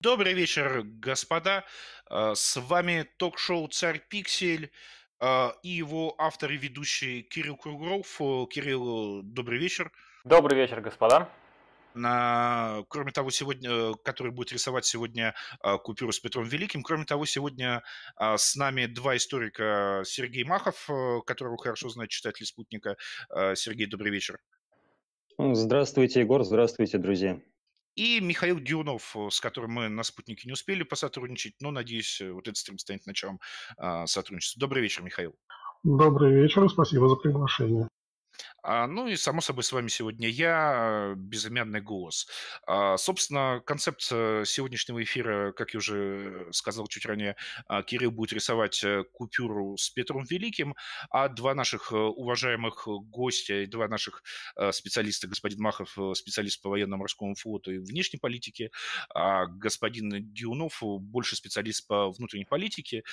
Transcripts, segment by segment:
Добрый вечер, господа. Э, с вами ток-шоу «Царь Пиксель» э, и его автор и ведущий Кирилл Кругров. Э, Кирилл, добрый вечер. Добрый вечер, господа. На, кроме того, сегодня, который будет рисовать сегодня купюру с Петром Великим. Кроме того, сегодня с нами два историка. Сергей Махов, которого хорошо знает читатель «Спутника». Сергей, добрый вечер. Здравствуйте, Егор, здравствуйте, друзья. И Михаил Дюнов, с которым мы на «Спутнике» не успели посотрудничать, но, надеюсь, вот этот стрим станет началом сотрудничества. Добрый вечер, Михаил. Добрый вечер, спасибо за приглашение. А, ну и, само собой, с вами сегодня я, безымянный голос. А, собственно, концепция сегодняшнего эфира, как я уже сказал чуть ранее, а, Кирилл будет рисовать э, купюру с Петром Великим, а два наших э, уважаемых гостя и два наших э, специалиста, господин Махов, специалист по военно-морскому флоту и внешней политике, а господин Дюнов, больше специалист по внутренней политике,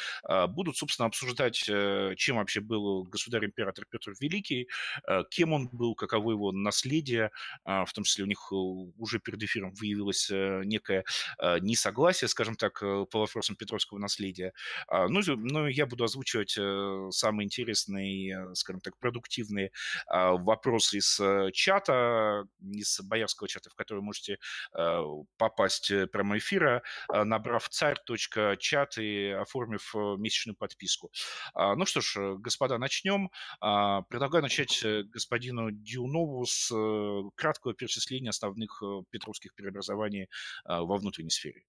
будут, собственно, обсуждать, чем вообще был государь-император Петр Великий, кем он был, каково его наследие, а, в том числе у них э, уже перед эфиром выявилось э, некое э, несогласие, скажем так, по вопросам Петровского наследия. А, ну, ну я буду озвучивать самые интересные, скажем так, продуктивные а, вопросы из чата, из боярского чата, в который можете попасть прямо эфира, набрав царь.чат и оформив месячную подписку. Ну что ж, господа, начнем. Предлагаю начать господину Дюнову с э, краткого перечисления основных э, петровских преобразований э, во внутренней сфере.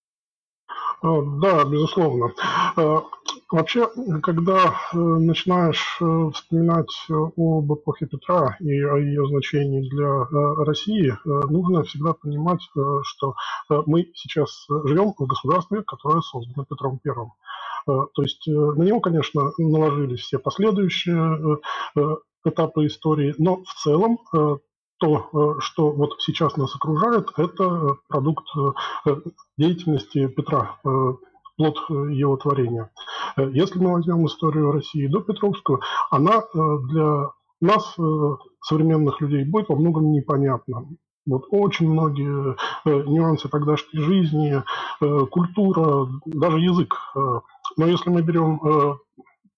Да, безусловно. Вообще, когда начинаешь вспоминать об эпохе Петра и о ее значении для России, нужно всегда понимать, что мы сейчас живем в государстве, которое создано Петром Первым. То есть на него, конечно, наложились все последующие этапы истории, но в целом э, то, э, что вот сейчас нас окружает, это продукт э, деятельности Петра, плод его творения. Если мы возьмем историю России до Петровского, она для нас, современных людей, будет во многом непонятна. Вот очень многие нюансы тогдашней жизни, культура, даже язык. Но если мы берем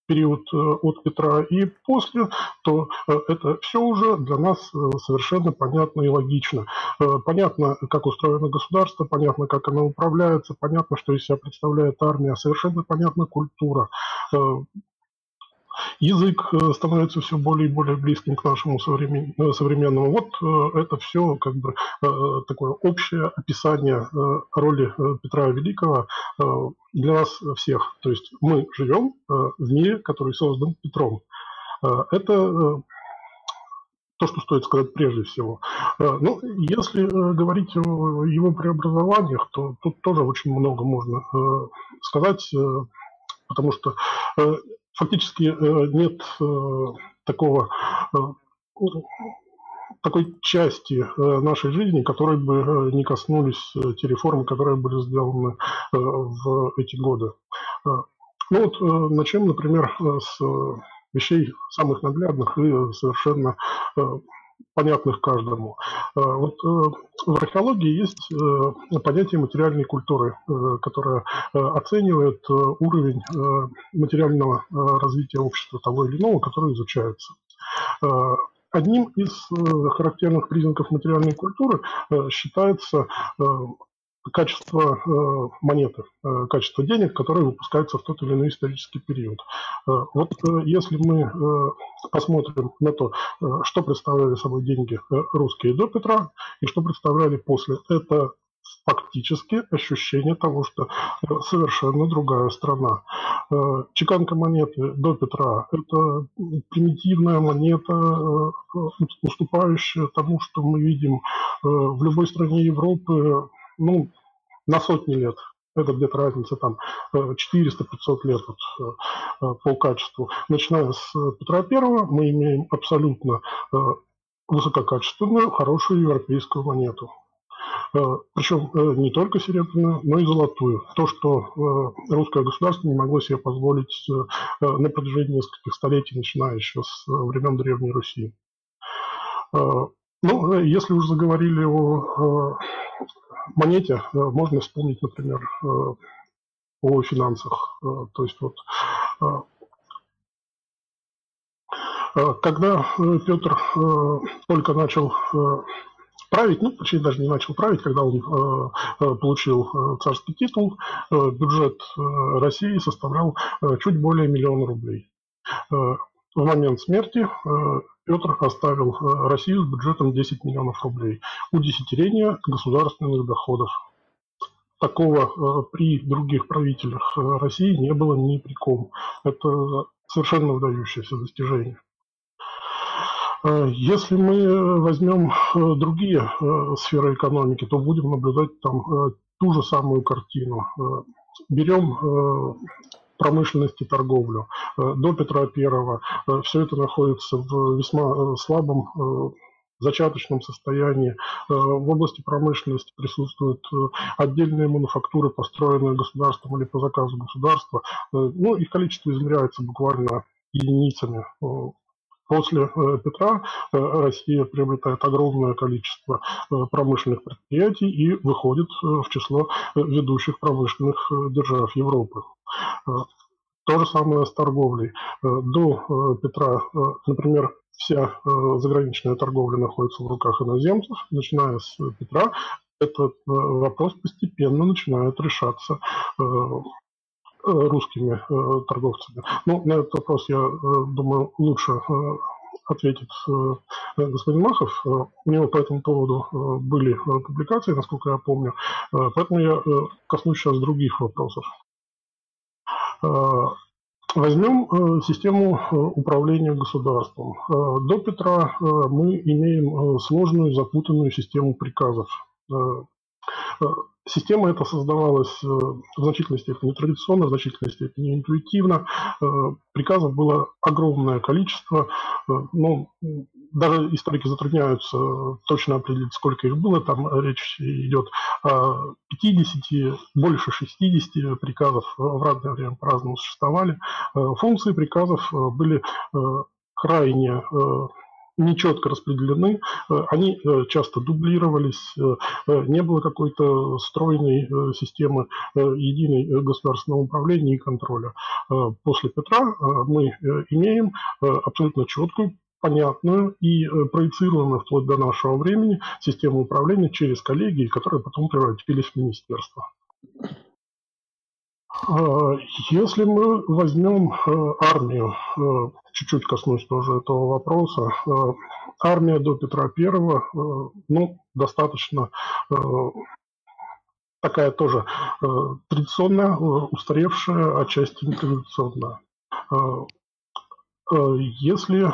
период э, от Петра и после, то э, это все уже для нас э, совершенно понятно и логично. Понятно, как устроено государство, понятно, как оно управляется, понятно, что из себя представляет армия, совершенно понятна культура язык э, становится все более и более близким к нашему э, современному. Вот э, это все как бы такое общее описание роли Петра Великого для нас всех. То есть мы живем в мире, который создан Петром. Это то, что стоит сказать прежде всего. Ну, если говорить о его преобразованиях, то тут тоже очень много можно сказать, потому что фактически э, нет э, такого э, такой части нашей жизни, которой бы не коснулись те реформы, которые были сделаны в эти годы. Ну вот начнем, например, с вещей самых наглядных и совершенно понятных каждому. Э, вот э, в археологии есть э, понятие материальной культуры, которое оценивает уровень материального развития общества того или иного, которое изучается. Одним из характерных признаков материальной культуры считается качество э, монеты, э, качество денег, которые выпускаются в тот или иной исторический период. Э, вот если мы посмотрим на то, что представляли собой деньги русские до Петра и что представляли после, это фактически ощущение того, что совершенно другая страна. Чеканка монеты до Петра – это примитивная монета, уступающая тому, что мы видим в любой стране Европы, ну, на сотни лет. Это где-то разница там 400-500 лет вот, э, э, по качеству. Начиная с Петра I мы имеем абсолютно э, высококачественную, хорошую европейскую монету. Причем не только серебряную, но и золотую. То, что русское государство не могло себе позволить на протяжении нескольких столетий, начиная еще с времен Древней Руси. Ну, если уже заговорили о монете можно вспомнить, например, о финансах. То есть вот когда Петр только начал править, ну, точнее, даже не начал править, когда он э, э получил э, царский титул, э, бюджет э, России составлял э, чуть более миллиона рублей. Э, в момент смерти э, Петр оставил э, Россию с бюджетом 10 миллионов рублей. Удесятерение государственных доходов. Такого э, при других правителях России не было ни при ком. Это совершенно выдающееся достижение. Э, если мы э, возьмем э, другие сферы экономики, то будем наблюдать там ту же самую картину. Берем промышленность и торговлю. До Петра Первого все это находится в весьма слабом зачаточном состоянии. В области промышленности присутствуют отдельные мануфактуры, построенные государством или по заказу государства. Ну, их количество измеряется буквально единицами. После э, Петра э, Россия приобретает огромное количество э, промышленных предприятий и выходит в число ведущих промышленных держав Европы. То же самое с торговлей. До Петра, например, вся заграничная торговля находится в руках иноземцев. Начиная с Петра этот вопрос постепенно начинает решаться русскими э, торговцами. Ну, на этот вопрос, я э, думаю, лучше ответит господин Махов. У него по этому поводу были публикации, насколько я помню. Поэтому я коснусь сейчас других вопросов. Возьмем систему управления государством. До Петра мы имеем сложную, запутанную систему приказов. Система эта создавалась э, в значительной степени традиционно, в значительной степени интуитивно. Э, приказов было огромное количество. Ну, даже историки затрудняются точно определить, сколько их было. Там речь идет о 50, больше 60 приказов в разное время по-разному существовали. Функции приказов были крайне нечетко распределены, э, они э, часто дублировались, э, не было какой-то стройной системы единой государственного управления и контроля. После Петра мы имеем абсолютно четкую понятную и проецированную вплоть до нашего времени систему управления через коллегии, которые потом превратились в министерство. Если мы возьмем армию, чуть-чуть коснусь тоже этого вопроса. Э, армия до Петра Первого, э, ну, достаточно э, такая тоже традиционная, устаревшая, отчасти нетрадиционная. Если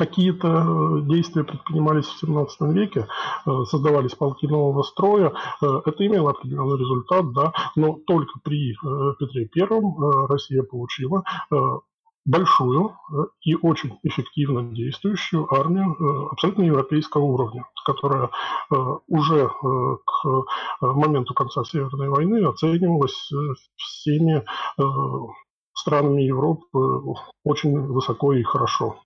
какие-то действия предпринимались в 17 веке, создавались полки нового строя, это имело определенный результат, да, но только при Петре Первом Россия получила большую э, и очень эффективно действующую армию э, абсолютно европейского уровня, которая э, уже к моменту конца Северной войны оценивалась всеми странами Европы очень высоко и хорошо.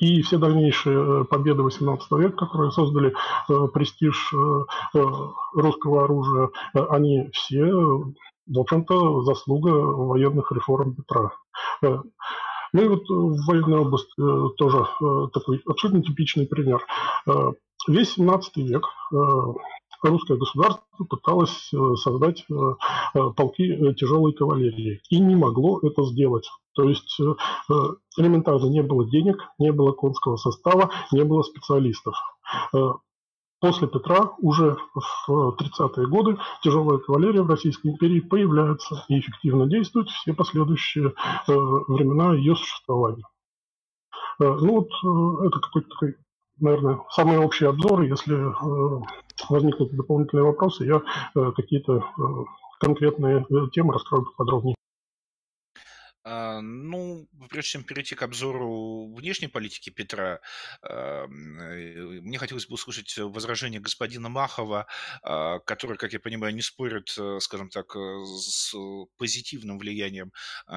И все дальнейшие победы XVIII века, которые создали престиж русского оружия, они все, в общем-то, заслуга военных реформ Петра. Э, ну и вот военной области э, тоже э, такой абсолютно типичный пример. Весь 17 век русское государство пыталось создать полки тяжелой кавалерии и не могло это сделать. То есть элементарно не было денег, не было конского состава, не было специалистов. После Петра уже в 30-е годы тяжелая кавалерия в Российской империи появляется и эффективно действует все последующие э, времена ее существования. Э, ну вот э, это какой-то такой, наверное, самый общий обзор. Если возникнут дополнительные вопросы, я какие-то конкретные темы раскрою подробнее. А, ну, прежде чем перейти к обзору внешней политики Петра, а, э, мне хотелось бы услышать возражение господина Махова, а, который, как я понимаю, не спорит, э, скажем так, э, с позитивным влиянием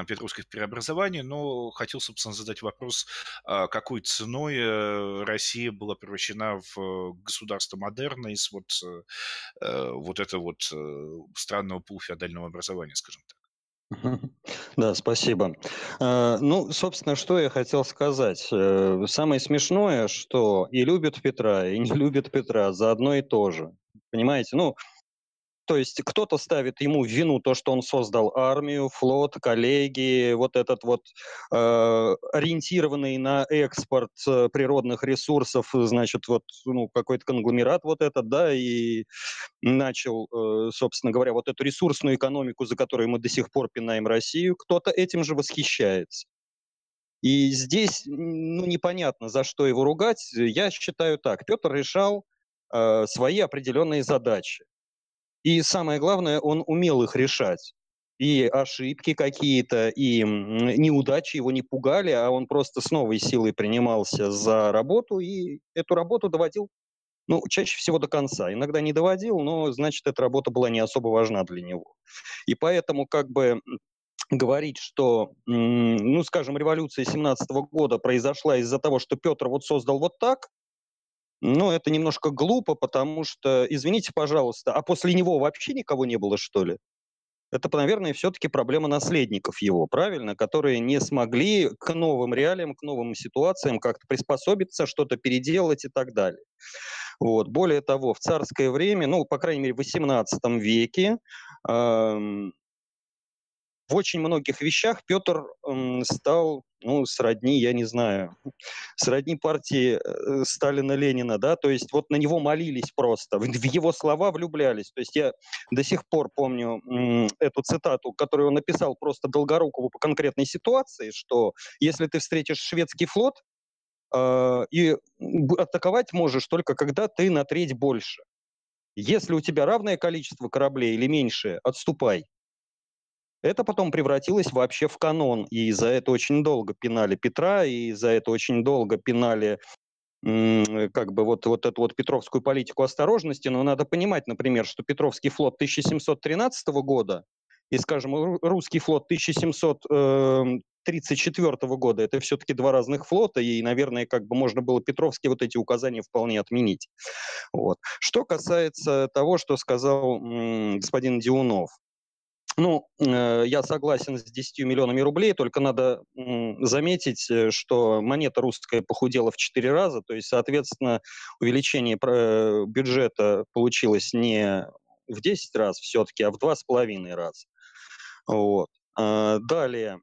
петровских преобразований, но хотел, собственно, задать вопрос, какой ценой Россия была превращена в государство модерна из вот, вот этого вот странного полуфеодального образования, скажем так. Да, спасибо. Э, ну, собственно, что я хотел сказать. Э, самое смешное, что и любят Петра, и не любят Петра за одно и то же. Понимаете? Ну, то есть кто-то ставит ему в вину то, что он создал армию, флот, коллеги, вот этот вот э, ориентированный на экспорт э, природных ресурсов, значит, вот ну, какой-то конгломерат вот этот, да, и начал, э, собственно говоря, вот эту ресурсную экономику, за которую мы до сих пор пинаем Россию, кто-то этим же восхищается. И здесь ну, непонятно, за что его ругать. Я считаю так. Петр решал э, свои определенные задачи. И самое главное, он умел их решать. И ошибки какие-то, и неудачи его не пугали, а он просто с новой силой принимался за работу и эту работу доводил, ну, чаще всего до конца. Иногда не доводил, но, значит, эта работа была не особо важна для него. И поэтому, как бы, говорить, что, ну, скажем, революция 17 года произошла из-за того, что Петр вот создал вот так, ну, это немножко глупо, потому что, извините, пожалуйста, а после него вообще никого не было, что ли? Это, наверное, все-таки проблема наследников его, правильно, которые не смогли к новым реалиям, к новым ситуациям как-то приспособиться, что-то переделать и так далее. Вот. Более того, в царское время, ну, по крайней мере, в XVIII веке, эм, в очень многих вещах Петр стал, ну, сродни, я не знаю, сродни партии э, Сталина-Ленина, да, то есть вот на него молились просто, в, его слова влюблялись. То есть я до сих пор помню эту цитату, которую он написал просто Долгорукову по конкретной ситуации, что если ты встретишь шведский флот, э, и атаковать можешь только когда ты на треть больше. Если у тебя равное количество кораблей или меньше, отступай. Это потом превратилось вообще в канон, и за это очень долго пинали Петра, и за это очень долго пинали как бы вот, вот эту вот петровскую политику осторожности, но надо понимать, например, что Петровский флот 1713 года и, скажем, русский флот 1734 эм, года, это все-таки два разных флота, и, наверное, как бы можно было Петровские вот эти указания вполне отменить. Вот. Что касается того, что сказал господин Диунов, ну, э, я согласен с 10 миллионами рублей, только надо заметить, э, что монета русская похудела в 4 раза, то есть, соответственно, увеличение э, бюджета получилось не в 10 раз все-таки, а в 2,5 раза. Вот. Далее.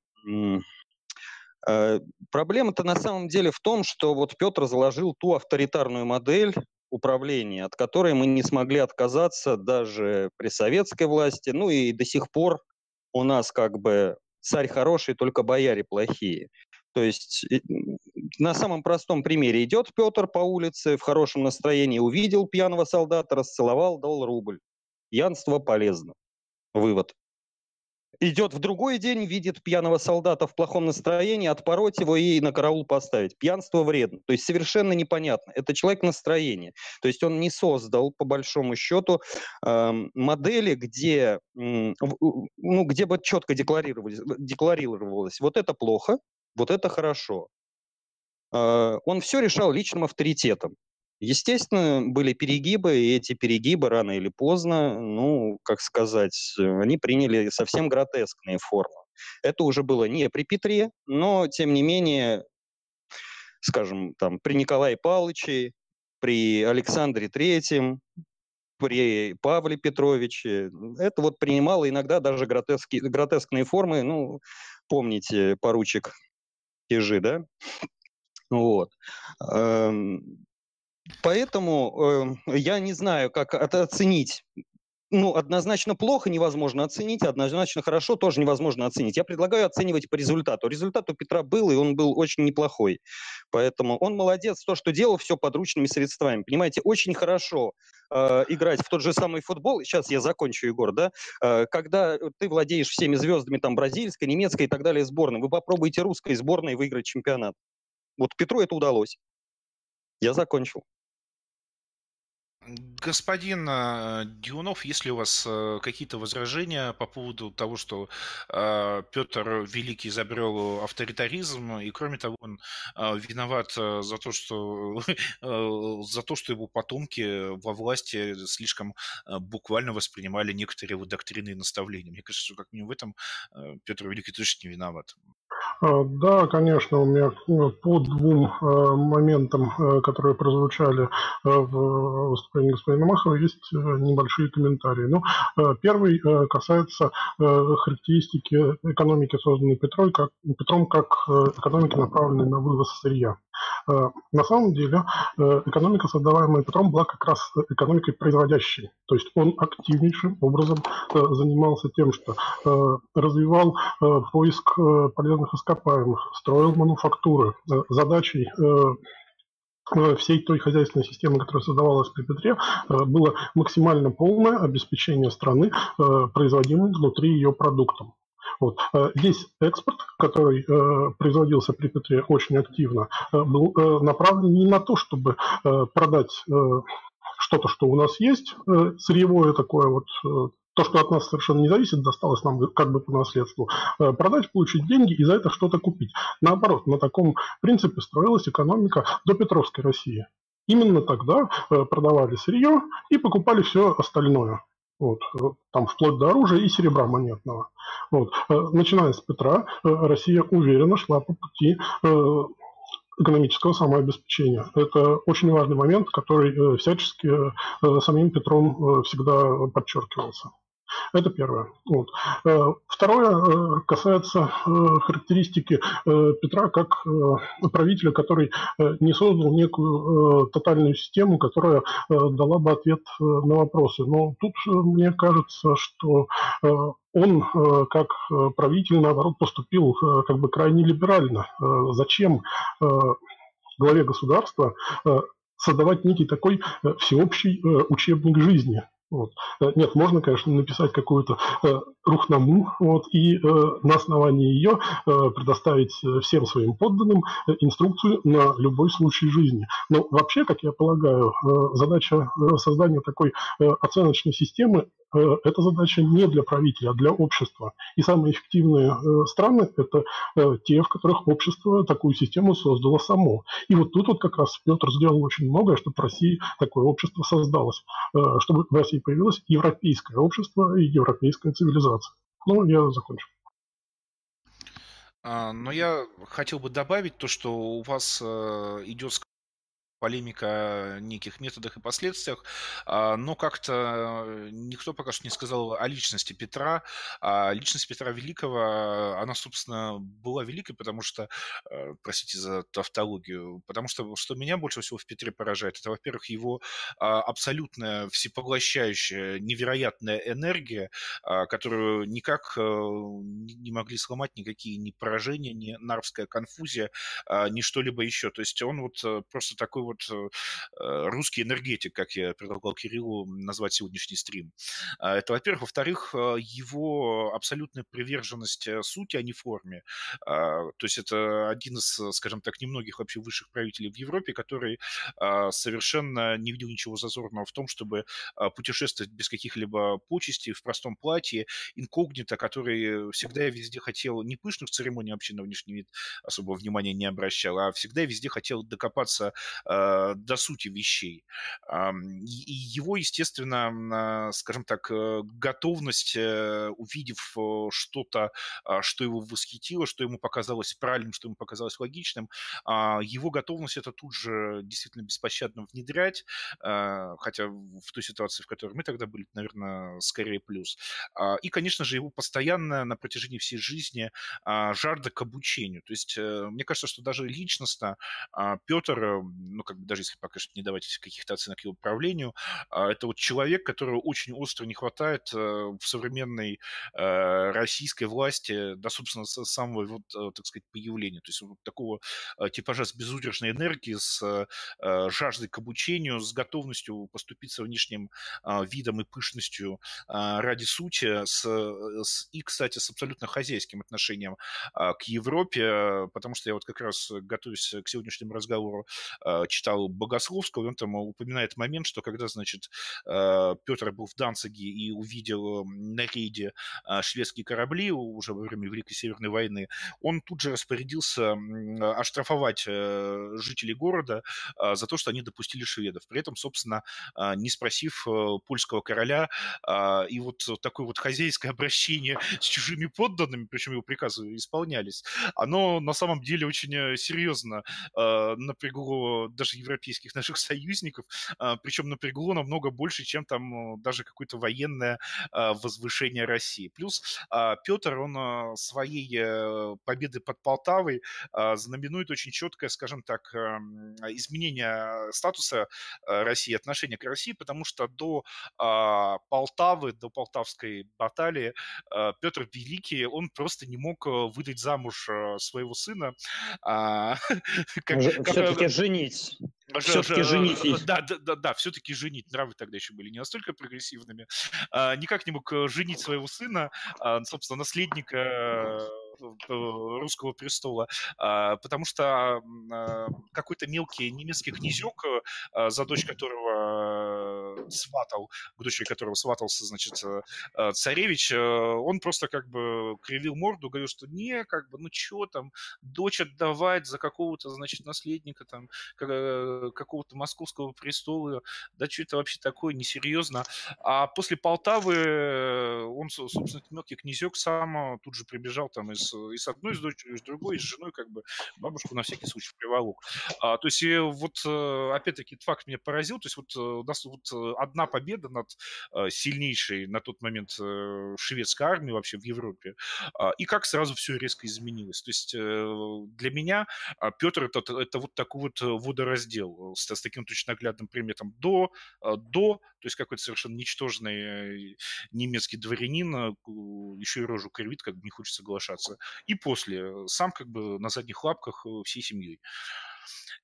Проблема-то на самом деле в том, что вот Петр заложил ту авторитарную модель, управления, от которой мы не смогли отказаться даже при советской власти. Ну и до сих пор у нас как бы царь хороший, только бояре плохие. То есть на самом простом примере идет Петр по улице в хорошем настроении, увидел пьяного солдата, расцеловал, дал рубль. Пьянство полезно. Вывод идет в другой день, видит пьяного солдата в плохом настроении, отпороть его и на караул поставить. Пьянство вредно. То есть совершенно непонятно. Это человек настроения. То есть он не создал, по большому счету, э, модели, где, э, ну, где бы четко декларировалось, декларировалось, вот это плохо, вот это хорошо. Э, он все решал личным авторитетом. Естественно, были перегибы, и эти перегибы рано или поздно, ну, как сказать, они приняли совсем гротескные формы. Это уже было не при Петре, но, тем не менее, скажем, там, при Николае Павловиче, при Александре Третьем, при Павле Петровиче, это вот принимало иногда даже гротескные формы, ну, помните, поручик Тежи, да? Вот. Эм, Поэтому э, я не знаю, как это оценить ну, однозначно плохо невозможно оценить, однозначно хорошо тоже невозможно оценить. Я предлагаю оценивать по результату. Результат у Петра был, и он был очень неплохой. Поэтому он молодец. То, что делал, все подручными средствами. Понимаете, очень хорошо э, играть в тот же самый футбол. Сейчас я закончу, Егор, да? Э, когда ты владеешь всеми звездами там бразильской, немецкой и так далее сборной, вы попробуйте русской сборной выиграть чемпионат. Вот Петру это удалось. Я закончил. Господин э, Дюнов, есть ли у вас э, какие-то возражения по поводу того, что э, Петр Великий изобрел авторитаризм, и кроме того, он виноват за то, что, за то, что его потомки во власти слишком буквально воспринимали некоторые его доктрины и наставления. Мне кажется, что как минимум в этом Петр Великий точно не виноват. А, да, конечно, у меня ну, по двум э, моментам, э, которые прозвучали э, в выступлении господина Махова, есть небольшие комментарии. Ну, первый касается характеристики экономики, созданной Петром, как, Петром как экономики, направленной на вывоз сырья. Э, на самом деле э, экономика, создаваемая Петром, была как раз экономикой производящей. То есть он активнейшим образом э, занимался тем, что развивал поиск полезных ископаемых, строил мануфактуры. Задачей всей той хозяйственной системы, которая создавалась при Петре, было максимально полное обеспечение страны производимым внутри ее продуктом. Вот. Э, весь экспорт, который э, производился при Петре очень активно, э, был направлен не на то, чтобы продать что-то, что у нас есть, сырьевое такое вот то, что от нас совершенно не зависит, досталось нам как бы по наследству, продать, получить деньги и за это что-то купить. Наоборот, на таком принципе строилась экономика до Петровской России. Именно тогда продавали сырье и покупали все остальное. Вот, там вплоть до оружия и серебра монетного. Вот. Э, начиная с Петра, э, Россия уверенно шла по пути э, экономического самообеспечения. Это очень важный момент, который всячески самим Петром всегда подчеркивался. Это первое. Вот. Э, второе э, касается э, характеристики Петра как правителя, который не создал некую тотальную систему, которая дала бы ответ на вопросы. Но тут мне кажется, что он как правитель, наоборот, поступил как бы крайне либерально. Зачем главе государства создавать некий такой всеобщий учебник жизни? Вот. Э, нет, можно, конечно, написать какую-то э, рухнаму вот, и э, на основании ее э, предоставить э, всем своим подданным э, инструкцию на любой случай жизни. Но вообще, как я полагаю, э, задача э, создания такой э, оценочной системы эта задача не для правителя, а для общества. И самые эффективные страны – это те, в которых общество такую систему создало само. И вот тут вот как раз Петр сделал очень многое, чтобы в России такое общество создалось, чтобы в России появилось европейское общество и европейская цивилизация. Ну, я закончу. А, но я хотел бы добавить то, что у вас идет полемика о неких методах и последствиях, а, но как-то никто пока что не сказал о личности Петра. А личность Петра Великого, она, собственно, была великой, потому что, э, простите за тавтологию, потому что, что меня больше всего в Петре поражает, это, во-первых, его а, абсолютная всепоглощающая, невероятная энергия, которую никак э, не могли сломать никакие ни поражения, ни нарвская конфузия, ни что-либо еще. То есть он вот э, просто такой вот вот э, э, русский энергетик, как я предлагал Кириллу назвать сегодняшний стрим. А, это, во-первых. Во-вторых, э, его абсолютная приверженность сути, а не форме. А, то есть это один из, скажем так, немногих вообще высших правителей в Европе, который а, совершенно не видел ничего зазорного в том, чтобы путешествовать без каких-либо почестей, в простом платье, инкогнито, который всегда везде хотел не пышных церемоний вообще на внешний вид особого внимания не обращал, а всегда везде хотел докопаться Э, до сути вещей. И его, естественно, скажем так, э, готовность, э, увидев что-то, а, что его восхитило, что ему показалось правильным, что ему показалось логичным, а, его готовность это тут же действительно беспощадно внедрять, хотя в той ситуации, в которой мы тогда были, наверное, скорее плюс. А, и, конечно же, его постоянно на протяжении всей жизни жажда к обучению. То есть мне кажется, что даже личностно Петр, ну, как бы даже если пока что не давать каких-то оценок его правлению, а, это вот человек, которого очень остро не хватает э, в современной э, российской власти, да, собственно, с самого, вот, э, так сказать, появления. То есть вот такого типажа с безудержной энергией, с жаждой к обучению, с готовностью поступиться внешним видом и пышностью ради сути, с, с, и, кстати, с абсолютно хозяйским отношением к Европе, потому что я вот как раз, готовясь к сегодняшнему разговору, читал Богословского, он там упоминает момент, что когда, значит, Петр был в Данциге и увидел на рейде шведские корабли уже во время Великой Северной войны, он тут же распорядился оштрафовать э, жителей города за то, что они допустили шведов. При этом, собственно, не спросив э, польского короля, и вот такое вот хозяйское обращение с чужими подданными, причем его приказы исполнялись, оно на самом деле очень э, серьезно напрягло даже европейских наших союзников, причем напрягло намного больше, чем там даже какое-то военное возвышение России. Плюс Петр, он своей э, победы под Полтавой знаменует очень четкое, скажем так, эм, изменение статуса э, России, отношения к России, потому что до Полтавы, до Полтавской баталии э, Петр Великий, он просто не мог выдать замуж своего сына. Все-таки женить. Все-таки женить. Да, да, да, да, все-таки женить. Нравы тогда еще были не настолько прогрессивными. А, никак не мог э, женить своего сына, а, собственно, наследника э, русского престола, а, потому что какой-то мелкий немецкий князек, за дочь которого сватал, к дочери которого сватался, значит, царевич, он просто как бы кривил морду, говорил, что не, как бы, ну что там, дочь отдавать за какого-то, значит, наследника там, какого-то московского престола, да что это вообще такое, несерьезно. А после Полтавы он, собственно, мелкий князек сам тут же прибежал там из и с одной, с дочерью, и с другой, и с женой, как бы бабушку на всякий случай приволок. А, то есть вот, э, опять-таки, этот факт меня поразил. То есть вот э, у нас вот э, одна победа над сильнейшей на тот момент шведской армией вообще в Европе, а, и как сразу все резко изменилось. То есть для меня а, Петр это, это вот такой вот водораздел с, с таким точно наглядным приметом до, до, то есть какой-то совершенно ничтожный немецкий дворянин, еще и рожу кривит, как бы не хочется соглашаться и после, э, сам как бы на задних лапках э, всей семьей.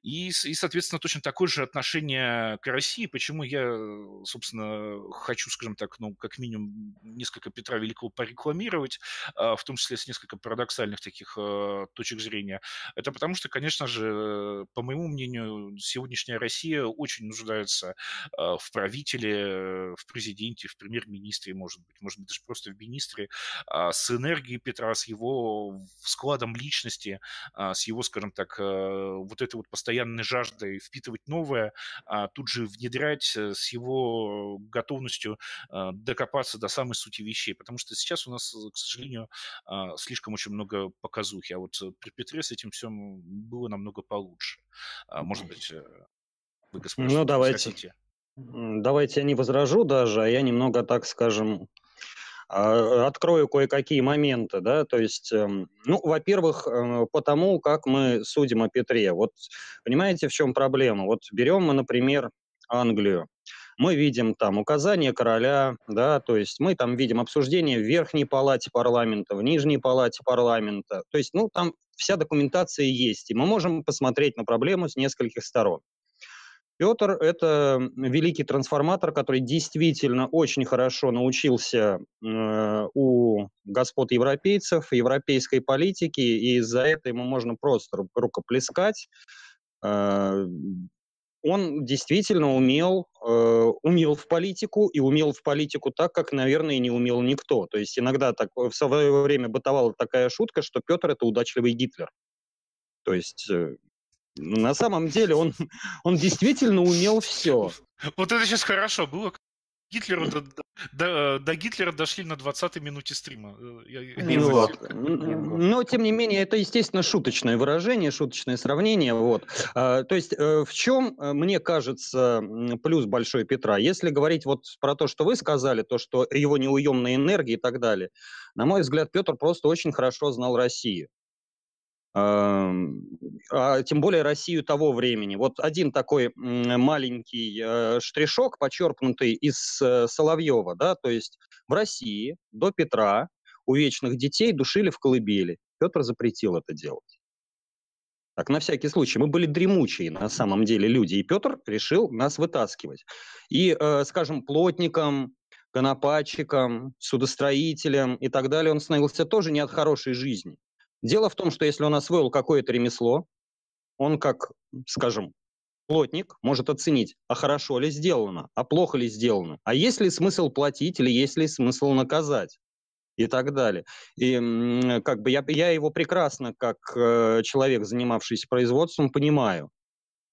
И, и, соответственно, точно такое же отношение к России. Почему я, собственно, хочу, скажем так, ну, как минимум, несколько Петра Великого порекламировать, а, в том числе с несколько парадоксальных таких а, точек зрения. Это потому что, конечно же, по моему мнению, сегодняшняя Россия очень нуждается а, в правителе, в президенте, в премьер-министре, может быть, может быть, даже просто в министре, с энергией Петра, с его складом личности, с его, скажем так, вот этой вот постоянной постоянной жаждой впитывать новое, а тут же внедрять э, с его готовностью а, докопаться до самой сути вещей. Потому что сейчас у нас, к сожалению, а, слишком очень много показухи. А вот при Петре с этим всем было намного получше. А, может быть, э, вы, господин, ну, давайте. хотите? Давайте я не возражу даже, а я немного, так скажем, открою кое-какие моменты, да, то есть, эм, ну, во-первых, э, потому как мы судим о Петре. Вот понимаете, в чем проблема? Вот берем мы, например, Англию. Мы видим там указание короля, да, то есть мы там видим обсуждение в верхней палате парламента, в нижней палате парламента. То есть, ну, там вся документация есть, и мы можем посмотреть на проблему с нескольких сторон. Петр – это великий трансформатор, который действительно очень хорошо научился э, у господ европейцев, европейской политики, и за это ему можно просто рукоплескать. Э, он действительно умел, э, умел в политику и умел в политику так, как, наверное, не умел никто. То есть иногда так, в свое время бытовала такая шутка, что Петр – это удачливый Гитлер. То есть э, на самом деле он, он действительно умел все. Вот это сейчас хорошо было. Гитлеру до, до, до Гитлера дошли на 20-й минуте стрима. Э, я, ну, вот. Но, тем не менее, это, естественно, шуточное выражение, шуточное сравнение. Вот. А, то есть, э, в чем, э, мне кажется, плюс Большой Петра? Если говорить вот про то, что вы сказали, то, что его неуемная энергия и так далее, на мой взгляд, Петр просто очень хорошо знал Россию. А тем более Россию того времени. Вот один такой маленький э, штришок, почерпнутый из э, Соловьева, да, то есть в России до Петра у вечных детей душили в колыбели. Петр запретил это делать. Так, на всякий случай. Мы были дремучие, на самом деле, люди. И Петр решил нас вытаскивать. И, э, скажем, плотникам, конопатчикам, судостроителям и так далее он становился тоже не от хорошей жизни. Дело в том, что если он освоил какое-то ремесло, он как, скажем, плотник может оценить, а хорошо ли сделано, а плохо ли сделано, а есть ли смысл платить или есть ли смысл наказать и так далее. И как бы я, я его прекрасно, как э, человек, занимавшийся производством, понимаю.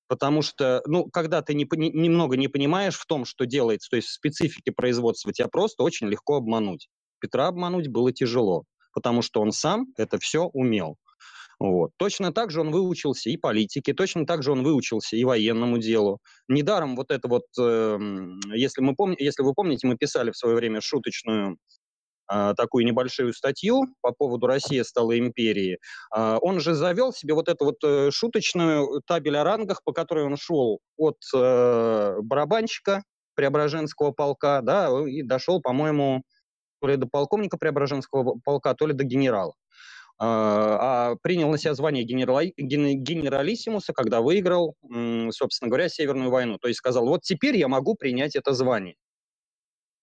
Потому что, ну, когда ты не, не, немного не понимаешь в том, что делается, то есть в специфике производства, тебя просто очень легко обмануть. Петра обмануть было тяжело потому что он сам это все умел. Вот. Точно так же он выучился и политике, точно так же он выучился и военному делу. Недаром вот это вот, э, если, мы помни, если вы помните, мы писали в свое время шуточную э, такую небольшую статью по поводу «Россия стала империей». Э, он же завел себе вот эту вот э, шуточную табель о рангах, по которой он шел от э, барабанщика Преображенского полка, да, и дошел, по-моему, то ли до полковника Преображенского полка, то ли до генерала. А, а принял на себя звание генерала, генералиссимуса, когда выиграл, собственно говоря, Северную войну. То есть сказал, вот теперь я могу принять это звание.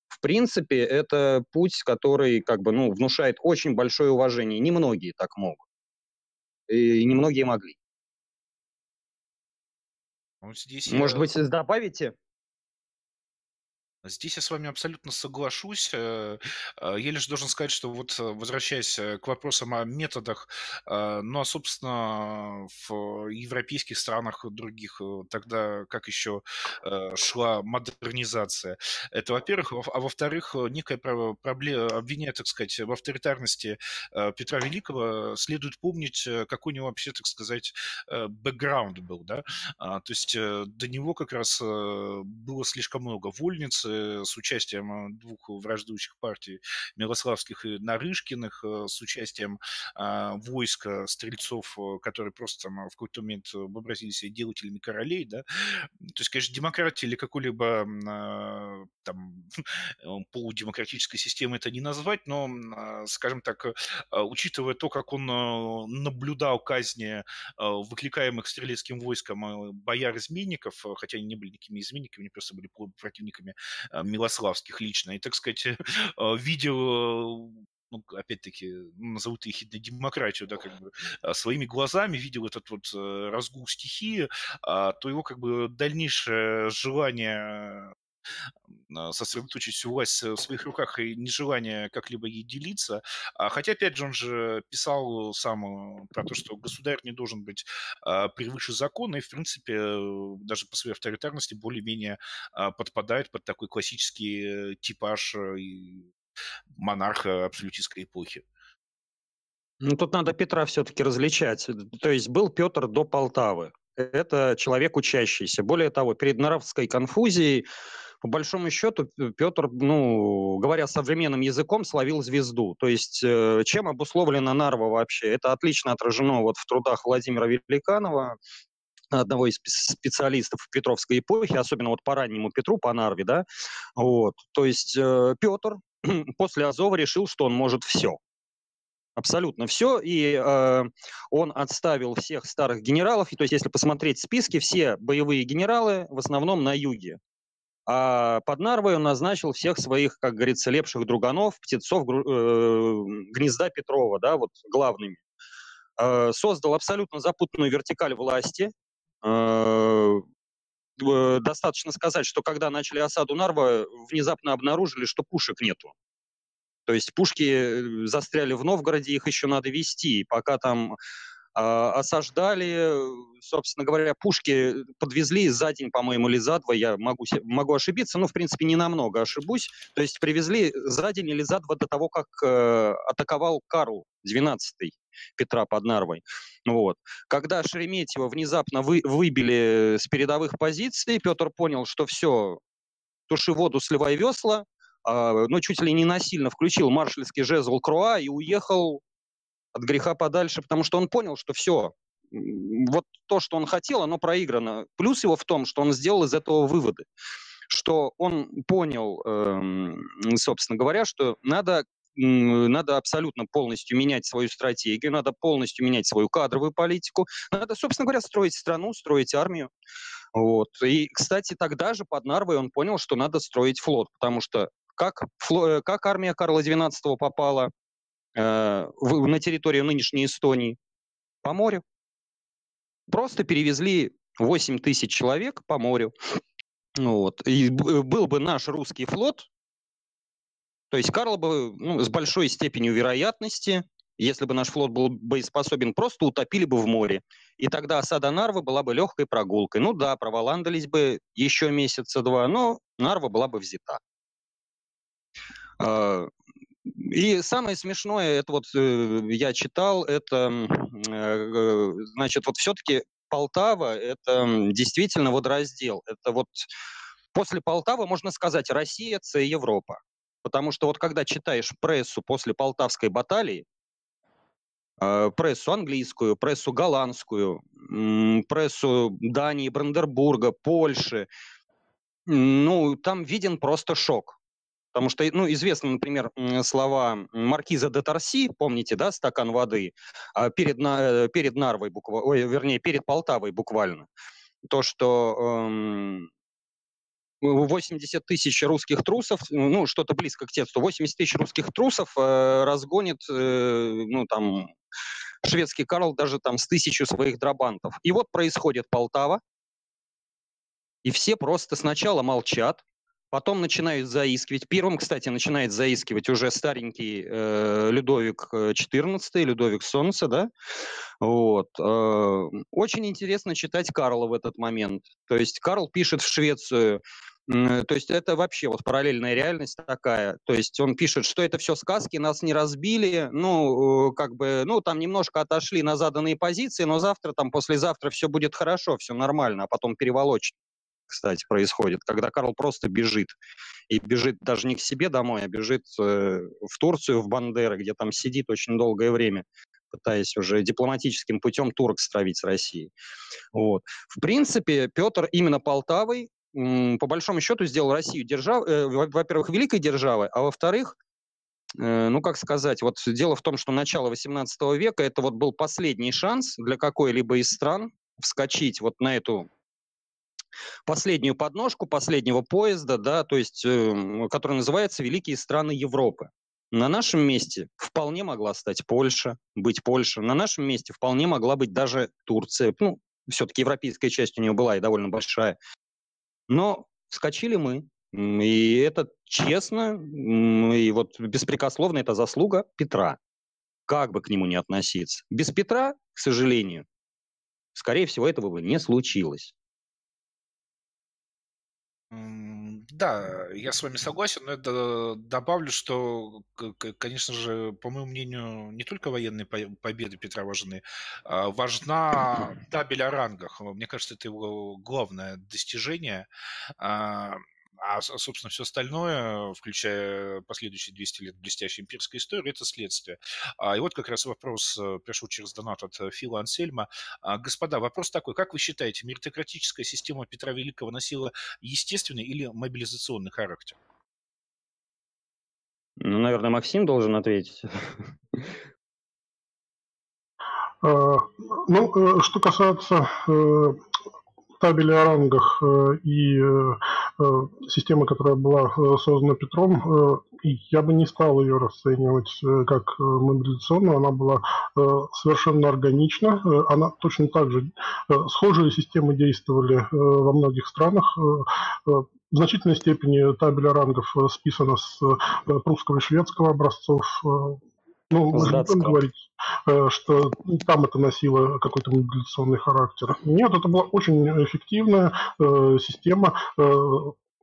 В принципе, это путь, который как бы, ну, внушает очень большое уважение. Немногие так могут. И немногие могли. Вот здесь Может я... быть, добавите? Здесь я с вами абсолютно соглашусь. Э, э, я лишь должен сказать, что вот э, возвращаясь к вопросам о методах, ну а, собственно, в европейских странах других тогда как еще шла модернизация. Это, во-первых. А во-вторых, некая проблема, обвиняя, так сказать, в авторитарности Петра Великого, следует помнить, какой у него вообще, так сказать, бэкграунд был, да. А, то есть до него как раз было слишком много вольниц, Э, с участием э, двух враждующих партий Милославских и Нарышкиных, э, с участием а, войска стрельцов, которые просто там в какой-то момент вообразили себя делателями королей, да, то есть, конечно, демократия или какой-либо а, там полудемократической системы это не назвать, но, а, скажем так, учитывая то, как он наблюдал казни выкликаемых стрелецким войском бояр-изменников, хотя они не были никакими изменниками, они просто были противниками Э, Милославских лично, и, так сказать, э, видел ну, опять-таки, назовут их демократию, да, как бы, а, своими глазами видел этот вот э, разгул стихии, а, то его, как бы, дальнейшее желание а, сосредоточить всю власть в своих руках и нежелание как-либо ей делиться. А, хотя, опять же, он же писал сам про то, что государь не должен быть а, превыше закона, и, в принципе, даже по своей авторитарности более-менее подпадает под такой классический типаж э, монарха абсолютистской эпохи. Ну, тут надо Петра все-таки различать. То есть был Петр до Полтавы. Это человек учащийся. Более того, перед Наравской конфузией по большому счету Петр, ну, говоря современным языком, словил звезду. То есть э, чем обусловлена Нарва вообще? Это отлично отражено вот в трудах Владимира Великанова, одного из специалистов Петровской эпохи, особенно вот по раннему Петру, по Нарве, да, вот, то есть э, Петр после Азова решил, что он может все, абсолютно все, и э, он отставил всех старых генералов, и, то есть если посмотреть списки, все боевые генералы в основном на юге, а под Нарвой он назначил всех своих, как говорится, лепших друганов, птенцов э, гнезда Петрова, да, вот главными. Э, создал абсолютно запутанную вертикаль власти. Э, э, достаточно сказать, что когда начали осаду Нарва, внезапно обнаружили, что пушек нету. То есть пушки э, застряли в Новгороде, их еще надо вести. Пока там а, осаждали, собственно говоря, пушки подвезли за день, по-моему, или за два, я могу, могу ошибиться, но, в принципе, не намного ошибусь. То есть привезли за день или за два до того, как э, атаковал Карл XII Петра под Нарвой. Вот. Когда Шереметьево внезапно вы, выбили с передовых позиций, Петр понял, что все, туши воду, сливай весла, э, ну, чуть ли не насильно включил маршальский жезл Круа и уехал от греха подальше, потому что он понял, что все, вот то, что он хотел, оно проиграно. Плюс его в том, что он сделал из этого выводы, что он понял, эм, собственно говоря, что надо надо абсолютно полностью менять свою стратегию, надо полностью менять свою кадровую политику, надо, собственно говоря, строить страну, строить армию. Вот. И, кстати, тогда же под Нарвой он понял, что надо строить флот, потому что как, э, как армия Карла XII попала на территорию нынешней Эстонии? По морю. Просто перевезли 8 тысяч человек по морю. Вот. И был бы наш русский флот, то есть Карл бы ну, с большой степенью вероятности, если бы наш флот был боеспособен, просто утопили бы в море. И тогда осада Нарвы была бы легкой прогулкой. Ну да, проволандались бы еще месяца два, но Нарва была бы взята. И самое смешное, это вот э, я читал, это, э, значит, вот все-таки Полтава – это действительно водораздел. Это вот после Полтавы, можно сказать, Россия – это Европа. Потому что вот когда читаешь прессу после Полтавской баталии, э, прессу английскую, прессу голландскую, прессу Дании, Брандербурга, Польши, ну, там виден просто шок. Потому что, ну, известны, например, слова маркиза де Торси, помните, да, стакан воды, а перед, э, перед Нарвой, буквально, ой, вернее, перед Полтавой буквально. То, что эм, 80 тысяч русских трусов, ну, что-то близко к тексту, 80 тысяч русских трусов э, разгонит, э, ну, там, шведский Карл даже там с тысячу своих драбантов. И вот происходит Полтава, и все просто сначала молчат, Потом начинают заискивать. Первым, кстати, начинает заискивать уже старенький э, Людовик XIV, э, Людовик Солнце, да. Вот. Э, очень интересно читать Карла в этот момент. То есть Карл пишет в Швецию, то есть это вообще вот параллельная реальность такая. То есть он пишет, что это все сказки, нас не разбили, ну, э, как бы, ну, там немножко отошли на заданные позиции, но завтра, там, послезавтра все будет хорошо, все нормально, а потом переволочено кстати, происходит, когда Карл просто бежит. И бежит даже не к себе домой, а бежит э, в Турцию, в Бандеры, где там сидит очень долгое время пытаясь уже дипломатическим путем турок стравить с Россией. Вот. В принципе, Петр именно Полтавой, по большому счету, сделал Россию держав... Э, во-первых, великой державой, а во-вторых, э, ну, как сказать, вот дело в том, что начало XVIII века это вот был последний шанс для какой-либо из стран вскочить вот на эту последнюю подножку последнего поезда, да, то есть, э, который называется «Великие страны Европы». На нашем месте вполне могла стать Польша, быть Польша. На нашем месте вполне могла быть даже Турция. Ну, все-таки европейская часть у нее была и довольно большая. Но вскочили мы. И это честно, и вот беспрекословно это заслуга Петра. Как бы к нему не относиться. Без Петра, к сожалению, скорее всего, этого бы не случилось. Да, я с вами согласен, но это добавлю, что, конечно же, по моему мнению, не только военные победы Петра важны, а важна табель о рангах. Мне кажется, это его главное достижение. А, собственно, все остальное, включая последующие 200 лет блестящей имперской истории, это следствие. А, и вот как раз вопрос э, пришел через донат от э, Фила Ансельма. А, господа, вопрос такой. Как вы считаете, меритократическая система Петра Великого носила естественный или мобилизационный характер? Ну, наверное, Максим должен ответить. Ну, э, что касается табеле о рангах э, и э, э, системы, которая была создана Петром, я бы не стал ее расценивать как мобилизационную, она была совершенно органична, она точно так же, схожие системы действовали во многих странах, в значительной степени табель рангов списана с прусского и шведского образцов, ну, мы же не будем говорить, э, что там это носило какой-то мобилизационный характер. Нет, это была очень эффективная э, система. Э,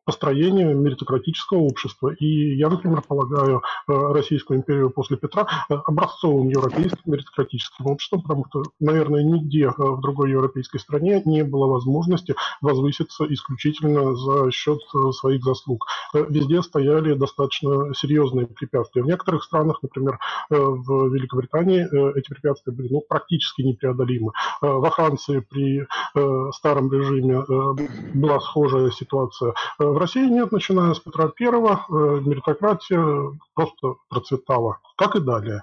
построения меритократического общества. И я, например, полагаю Российскую империю после Петра образцовым европейским меритократическим обществом, потому что, наверное, нигде в другой европейской стране не было возможности возвыситься исключительно за счет своих заслуг. Везде стояли достаточно серьезные препятствия. В некоторых странах, например, в Великобритании, эти препятствия были ну, практически непреодолимы. Во Франции при старом режиме была схожая ситуация. В России нет, начиная с Петра Первого, меритократия просто процветала, как и далее.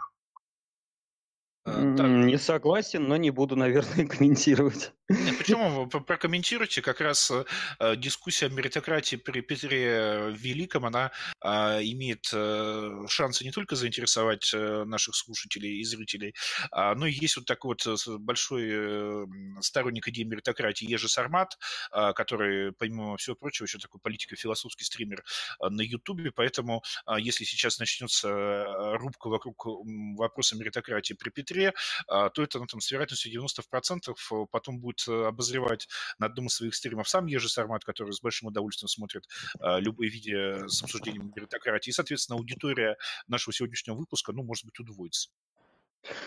Э, не согласен, но не буду, наверное, комментировать. Нет, почему? Вы прокомментируйте. Как раз э, дискуссия о меритократии при Петре Великом, она э, имеет э, шансы не только заинтересовать э, наших слушателей и зрителей, э, но и есть вот такой вот э, большой э, сторонник идеи меритократии Ежи Сармат, э, который, помимо всего прочего, еще такой политико-философский стример э, на Ютубе, поэтому э, если сейчас начнется рубка вокруг вопроса меритократии при Петре, Москве, а, то это ну, там, с вероятностью 90% э, потом будет э, обозревать на одном из своих стримов сам Ежи Сармат, который с большим удовольствием смотрит а, любые видео с обсуждением меритократии. И, соответственно, аудитория нашего сегодняшнего выпуска, ну, может быть, удвоится.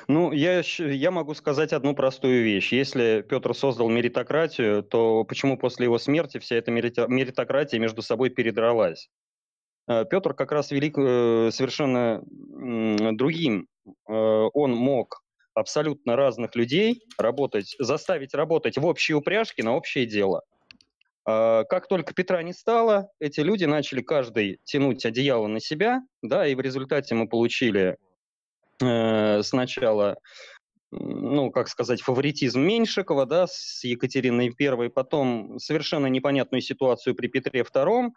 Ну, я, я могу сказать одну простую вещь. Если Петр создал меритократию, то почему после его смерти вся эта меритократия между собой передралась? Э, Петр как раз велик совершенно другим Э, он мог абсолютно разных людей работать, заставить работать в общей упряжке на общее дело. Как только Петра не стало, эти люди начали каждый тянуть одеяло на себя, да, и в результате мы получили э, сначала, ну, как сказать, фаворитизм Меньшикова, да, с Екатериной I, потом совершенно непонятную ситуацию при Петре II,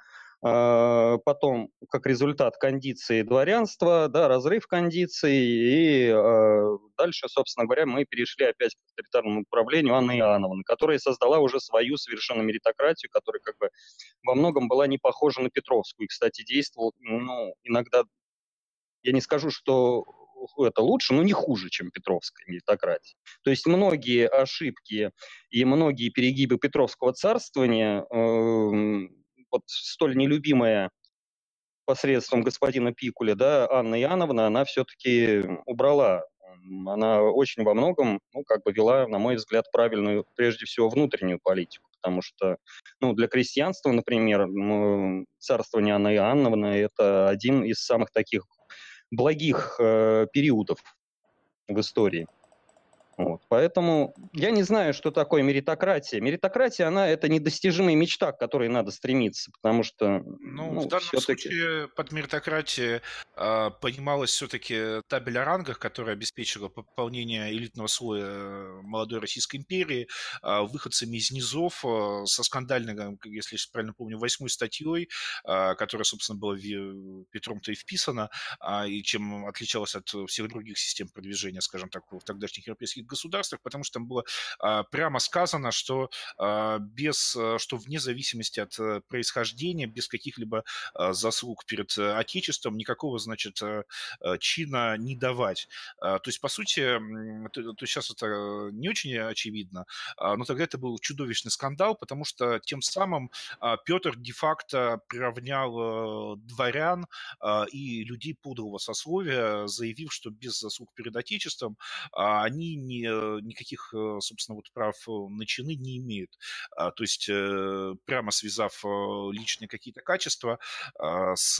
потом, как результат кондиции дворянства, да, разрыв кондиции, и э, дальше, собственно говоря, мы перешли опять к авторитарному управлению Анны Иоанновны, которая создала уже свою совершенно меритократию, которая как бы во многом была не похожа на Петровскую, и, кстати, действовал, ну, иногда, я не скажу, что это лучше, но не хуже, чем Петровская меритократия. То есть многие ошибки и многие перегибы Петровского царствования э, вот столь нелюбимая посредством господина Пикуля, да, Анна Яновна, она все-таки убрала. Она очень во многом, ну, как бы вела, на мой взгляд, правильную, прежде всего, внутреннюю политику, потому что, ну, для крестьянства, например, царствование Анны Иоанновны – это один из самых таких благих э, периодов в истории. Вот. Поэтому я не знаю, что такое меритократия. Меритократия, она это недостижимая мечта, к которой надо стремиться, потому что... Ну, ну в данном случае под меритократией э, понималась все-таки табель о рангах, которая обеспечила пополнение элитного слоя молодой Российской империи э, выходцами из низов э, со скандальной, если я правильно помню, восьмой статьей, э, которая, собственно, была Петром-то и вписана, э, и чем отличалась от всех других систем продвижения, скажем так, в тогдашних европейских государствах, потому что там было а, прямо сказано, что а, без, а, что вне зависимости от э, происхождения, без каких-либо заслуг перед э, Отечеством, никакого, значит, э, чина не давать. То есть, по сути, то, то сейчас это не очень очевидно, но тогда это был чудовищный скандал, потому что тем самым Петр де-факто приравнял дворян и людей подлого сословия, заявив, что без заслуг перед Отечеством они не Э, никаких, э, собственно, вот прав э, на чины не имеют. А, то есть прямо связав личные какие-то качества а, с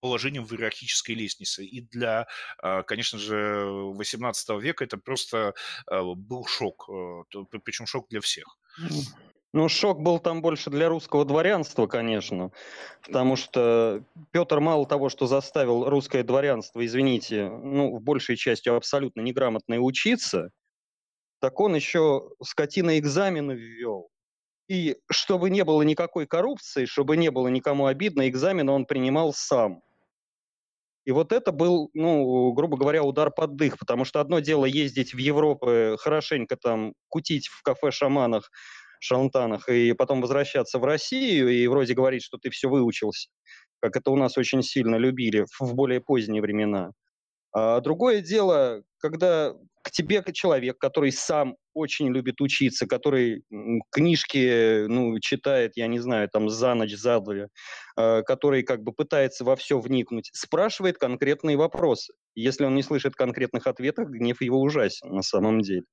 положением в иерархической лестнице. И для, конечно же, 18 века это просто был шок, причем шок для всех. Ну, шок был там больше для русского дворянства, конечно, потому что Петр мало того, что заставил русское дворянство, извините, ну, в большей части абсолютно неграмотно учиться, так он еще скотина экзамены ввел. И чтобы не было никакой коррупции, чтобы не было никому обидно, экзамены он принимал сам. И вот это был, ну, грубо говоря, удар под дых, потому что одно дело ездить в Европу, хорошенько там кутить в кафе-шаманах, шалантанах, и потом возвращаться в Россию и вроде говорить, что ты все выучился, как это у нас очень сильно любили в более поздние времена. А другое дело, когда к тебе человек, который сам очень любит учиться, который книжки ну, читает, я не знаю, там за ночь, за двое, э, который как бы пытается во все вникнуть, спрашивает конкретные вопросы. Если он не слышит конкретных ответов, гнев его ужасен на самом деле.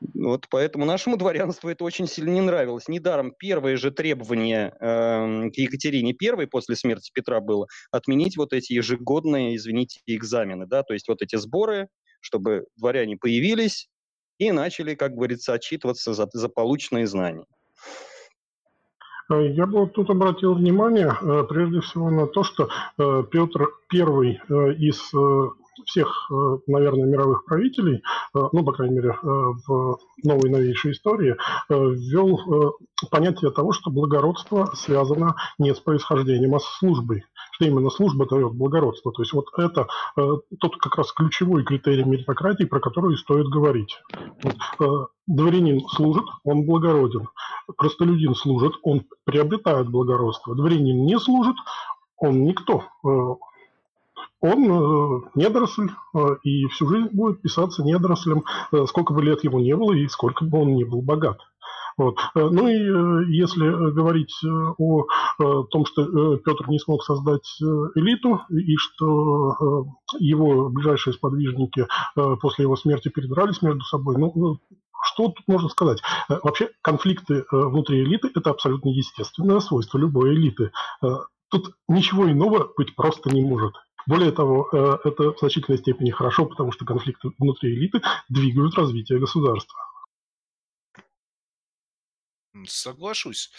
Вот поэтому нашему дворянству это очень сильно не нравилось. Недаром первое же требование э, к Екатерине I после смерти Петра было отменить вот эти ежегодные, извините, экзамены, да, то есть вот эти сборы, чтобы дворяне появились и начали, как говорится, отчитываться за, за полученные знания. Э, я бы тут обратил внимание э, прежде всего на то, что э, Петр I из всех, э, наверное, мировых правителей, э, ну, по крайней мере, э, в новой новейшей истории, ввел понятие того, что благородство связано не с происхождением, а с службой. Что именно служба дает благородство. То есть вот это тот как раз ключевой критерий меритократии, про который стоит говорить. Дворянин служит, он благороден. Простолюдин служит, он приобретает благородство. Дворянин не служит, он никто он э, недоросль э, и всю жизнь будет писаться недорослем, э, сколько бы лет ему не было и сколько бы он не был богат. Вот. Ну и если говорить о том, что Петр не смог создать элиту, и что его ближайшие сподвижники после его смерти передрались между собой, ну, что тут можно сказать? Вообще конфликты внутри элиты – это абсолютно естественное свойство любой элиты. Тут ничего иного быть просто не может. Более того, э, это в значительной степени хорошо, потому что конфликты внутри элиты двигают развитие государства. Соглашусь.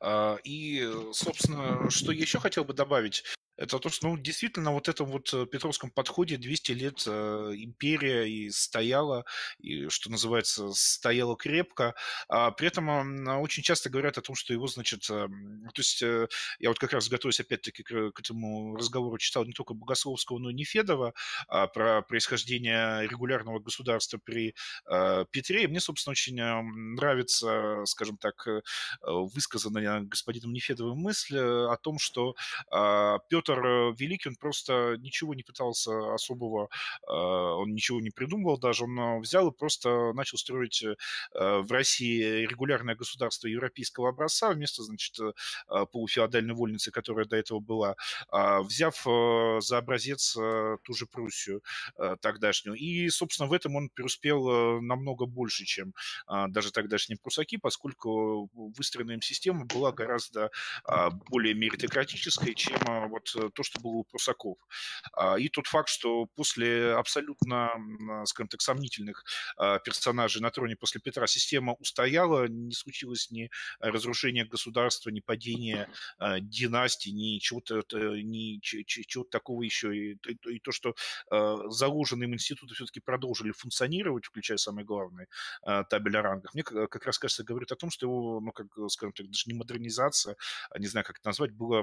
А, и, собственно, что еще хотел бы добавить, это то, что, ну, действительно, вот этом вот э, Петровском подходе 200 лет э, империя и стояла, и, что называется, стояла крепко. А при этом э, очень часто говорят о том, что его, значит, э, то есть я вот как раз готовясь опять-таки к, к этому разговору читал не только Богословского, но и Нефедова а, про происхождение регулярного государства при э, Петре. И мне, собственно, очень нравится, скажем так, высказанная господином Нефедовым мысль о том, что э, Петр Петр э, Великий, он просто ничего не пытался особого, э, он ничего не придумывал даже, он э, взял и просто начал строить в России регулярное государство европейского образца вместо, значит, полуфеодальной вольницы, которая до этого была, а, взяв за образец ту же Пруссию тогдашнюю. И, собственно, в этом он преуспел намного больше, чем даже тогдашние прусаки, поскольку выстроенная им система была гораздо более меритократической, чем вот Э, то, что было у Прусаков. А, и тот факт, что после абсолютно, скажем так, сомнительных а, персонажей на троне после Петра система устояла, не случилось ни разрушения государства, ни падения а, династии, ни чего-то, ни чего-то такого еще. И то, что заложенные им институты все-таки продолжили функционировать, включая самое главное, табель о рангах, мне как раз кажется, говорит о том, что его, ну, как, скажем так, даже не модернизация, не знаю, как это назвать, было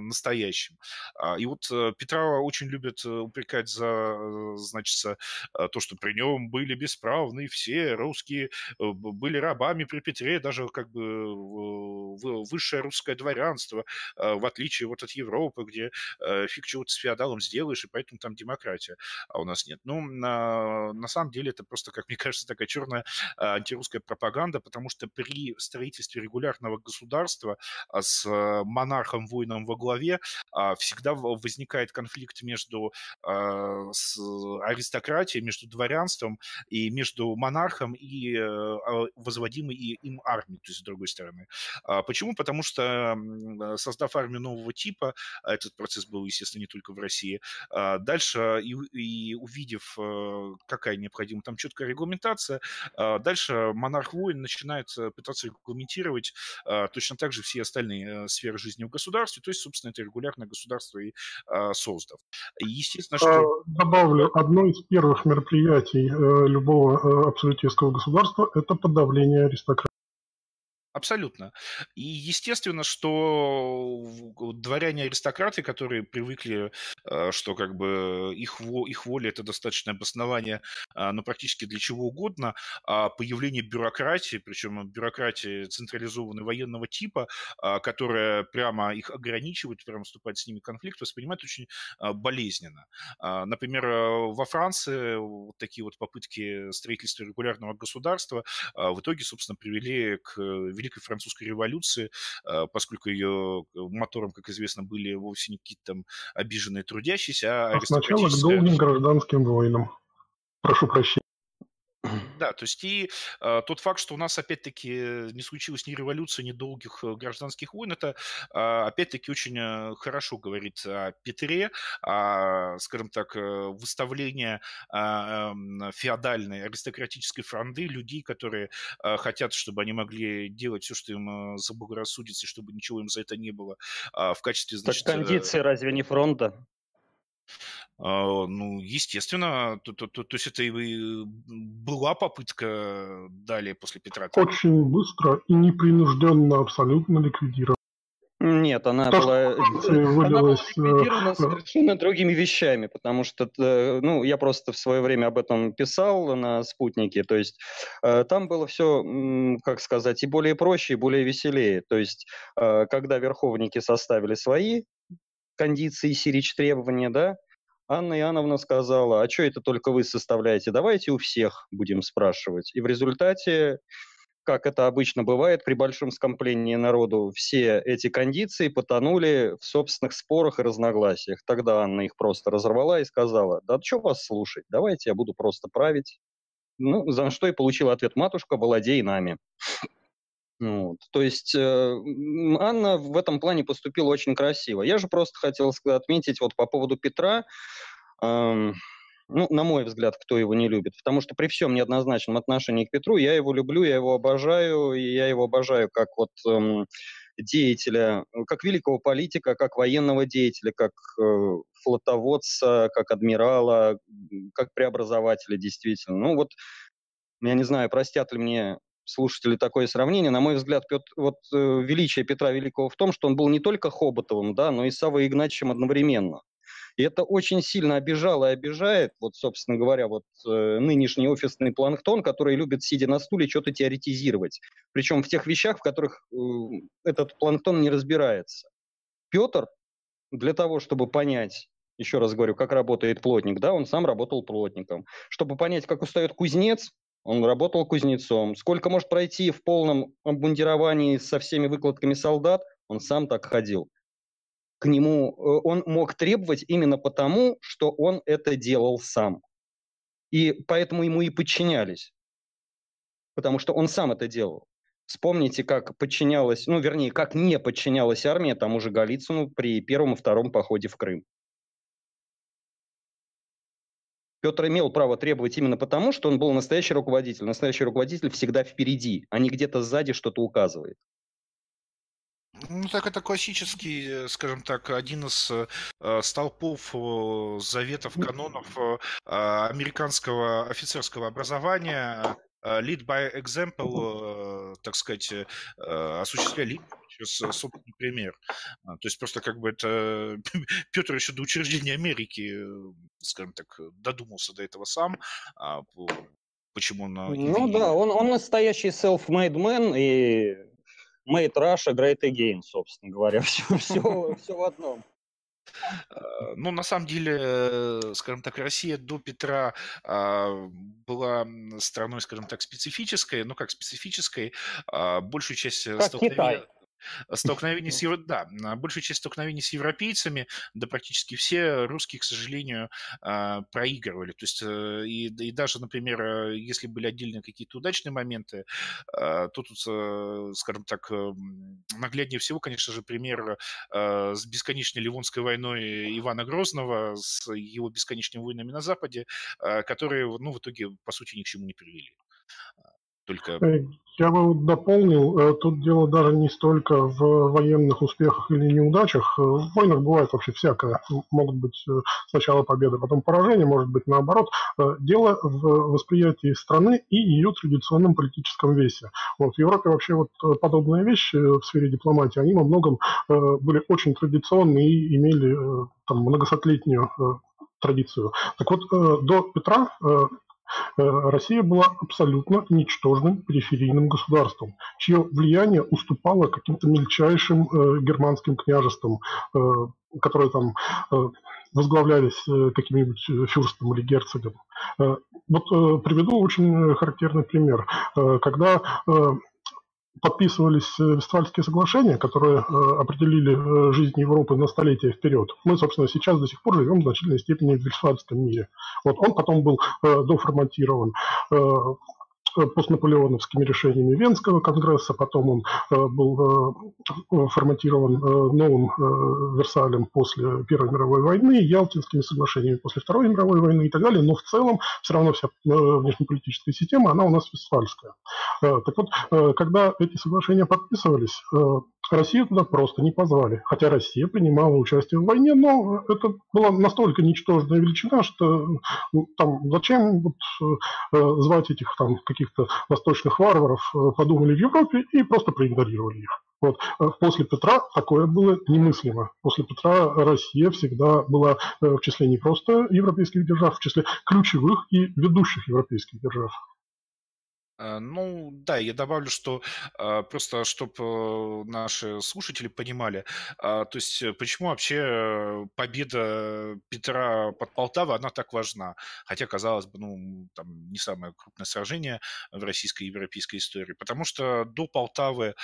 настоящим. А, и вот э, Петра очень любят э, упрекать за, э, значит, то, что при нем были бесправные все русские, были рабами при Петре, даже как бы высшее русское дворянство, в отличие вот от Европы, где фиг чего-то с феодалом сделаешь, и поэтому там демократия, а у нас нет. Ну, на, на самом деле это просто, как мне кажется, такая черная антирусская пропаганда, потому что при строительстве регулярного государства с монархом-воином во главе а, всегда возникает конфликт между а, аристократией, между дворянством и между монархом и э, а, возводимой им армией, то есть с другой стороны. Почему? Потому что создав армию нового типа, этот процесс был, естественно, не только в России, дальше и, и увидев, э, какая необходима там четкая регламентация, дальше монарх-воин начинает э, пытаться регламентировать точно так же все остальные сферы жизни в государстве, то есть, собственно, это регулярно государство и э, создав. Естественно, что... Добавлю, одно из первых мероприятий э, любого э, абсолютистского государства – это подавление аристократии. Абсолютно. И естественно, что дворяне-аристократы, которые привыкли, э, что как бы их их воля- это достаточное обоснование, а, ну, практически для чего угодно, а появление бюрократии, причем бюрократии централизованной военного типа, а, которая прямо их ограничивает, прямо вступает с ними в конфликт, воспринимают очень, а, болезненно. Например, э, во Франции вот такие вот попытки строительства регулярного государства, в итоге, собственно, привели к великой Французской революции, а, поскольку ее э, мотором, как известно, были вовсе не какие-то там обиженные трудящиеся, а, а сначала к долгим гражданским войнам. Прошу прощения. Да, то есть и э, тот факт, что у нас опять-таки не случилось ни революции, ни долгих э, гражданских войн, это э, опять-таки очень э, хорошо говорит о Петре, о, скажем так, выставление э, э, феодальной аристократической фронды людей, которые э, хотят, чтобы они могли делать все, что им э, заблагорассудится, и чтобы ничего им за это не было, э, в качестве, значит... Так кондиции разве не фронта? А, ну, естественно, то, то, то, то есть это и была попытка далее после Петра. Очень быстро и непринужденно абсолютно ликвидировать. Нет, она То, была, она была ликвидирована совершенно другими вещами, потому что, э, ну, я просто в свое время об этом писал на спутнике, то есть э, там было все, как сказать, и более проще, и более веселее. То есть, э, когда верховники составили свои кондиции, сирич требования, да, Анна Иоанновна сказала, а что это только вы составляете, давайте у всех будем спрашивать. И в результате, как это обычно бывает при большом скоплении народу, все эти кондиции потонули в собственных спорах и разногласиях. Тогда Анна их просто разорвала и сказала, да что вас слушать, давайте я буду просто править. Ну, за что и получил ответ матушка, владей нами. Вот. То есть э, Анна в этом плане поступила очень красиво. Я же просто хотел отметить вот по поводу Петра, э, ну, на мой взгляд, кто его не любит, потому что при всем неоднозначном отношении к Петру я его люблю, я его обожаю, и я его обожаю как вот э, деятеля, как великого политика, как военного деятеля, как э, флотоводца, как адмирала, как преобразователя, действительно. Ну вот, я не знаю, простят ли мне слушатели такое сравнение. На мой взгляд, Петр, вот э, величие Петра Великого в том, что он был не только Хоботовым, да, но и Савой Игнатьевичем одновременно. И это очень сильно обижало и обижает, вот, собственно говоря, вот э, нынешний офисный планктон, который любит, сидя на стуле, что-то теоретизировать. Причем в тех вещах, в которых э, этот планктон не разбирается. Петр для того, чтобы понять, еще раз говорю, как работает плотник, да, он сам работал плотником. Чтобы понять, как устает кузнец, он работал кузнецом. Сколько может пройти в полном обмундировании со всеми выкладками солдат, он сам так ходил. К нему э, он мог требовать именно потому, что он это делал сам. И поэтому ему и подчинялись. Потому что он сам это делал. Вспомните, как подчинялась, ну, вернее, как не подчинялась армия тому же Голицыну при первом и втором походе в Крым. Петр имел право требовать именно потому, что он был настоящий руководитель. Настоящий руководитель всегда впереди, а не где-то сзади что-то указывает. Ну, так это классический, э, скажем так, один из э, столпов э, заветов, канонов э, а, американского офицерского образования. Э, lead by example, э, так сказать, э, осуществляли через э, собственный пример. А, то есть просто как бы это Петр еще до учреждения Америки, э, скажем так, додумался до этого сам, а почему он... Ну да, он, он настоящий self-made man и made Russia great again, собственно говоря, все, все, все в одном. А, ну, на самом деле, скажем так, Россия до Петра была страной, скажем так, специфической, ну как специфической, большую часть как столкновения... Китай столкновений с Евро... да, большую часть столкновений с европейцами, да практически все русские, к сожалению, а, проигрывали. То есть э, и, и даже, например, э, если были отдельные какие-то удачные моменты, а, то тут, э, скажем так, нагляднее всего, конечно же, пример с бесконечной Ливонской войной Ивана Грозного, с его бесконечными войнами на Западе, которые, ну, в итоге, по сути, ни к чему не привели. Только... Э, я бы дополнил, э, тут дело даже не столько в военных успехах или неудачах. Э, в войнах бывает вообще всякое. Могут быть сначала победы, потом поражение, может быть наоборот. Дело в восприятии страны и ее традиционном политическом весе. Вот в Европе вообще вот подобные вещи в сфере дипломатии, они во многом были очень традиционны и имели там, многосотлетнюю традицию. Так вот, до Петра Россия была абсолютно ничтожным периферийным государством, чье влияние уступало каким-то мельчайшим э, германским княжествам, э, которые там возглавлялись каким-нибудь фюрстом или герцогом. Вот приведу очень характерный пример. Когда подписывались э, Вестфальские соглашения, которые э, определили э, жизнь Европы на столетия вперед. Мы, собственно, сейчас до сих пор живем в значительной степени в Вестфальском мире. Вот он потом был доформатирован постнаполеоновскими решениями Венского конгресса, потом он э, был э, форматирован э, новым Версалем после Первой мировой войны, Ялтинскими соглашениями после Второй мировой войны и так далее, но в целом все равно вся внешнеполитическая система, она у нас вестфальская. Так вот, когда эти соглашения подписывались, Россию туда просто не позвали. Хотя Россия принимала участие в войне, но это была настолько ничтожная величина, что ну, там зачем вот, э, звать этих там каких-то восточных варваров, э, подумали в Европе и просто проигнорировали их. Вот. Э, после Петра такое было немыслимо. После Петра Россия всегда была э, в числе не просто европейских держав, в числе ключевых и ведущих европейских держав. Э, ну, да, я добавлю, что э, просто, чтобы э, наши слушатели понимали, то есть почему вообще победа Петра под Полтавой, она так важна. Хотя, казалось бы, ну, там не самое крупное сражение в российской и европейской истории. Потому что до Полтавы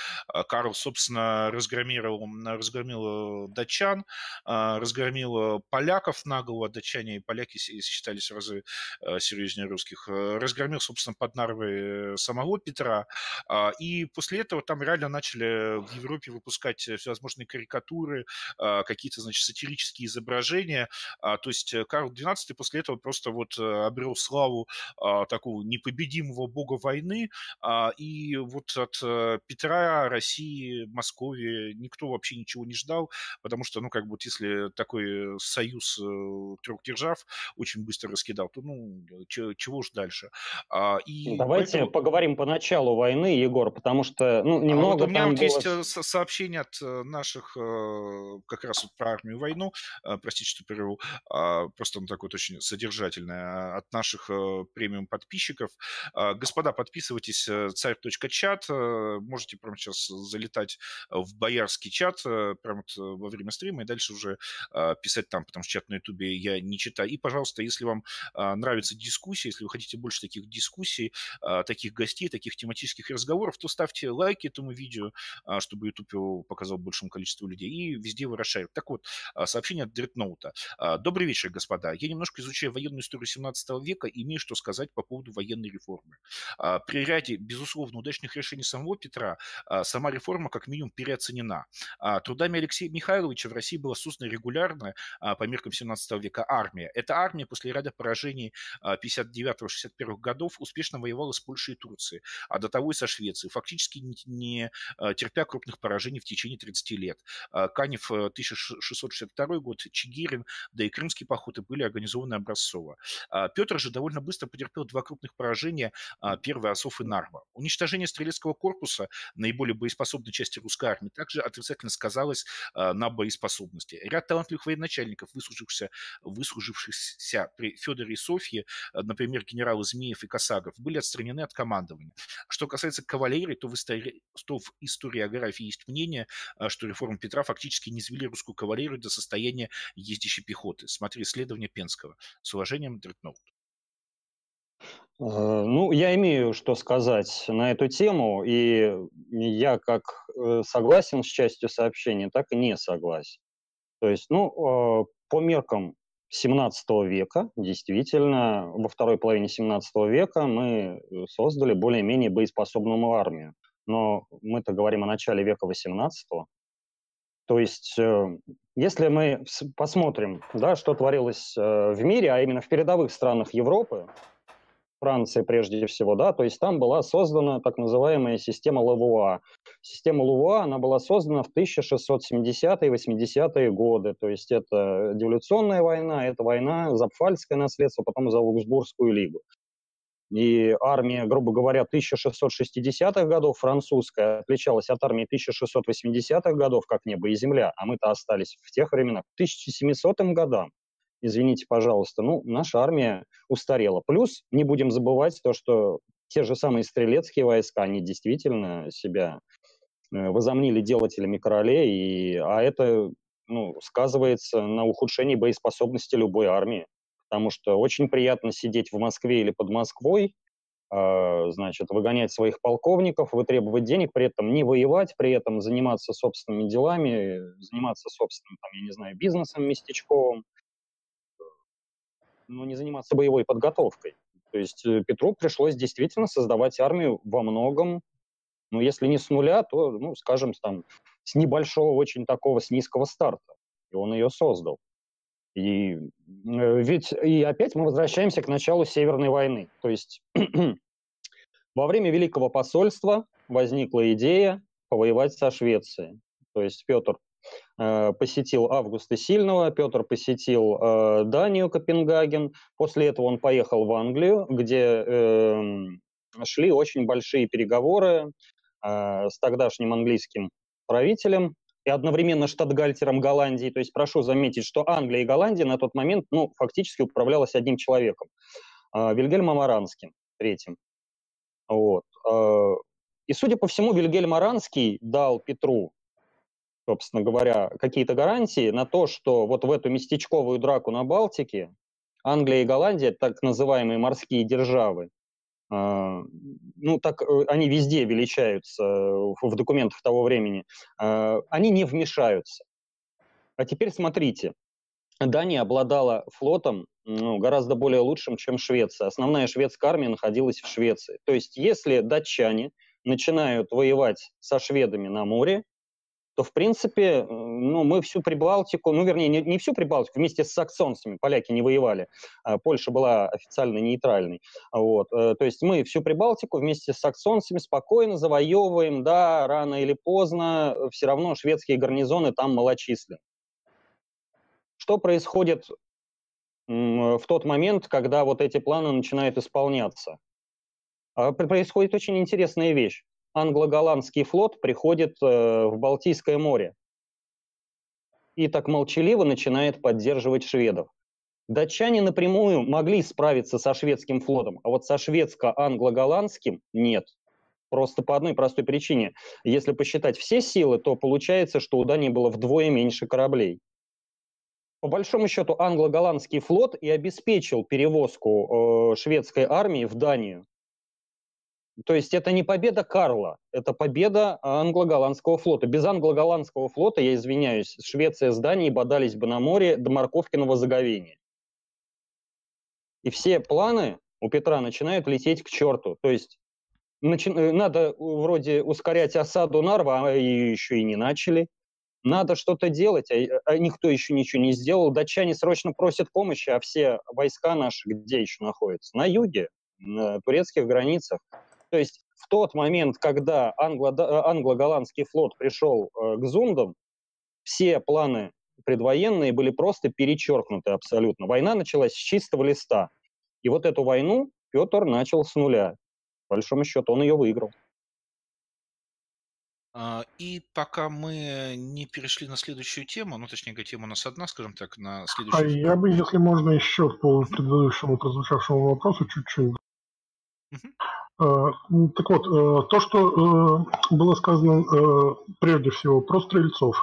Карл, собственно, разгромил, разгромил датчан, разгромил поляков наголо, датчане и поляки считались разы серьезнее русских, разгромил, собственно, под Нарвой самого Петра. А, и после этого там реально начали в Европе выпускать всевозможные карикатуры, а, какие-то, значит, сатирические изображения. А, то есть э, Карл XII после этого просто вот э, обрел славу такого непобедимого бога войны. И вот от э, Петра, России, Москвы никто вообще ничего не ждал, потому что, ну, как бы, вот если такой союз трех держав очень быстро раскидал, то, ну, чего уж дальше. И Давайте поэтому поговорим по началу войны, Егор, потому что ну, немного. А вот у меня вот было... есть э, сообщение от э, наших э, как раз вот про армию войну, простите, что перевел, а, просто он такой вот очень содержательный, от наших премиум подписчиков. Господа, подписывайтесь царь.чат, можете прямо сейчас залетать в боярский чат прямо вот во время стрима и дальше уже писать там, потому что чат на ютубе я не читаю. И, пожалуйста, если вам нравится дискуссия, если вы хотите больше таких дискуссий, таких таких гостей, таких тематических разговоров, то ставьте лайки этому видео, а, чтобы YouTube его показал большему количеству людей, и везде его расширяют. Так вот, а, сообщение от Дредноута. А, Добрый вечер, господа. Я немножко изучаю военную историю 17 века и имею что сказать по поводу военной реформы. При ряде, безусловно, удачных решений самого Петра сама реформа как минимум переоценена. Трудами Алексея Михайловича в России была создана регулярная по меркам 17 века армия. Эта армия после ряда поражений 59-61 годов успешно воевала с Польшей и Турции, а до того и со Швецией, фактически не, не а, терпя крупных поражений в течение 30 лет. А, Канев 1662 э, год, Чигирин, да и Крымские походы были организованы образцово. А, Петр же довольно быстро потерпел два крупных поражения, первый Осов и Нарва. Уничтожение стрелецкого корпуса, наиболее боеспособной части русской армии, также отрицательно сказалось на боеспособности. Ряд талантливых военачальников, выслужившихся, выслужившихся при Федоре и Софье, например, генералы Змеев и Косагов, были отстранены от командования. Что касается кавалерии, то в, истори... то в историографии есть мнение, а, что реформы Петра фактически не извели русскую кавалерию до состояния ездящей пехоты. Смотри исследование Пенского. С уважением, Дредноут. Э, ну, я имею что сказать на эту тему, и я как э, согласен с частью сообщения, так и не согласен. То есть, ну, э, по меркам 17 века, действительно, во второй половине 17 века мы э, создали более-менее боеспособную армию. Но мы-то говорим о начале века 18 то есть, э, если мы посмотрим, да, что творилось э, в мире, а именно в передовых странах Европы, Франции прежде всего, да, то есть там была создана так называемая система Лавуа. Система Лавуа, она была создана в 1670-е 80-е годы, то есть это деволюционная война, это война за Пфальцкое наследство, потом за Луксбургскую лигу. И армия, грубо говоря, 1660-х годов французская отличалась от армии 1680-х годов, как небо и земля, а мы-то остались в тех временах, к 1700 годам извините, пожалуйста, ну, наша армия устарела. Плюс не будем забывать то, что те же самые стрелецкие войска, они действительно себя э, возомнили делателями королей, и, а это ну, сказывается на ухудшении боеспособности любой армии. Потому что очень приятно сидеть в Москве или под Москвой, э, значит, выгонять своих полковников, вытребовать денег, при этом не воевать, при этом заниматься собственными делами, заниматься собственным, там, я не знаю, бизнесом местечковым, ну, не заниматься боевой подготовкой. То есть э, Петру пришлось действительно создавать армию во многом, ну, если не с нуля, то, ну, скажем, там, с небольшого, очень такого, с низкого старта. И он ее создал. И э, ведь и опять мы возвращаемся к началу Северной войны. То есть во время Великого посольства возникла идея повоевать со Швецией. То есть Петр посетил Августа Сильного, Петр посетил э, Данию, Копенгаген. После этого он поехал в Англию, где эм, шли очень большие переговоры э, с тогдашним английским правителем и одновременно штатгальтером Голландии. То есть прошу заметить, что Англия и Голландия на тот момент ну, фактически управлялась одним человеком, Вильгельмом Аранским, третьим. Вот. И, судя по всему, Вильгельм Аранский дал Петру собственно говоря, какие-то гарантии на то, что вот в эту местечковую драку на Балтике Англия и Голландия, так называемые морские державы, э, ну, так э, они везде величаются в документах того времени, э, они не вмешаются. А теперь смотрите, Дания обладала флотом ну, гораздо более лучшим, чем Швеция. Основная шведская армия находилась в Швеции. То есть, если датчане начинают воевать со шведами на море, то, в принципе, ну, мы всю Прибалтику, ну, вернее, не, не всю Прибалтику, вместе с саксонцами, поляки не воевали, а Польша была официально нейтральной, вот, э, то есть мы всю Прибалтику вместе с саксонцами спокойно завоевываем, да, рано или поздно, все равно шведские гарнизоны там малочисленны. Что происходит в тот момент, когда вот эти планы начинают исполняться? А, происходит очень интересная вещь англо-голландский флот приходит э, в Балтийское море и так молчаливо начинает поддерживать шведов. Датчане напрямую могли справиться со шведским флотом, а вот со шведско-англо-голландским нет. Просто по одной простой причине. Если посчитать все силы, то получается, что у Дании было вдвое меньше кораблей. По большому счету, англо-голландский флот и обеспечил перевозку э, шведской армии в Данию. То есть это не победа Карла, это победа англо-голландского флота. Без англо-голландского флота, я извиняюсь, Швеция с Данией бодались бы на море до Морковкиного заговения. И все планы у Петра начинают лететь к черту. То есть начи... Э, надо вроде ускорять осаду Нарва, а ее еще и не начали. Надо что-то делать, а, а никто еще ничего не сделал. Датчане срочно просят помощи, а все войска наши где еще находятся? На юге, на турецких границах. То есть в тот момент, когда англо- э, англо-голландский флот пришел э, к Зундам, все планы предвоенные были просто перечеркнуты абсолютно. Война началась с чистого листа. И вот эту войну Петр начал с нуля. По большому счету он ее выиграл. А, и пока мы не перешли на следующую тему, ну, точнее, тема у нас одна, скажем так, на А следующую... я бы, если можно, еще по предыдущему прозвучавшему вопросу чуть-чуть. Мгм. Э, Так вот, э, то, что э, было сказано прежде всего про стрельцов.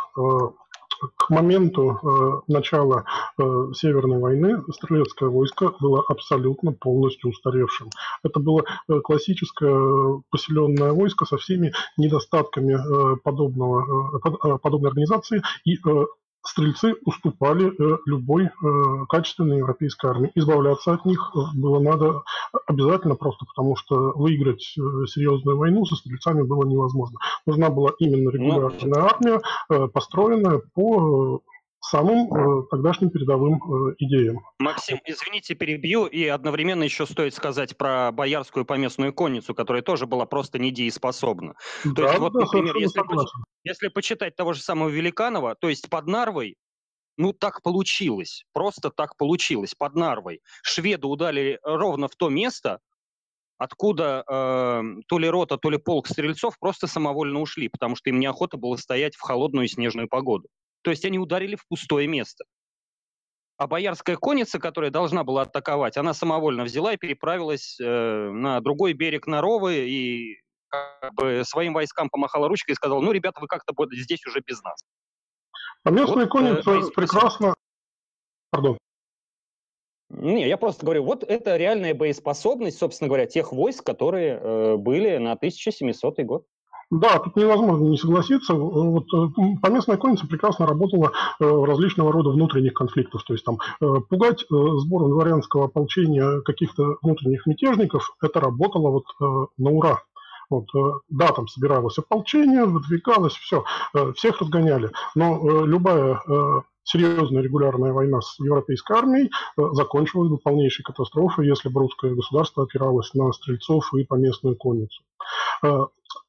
К моменту начала Северной войны стрелецкое войско было абсолютно полностью устаревшим. Это было классическое поселенное войско со всеми недостатками подобного, под- подобной организации и стрельцы уступали э, любой э, качественной европейской армии. Избавляться от них э, было надо обязательно просто потому, что выиграть серьезную войну со стрельцами было невозможно. Нужна была именно регулярная армия, построенная по самым э, тогдашним передовым э, идеям. Максим, извините, перебью, и одновременно еще стоит сказать про боярскую поместную конницу, которая тоже была просто недееспособна. То да, есть, вот, да, например, если, если почитать того же самого Великанова, то есть под Нарвой ну, так получилось, просто так получилось, под Нарвой. Шведы удали ровно в то место, откуда э, то ли рота, то ли полк стрельцов просто самовольно ушли, потому что им неохота было стоять в холодную снежную погоду. То есть они ударили в пустое место. А боярская конница, которая должна была атаковать, она самовольно взяла и переправилась э, на другой берег Наровы и как бы своим войскам помахала ручкой и сказала, ну, ребята, вы как-то будете здесь уже без нас. А местная вот, конница э, прекрасно... Пардон. Не, я просто говорю, вот это реальная боеспособность, собственно говоря, тех войск, которые э, были на 1700 год. Да, тут невозможно не согласиться. Вот э, поместная конница прекрасно работала э, в различного рода внутренних конфликтах. То есть там э, пугать сбором дворянского ополчения каких-то внутренних мятежников, это работало вот на ура. Вот, да, там собиралось ополчение, выдвигалось, все, всех разгоняли. Но любая серьезная регулярная война с европейской армией закончилась бы полнейшей катастрофой, если бы русское государство опиралось на стрельцов и поместную конницу.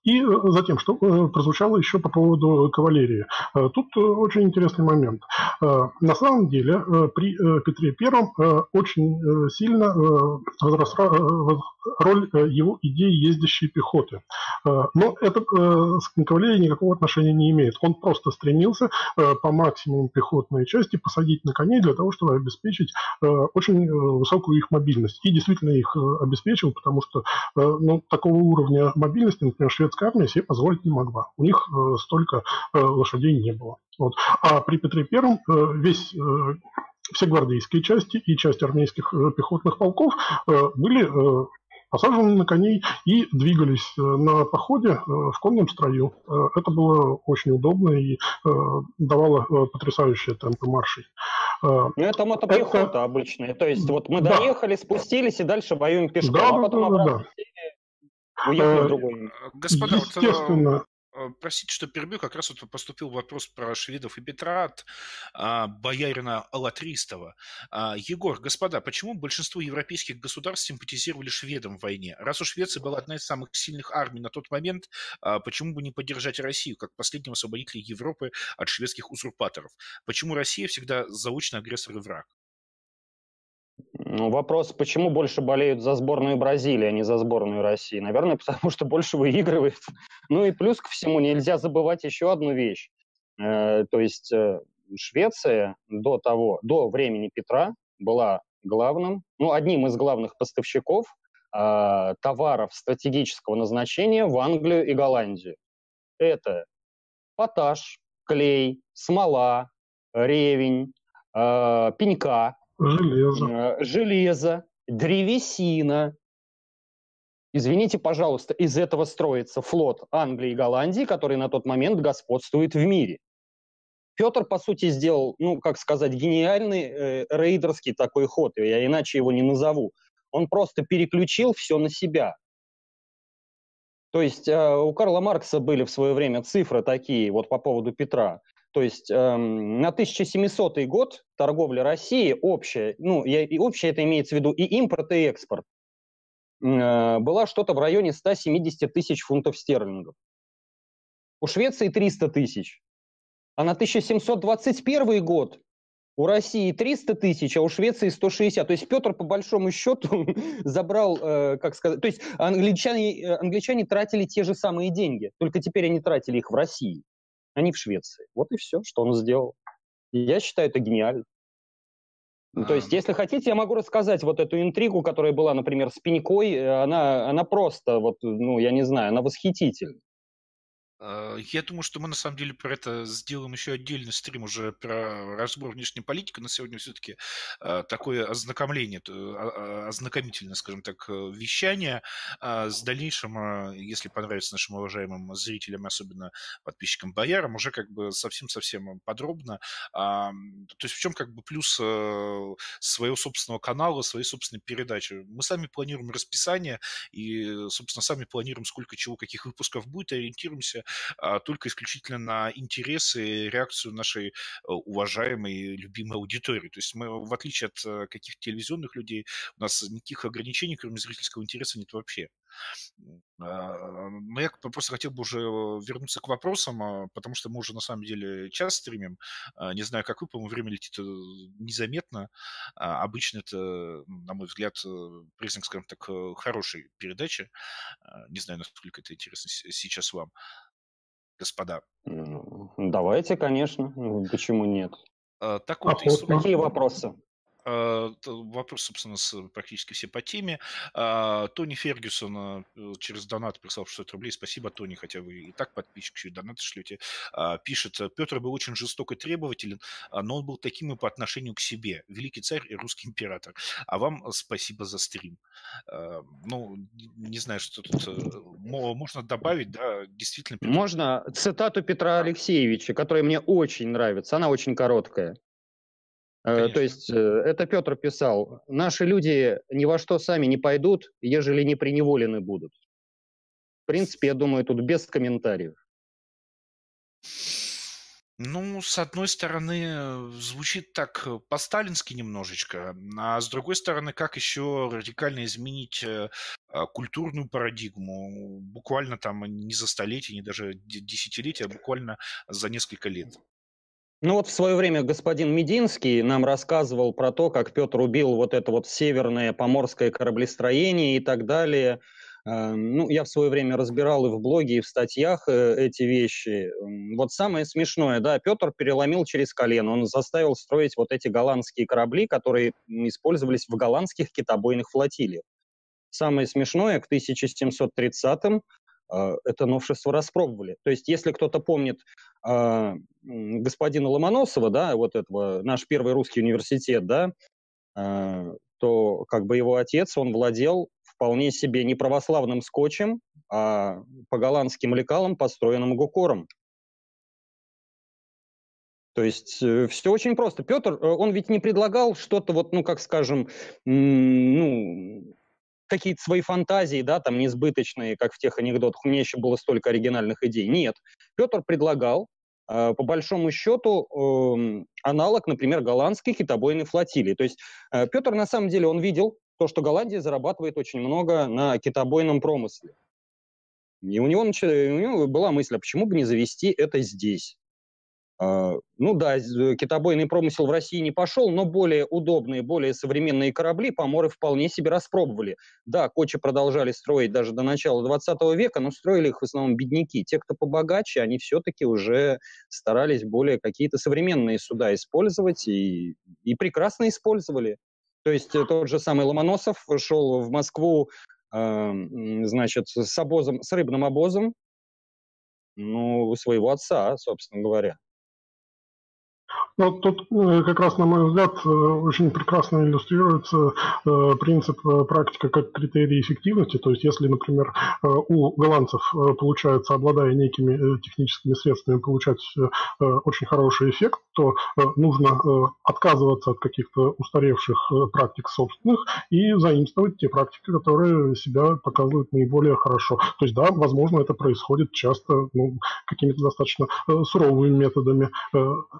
И э, затем, что э, прозвучало еще по поводу кавалерии. Э, тут очень интересный момент. На самом деле при Петре Первом очень сильно возросла роль его идеи ездящей пехоты. Но это к кавалерии никакого отношения не имеет. Он просто стремился по максимуму пехотной части посадить на коней для того, чтобы обеспечить очень высокую их мобильность. И действительно их обеспечил, потому что ну, такого уровня мобильности, например, швед советская армия себе позволить не могла. У них э, столько э, лошадей не было. Вот. А при Петре Первом э, весь все гвардейские части и часть армейских пехотных полков были посажены на коней и двигались на походе в конном строю. Это было очень удобно и давало потрясающие темпы маршей. Ну, это мотопехота это... обычная. То есть вот мы да. доехали, спустились и дальше воюем пешком, да, а потом да, да, да. Уехали в другой. Господа, Естественно. Вот, Э, простите, что перебью, как раз вот поступил вопрос про шведов и Петра от а, боярина Алатристова. А, Егор, господа, почему большинство европейских государств симпатизировали шведам в войне? Раз у Швеции была одна из самых сильных армий на тот момент, а, почему бы не поддержать Россию, как последнего освободителя Европы от шведских узурпаторов? Почему Россия всегда заочный агрессор и враг? Ну, вопрос, почему больше болеют за сборную Бразилии, а не за сборную России? Наверное, потому что больше выигрывает. Ну и плюс ко всему нельзя забывать еще одну вещь. Э, то есть э, Швеция до того, до времени Петра была главным, ну, одним из главных поставщиков э, товаров стратегического назначения в Англию и Голландию. Это поташ, клей, смола, ревень, э, пенька, Железо. Э, железо, древесина. Извините, пожалуйста, из этого строится флот Англии и Голландии, который на тот момент господствует в мире. Петр, по сути, сделал, ну, как сказать, гениальный э, рейдерский такой ход, я иначе его не назову. Он просто переключил все на себя. То есть э, у Карла Маркса были в свое время цифры такие вот по поводу Петра. То есть эм, на 1700 год торговля России общая, ну, я, и общая это имеется в виду и импорт, и экспорт, э, была что-то в районе 170 тысяч фунтов стерлингов. У Швеции 300 тысяч. А на 1721 год у России 300 тысяч, а у Швеции 160. То есть Петр, по большому счету, забрал, э, как сказать... То есть англичане, э, англичане тратили те же самые деньги, только теперь они тратили их в России а не в Швеции. Вот и все, что он сделал. я считаю это гениально. Ну, то есть, если хотите, я могу рассказать вот эту интригу, которая была, например, с Пенькой. Она, она просто, вот, ну, я не знаю, она восхитительна. Э, я думаю, что мы на самом деле про это сделаем еще отдельный стрим уже про разбор внешней политики. На сегодня все-таки э, такое ознакомление, а, а, ознакомительное, скажем так, э, вещание с дальнейшим, если понравится нашим уважаемым зрителям, особенно подписчикам Боярам, уже как бы совсем-совсем подробно. То есть в чем как бы плюс своего собственного канала, своей собственной передачи. Мы сами планируем расписание и, собственно, сами планируем, сколько чего, каких выпусков будет, ориентируемся а, только исключительно на интересы и реакцию нашей э, уважаемой любимой аудитории. То есть мы, в отличие от э, каких-то телевизионных людей, у нас никаких ограничений, кроме зрительского интереса, нет вообще. А, но я просто хотел бы уже вернуться к вопросам, а, потому что мы уже на самом деле час стримим. Не знаю, как вы, по-моему, время летит э, незаметно. Обычно это, на мой взгляд, признак, скажем так, хорошей передачи. Не знаю, насколько это интересно сейчас вам, господа. Давайте, конечно. Почему нет? Так вот, и, Какие вопросы? А, вопрос, собственно, с практически все по теме. А, Тони Фергюсон э, через донат прислал 600 рублей. Спасибо, Тони, хотя вы и так подписчик, еще и донат шлете. А, пишет, Петр был очень жесток и требователен, но он был таким и по отношению к себе. Великий царь и русский император. А вам спасибо за стрим. Ну, не знаю, что тут э, можно добавить, да, действительно. Можно цитату Петра Алексеевича, которая мне очень нравится. Она очень короткая. Э, Конечно. То есть э, это Петр писал, наши люди ни во что сами не пойдут, ежели не приневолены будут. В принципе, я думаю, тут без комментариев. Ну, с одной стороны, звучит так по-сталински немножечко, а с другой стороны, как еще радикально изменить э, а, культурную парадигму, буквально там не за столетие, не даже десятилетия, а буквально за несколько лет. Ну вот в свое время господин Мединский нам рассказывал про то, как Петр убил вот это вот северное поморское кораблестроение и так далее. Э, ну, я в свое время разбирал и в блоге, и в статьях э, эти вещи. Вот самое смешное, да, Петр переломил через колено. Он заставил строить вот эти голландские корабли, которые использовались в голландских китобойных флотилиях. Самое смешное, к 1730-м а, это новшество распробовали. То есть, если кто-то помнит э, господина Ломоносова, да, вот этого, наш первый русский университет, да, э, то как бы его отец, он владел вполне себе не православным скотчем, а по голландским лекалам, построенным Гукором. То есть э, все очень просто. Петр, э, он ведь не предлагал что-то вот, ну, как скажем, ну, какие-то свои фантазии, да, там несбыточные, как в тех анекдотах. У меня еще было столько оригинальных идей. Нет. Петр предлагал, э, по большому счету, э, аналог, например, голландской китобойной флотилии. То есть э, Петр, на самом деле, он видел то, что Голландия зарабатывает очень много на китобойном промысле. И у него, у него была мысль, а почему бы не завести это здесь? А, ну да, китобойный промысел в России не пошел, но более удобные, более современные корабли поморы вполне себе распробовали. Да, кочи продолжали строить даже до начала 20 века, но строили их в основном бедняки. Те, кто побогаче, они все-таки уже старались более какие-то современные суда использовать и, и прекрасно использовали. То есть э, тот же самый Ломоносов шел в Москву, э, значит, с обозом, с рыбным обозом, ну, своего отца, собственно говоря. Ну, тут э, как раз, на мой взгляд, э, очень прекрасно иллюстрируется э, принцип практика как критерий эффективности. То есть, если, например, у голландцев получается, обладая некими техническими средствами, получать очень хороший эффект, то нужно отказываться от каких-то устаревших практик собственных и заимствовать те практики, которые себя показывают наиболее хорошо. То есть, да, возможно, это происходит часто ну, какими-то достаточно суровыми методами.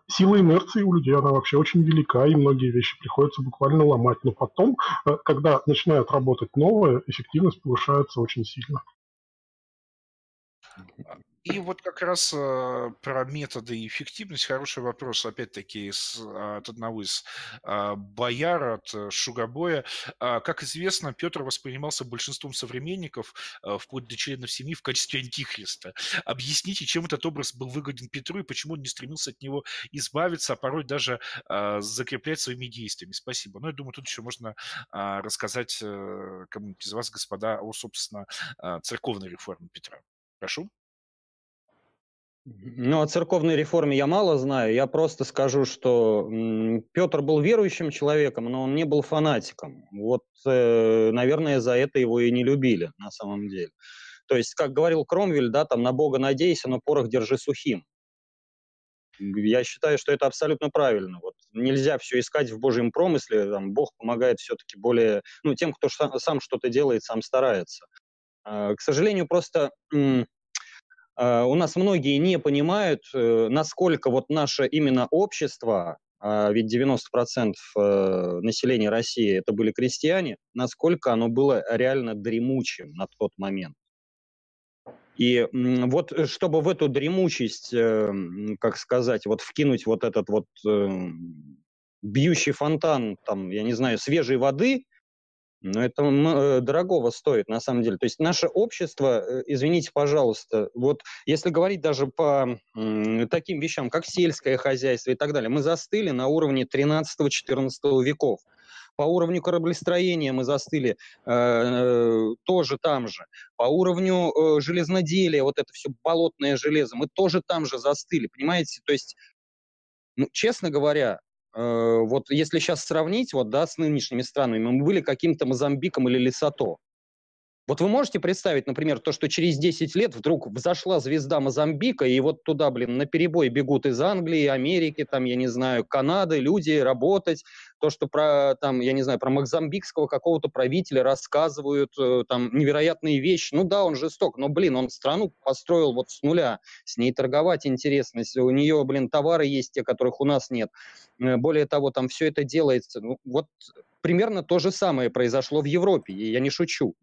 Сила инерции инерции у людей, она вообще очень велика, и многие вещи приходится буквально ломать. Но потом, э, когда начинает работать новое, эффективность повышается очень сильно. И вот как раз э, про методы и эффективность хороший вопрос, опять-таки, с, от одного из э, бояр, от э, Шугабоя. Э, как известно, Петр воспринимался большинством современников, э, вплоть до членов семьи, в качестве антихриста. Объясните, чем этот образ был выгоден Петру и почему он не стремился от него избавиться, а порой даже э, закреплять своими действиями. Спасибо. Ну, я думаю, тут еще можно э, рассказать э, кому-нибудь из вас, господа, о, собственно, э, церковной реформе Петра. Прошу. Ну, о церковной реформе я мало знаю. Я просто скажу, что Петр был верующим человеком, но он не был фанатиком. Вот, э, наверное, за это его и не любили на самом деле. То есть, как говорил Кромвель, да, там на Бога надейся, но порох держи сухим. Я считаю, что это абсолютно правильно. Вот нельзя все искать в Божьем промысле. Там, Бог помогает все-таки более, ну, тем, кто сам что-то делает, сам старается. А, к сожалению, просто у нас многие не понимают, насколько вот наше именно общество, а ведь 90% населения России это были крестьяне, насколько оно было реально дремучим на тот момент. И вот э, чтобы в эту дремучесть, э, как сказать, вот вкинуть вот этот вот э, бьющий фонтан, там, я не знаю, свежей воды, ну, это дорогого стоит, на самом деле. То есть наше общество, извините, пожалуйста, вот если говорить даже по таким вещам, как сельское хозяйство и так далее, мы застыли на уровне 13-14 веков. По уровню кораблестроения мы застыли э, э, тоже там же. По уровню э, железноделия, вот это все болотное железо, мы тоже там же застыли, понимаете? То есть, ну, честно говоря, э, вот если сейчас сравнить вот, да, с нынешними странами, мы были каким-то Мозамбиком или Лесото. Вот вы можете представить, например, то, что через 10 лет вдруг взошла звезда Мозамбика, и вот туда, блин, на перебой бегут из Англии, Америки, там, я не знаю, Канады люди работать. То, что про, там, я не знаю, про мозамбикского какого-то правителя рассказывают, э, там, невероятные вещи. Ну да, он жесток, но, блин, он страну построил вот с нуля. С ней торговать интересно. У нее, блин, товары есть те, которых у нас нет. Э, более того, там все это делается. Ну, вот примерно то же самое произошло в Европе, и я не шучу.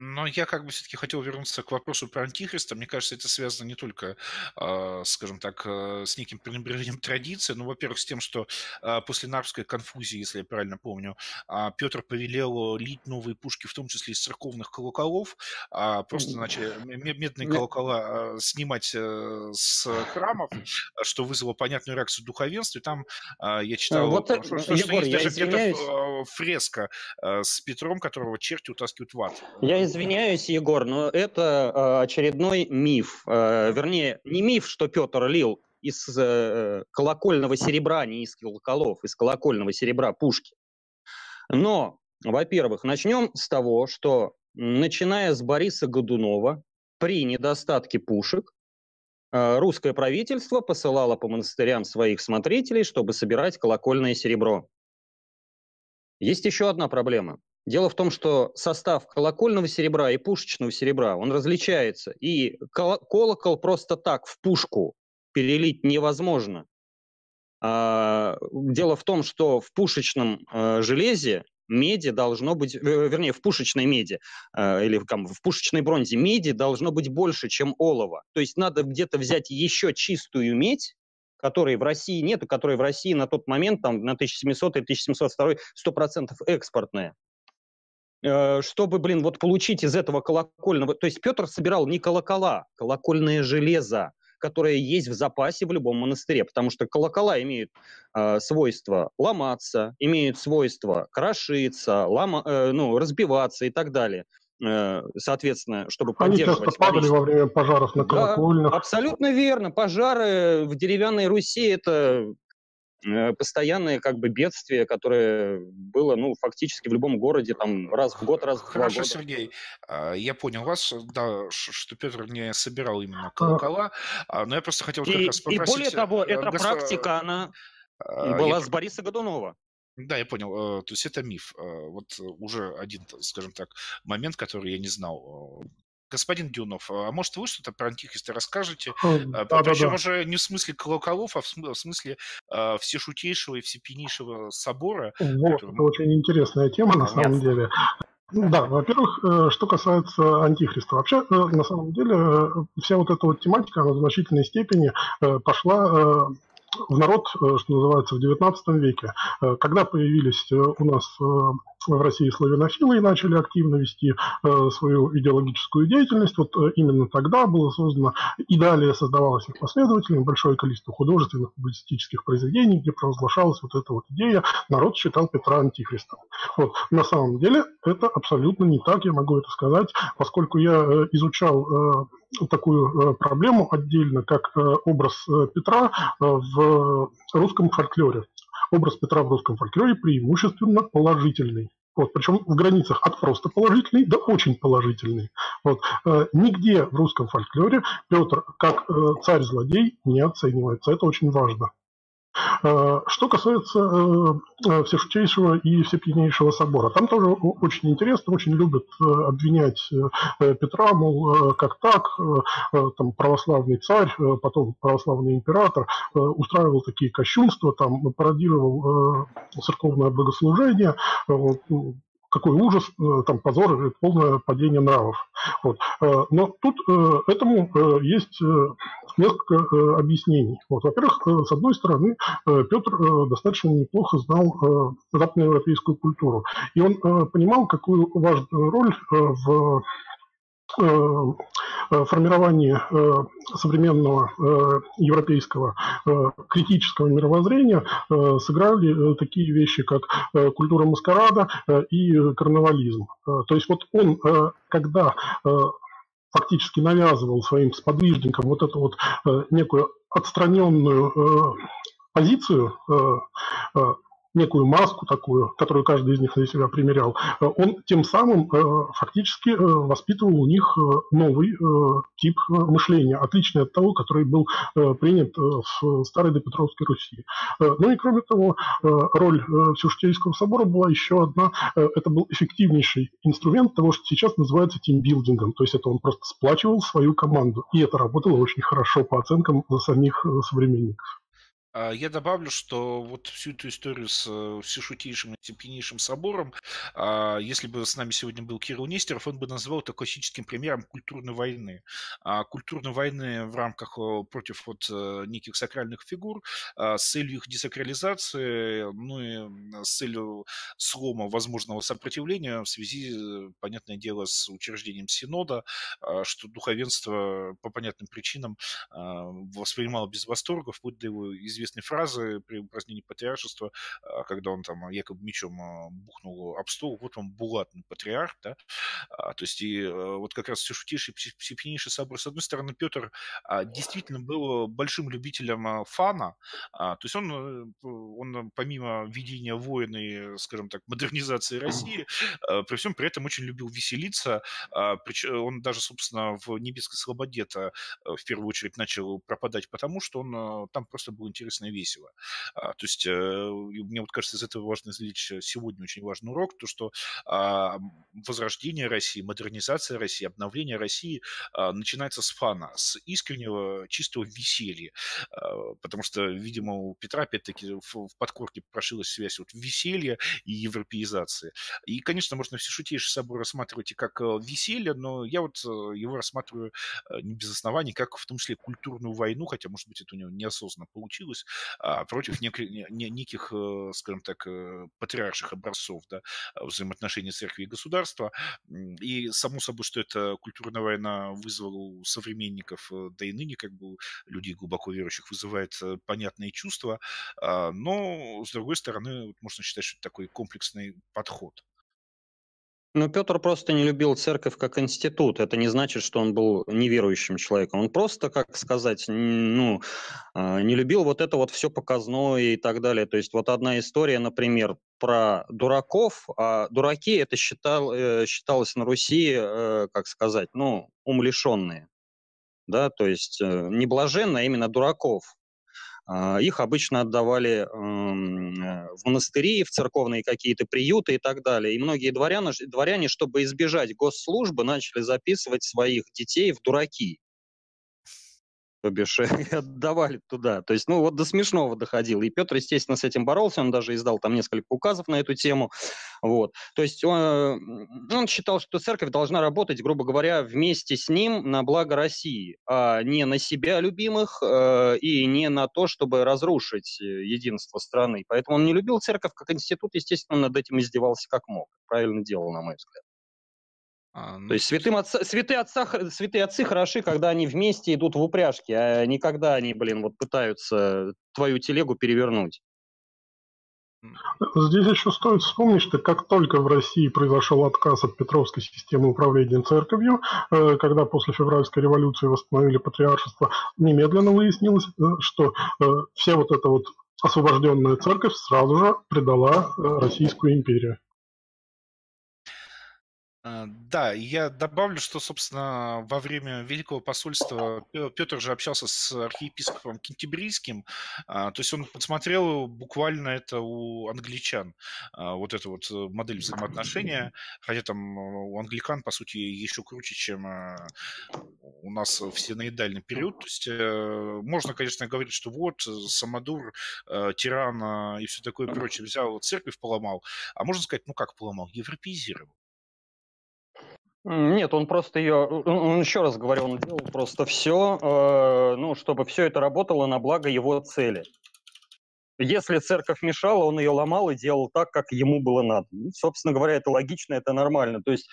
Но я как бы все-таки хотел вернуться к вопросу про Антихриста. Мне кажется, это связано не только, э, скажем так, э, с неким пренебрежением традиции, но, во-первых, с тем, что э, после Нарвской конфузии, если я правильно помню, э, Петр повелел лить новые пушки, в том числе из церковных колоколов, э, просто начали медные колокола э, снимать с храмов, что вызвало понятную реакцию духовенства. И там я читал, вот, что, что, Егор, что есть даже где-то фреска с Петром, которого черти утаскивают в ад. Я извиняюсь, Егор, но это э, очередной миф. Э, вернее, не миф, что Петр лил из э, колокольного серебра, не из колоколов, из колокольного серебра пушки. Но, во-первых, начнем с того, что начиная с Бориса Годунова, при недостатке пушек, русское правительство посылало по монастырям своих смотрителей, чтобы собирать колокольное серебро. Есть еще одна проблема. Дело в том, что состав колокольного серебра и пушечного серебра, он различается. И колокол просто так в пушку перелить невозможно. А, дело в том, что в пушечном э, железе меди должно быть, вернее, в пушечной меди э, или в пушечной бронзе меди должно быть больше, чем олова. То есть надо где-то взять еще чистую медь, которой в России нет, которая в России на тот момент, там, на 1700 и 1702, 100% экспортная. Э, чтобы, блин, вот получить из этого колокольного... То есть Петр собирал не колокола, колокольное железо, которое есть в запасе в любом монастыре, потому что колокола имеют э, свойство ломаться, имеют свойство крошиться, лома, э, ну, разбиваться и так далее э, соответственно, чтобы Они поддерживать... Они часто падали во время пожаров на колокольнях. Да, абсолютно верно. Пожары в деревянной Руси – это постоянное как бы бедствие, которое было, ну, фактически в любом городе, там, раз в год, раз в Хорошо, два года. Сергей, а, я понял вас, да, что Петр не собирал именно а. колокола, а, но я просто хотел как и, раз попросить... И более того, э, эта госп... практика, она была я... с Бориса Годунова. Да, я понял. Э, то есть это миф. Вот уже один, скажем так, момент, который я не знал господин Дюнов, а может вы что-то про Антихриста расскажете? Да, Причем да, да. уже не в смысле колоколов, а в смысле э, всешутейшего и всепьянейшего собора. Вот, который... это очень интересная тема на самом деле. Да, во-первых, э, что касается Антихриста. Вообще, э, на самом деле, э, вся вот эта вот тематика, она в значительной степени пошла в народ, что называется, в XIX веке. Когда появились у нас в России славянофилы и начали активно вести э, свою идеологическую деятельность. Вот э, именно тогда было создано и далее создавалось их последователями большое количество художественных публицистических произведений, где провозглашалась вот эта вот идея «народ считал Петра антихристом». Вот. На самом деле это абсолютно не так, я могу это сказать, поскольку я э, изучал такую проблему отдельно, как образ Петра в русском фольклоре образ Петра в русском фольклоре преимущественно положительный. Вот, причем в границах от просто положительный до очень положительный. Вот, э, нигде в русском фольклоре Петр как э, царь-злодей не оценивается. Это очень важно. Э, что касается э, э, Всешутейшего и Всепьянейшего собора, там тоже очень интересно, очень любят обвинять Петра, мол, как так, там православный царь, потом православный император устраивал такие кощунства, там пародировал церковное богослужение, какой ужас, там позор, полное падение нравов. Вот. Но тут этому есть несколько э, объяснений. Вот, во-первых, э, с одной стороны, э, Петр достаточно неплохо знал западноевропейскую культуру, и он понимал, какую важную роль в формировании современного европейского критического мировоззрения сыграли такие вещи, как культура маскарада и карнавализм. То есть вот он, когда фактически навязывал своим сподвижникам вот эту вот э, некую отстраненную э, позицию, э, некую маску такую, которую каждый из них на себя примерял, э, он тем самым э, фактически э, воспитывал у них новый тип мышления, отличный от того, который был принят в старой допетровской Руси. Ну и кроме того, роль Всеуштейского собора была еще одна, это был эффективнейший инструмент того, что сейчас называется тимбилдингом, то есть это он просто сплачивал свою команду, и это работало очень хорошо по оценкам самих современников. А, я добавлю, что вот всю эту историю с э, всешутейшим и степеннейшим собором, а, если бы с нами сегодня был Кирилл Нестеров, он бы назвал это классическим примером культурной войны. А, культурной войны в рамках против вот э, неких сакральных фигур с целью их десакрализации, ну и с целью слома возможного сопротивления в связи, э, понятное дело, с учреждением Синода, что духовенство по понятным причинам воспринимало без восторга, вплоть до его известия известной фразы при упразднении патриаршества, а, когда он там якобы мечом а, бухнул об стол, вот он булатный патриарх, да, а, то есть и вот как раз все шутейший, психийнейший собор, с одной стороны, Петр действительно был большим любителем фана, то есть он, э, он помимо ведения войны скажем так, модернизации России, при всем при этом очень любил веселиться, он даже, собственно, в Небесской Слободе в первую очередь начал пропадать, потому что он там просто был интересен интересно и весело. А, то есть э, мне вот кажется, из этого важно извлечь сегодня очень важный урок, то что а, возрождение России, модернизация России, обновление России а, начинается с фана, с искреннего чистого веселья. Потому что, видимо, у Петра, опять-таки, в подкорке прошилась связь вот веселья и европеизации. И, конечно, можно все шутейший собой рассматривать и как э, веселье, но я вот э, его рассматриваю не без оснований, как в том числе культурную войну, хотя, может быть, это у него неосознанно получилось, Союз а, против нек- неких, э, скажем так, э, патриарших образцов да, взаимоотношений церкви и государства. И само собой, что эта культурная война вызвала у современников, э, да и ныне как бы людей глубоко верующих вызывает понятные чувства, а, но, с другой стороны, можно считать, что это такой комплексный подход. Ну, Петр просто не любил церковь как институт. Это не значит, что он был неверующим человеком. Он просто, как сказать, ну, а, не любил вот это вот все показное и так далее. То есть вот одна история, например, про дураков. А дураки это считал, э, считалось на Руси, э, как сказать, ну, умлишенные. Да, то есть э, не блаженно, а именно дураков. А, их обычно отдавали э, в монастыри, в церковные какие-то приюты и так далее. И многие дворяне, дворяне, чтобы избежать госслужбы, начали записывать своих детей в дураки то бишь, отдавали туда. То есть, ну, вот до смешного доходило. И Петр, естественно, с этим боролся, он даже издал там несколько указов на эту тему. Вот. То есть он, он считал, что церковь должна работать, грубо говоря, вместе с ним на благо России, а не на себя любимых э, и не на то, чтобы разрушить э, единство страны. Поэтому он не любил церковь как институт, естественно, над этим издевался как мог. Правильно делал, на мой взгляд. А, ну, То есть святым отца, святые, отца, святые отцы хороши, когда они вместе идут в упряжке, а не когда они, блин, вот пытаются твою телегу перевернуть. Здесь еще стоит вспомнить, что как только в России произошел отказ от Петровской системы управления церковью, э, когда после февральской революции восстановили патриаршество, немедленно выяснилось, э, что э, вся вот эта вот освобожденная церковь сразу же предала Российскую империю. А, да, я добавлю, что, собственно, во время Великого посольства Петр же общался с архиепископом Кентибрийским, а, то есть он подсмотрел буквально это у англичан, а, вот эту вот э, модель взаимоотношения, хотя там э, у англикан, по сути, еще круче, чем у нас в синоидальный период, то есть э, можно, конечно, говорить, что вот Самодур, тиран и все такое прочее взял, церковь поломал, а можно сказать, ну как поломал, европеизировал. Нет, он просто ее, он, еще раз говорю, он делал просто все, э, ну, чтобы все это работало на благо его цели. Если церковь мешала, он ее ломал и делал так, как ему было надо. Ну, собственно говоря, это логично, это нормально. То есть,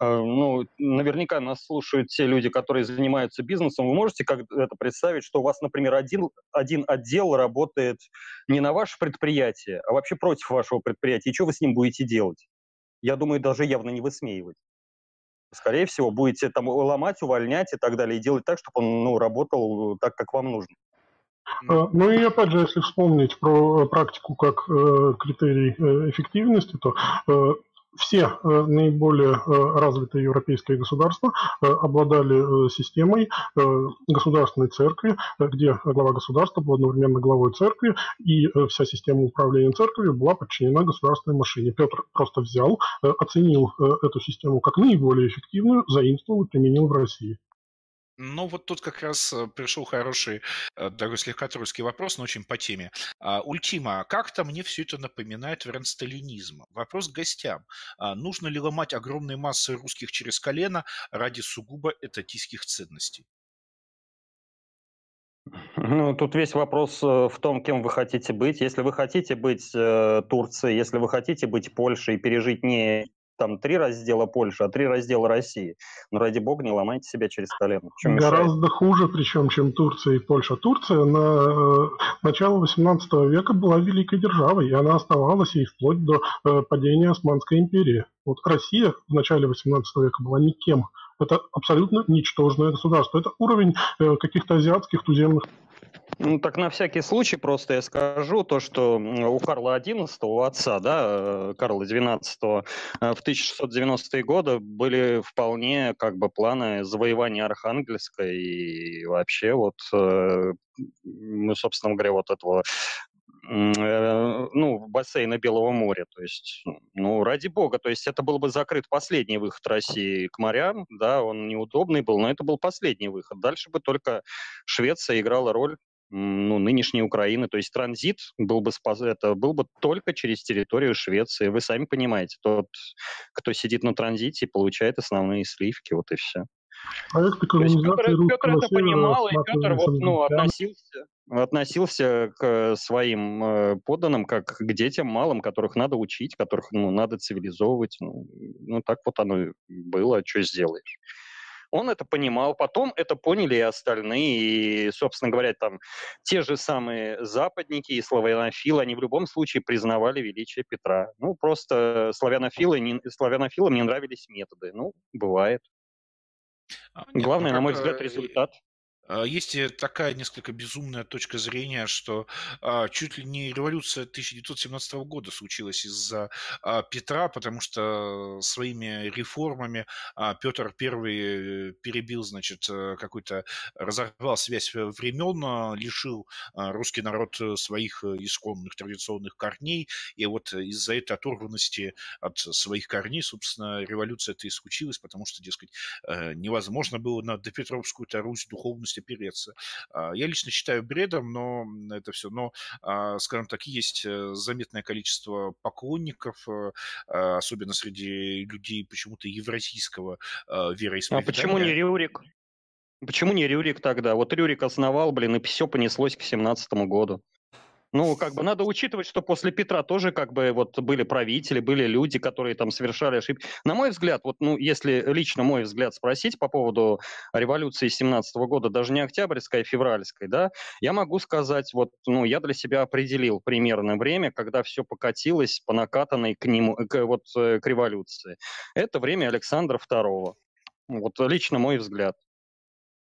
э, ну, наверняка нас слушают те люди, которые занимаются бизнесом. Вы можете как это представить, что у вас, например, один, один отдел работает не на ваше предприятие, а вообще против вашего предприятия. И что вы с ним будете делать? Я думаю, даже явно не высмеивать скорее всего, будете там ломать, увольнять и так далее, и делать так, чтобы он ну, работал так, как вам нужно. А, ну и опять же, если вспомнить про практику как э, критерий э, эффективности, то э, все э, наиболее э, развитые европейские государства э, обладали системой государственной церкви, где глава государства был одновременно главой церкви, и вся система управления церковью была подчинена государственной машине. Петр просто взял, оценил эту систему как наиболее эффективную, заимствовал и применил в России. Ну, вот тут как раз э, пришел хороший, э, такой слегка тройский вопрос, но очень по теме. А, Ультима, как-то мне все это напоминает вариант сталинизма. Вопрос к гостям. А, нужно ли ломать огромные массы русских через колено ради сугубо этатистских ценностей? Ну, тут весь вопрос э, в том, кем вы хотите быть. Если вы хотите быть э, Турцией, если вы хотите быть Польшей, пережить не там три раздела Польши, а три раздела России. Но ради бога не ломайте себя через колено. Гораздо мешает? хуже, причем, чем Турция и Польша. Турция на э, начало 18 века была великой державой, и она оставалась и вплоть до э, падения Османской империи. Вот Россия в начале 18 века была никем. Это абсолютно ничтожное государство. Это уровень э, каких-то азиатских туземных ну, так на всякий случай просто я скажу то, что у Карла XI, у отца, да, э, Карла XII, э, в 1690-е годы были вполне как бы планы завоевания Архангельска и вообще вот, э, ну, собственно говоря, вот этого ну, бассейна Белого моря. То есть, ну, ради бога, то есть это был бы закрыт последний выход России к морям, да, он неудобный был, но это был последний выход. Дальше бы только Швеция играла роль ну, нынешней Украины. То есть транзит был бы, спас... это был бы только через территорию Швеции. Вы сами понимаете, тот, кто сидит на транзите, получает основные сливки, вот и все. Проект Петр, Петр это понимал, и Петр вот, ну, относился, относился к своим э, подданным как к детям малым, которых надо учить, которых ну, надо цивилизовывать. Ну, ну, так вот оно было, что сделаешь. Он это понимал, потом это поняли и остальные, и, собственно говоря, там те же самые западники и славянофилы, они в любом случае признавали величие Петра. Ну, просто славянофилы, не, славянофилам не нравились методы. Ну, бывает. А, нет, Главное, ну, на мой взгляд, э, результат. А, есть такая несколько безумная точка зрения, что а, чуть ли не революция 1917 года случилась из-за а, Петра, потому что своими реформами Петр I перебил, значит, э, какой-то, разорвал связь времен, лишил русский народ своих исконных традиционных корней, и вот из-за этой оторванности от своих корней, собственно, революция это и случилась, потому что, дескать, э, невозможно было на допетровскую-то Русь духовность опереться. А, я лично считаю бредом, но это все, но, а, скажем так, есть э, заметное количество поклонников, э, а, особенно среди людей почему-то евразийского вероисповедания. А почему не Рюрик? Почему не Рюрик тогда? Вот Рюрик основал, блин, и все понеслось к семнадцатому году. Ну, как бы надо учитывать, что после Петра тоже как бы вот были правители, были люди, которые там совершали ошибки. На мой взгляд, вот, ну, если лично мой взгляд спросить по поводу революции 17 года, даже не октябрьской, а февральской, да, я могу сказать, вот, ну, я для себя определил примерное время, когда все покатилось по накатанной к нему, к, вот, э, к революции. Это время Александра II. Вот лично мой взгляд.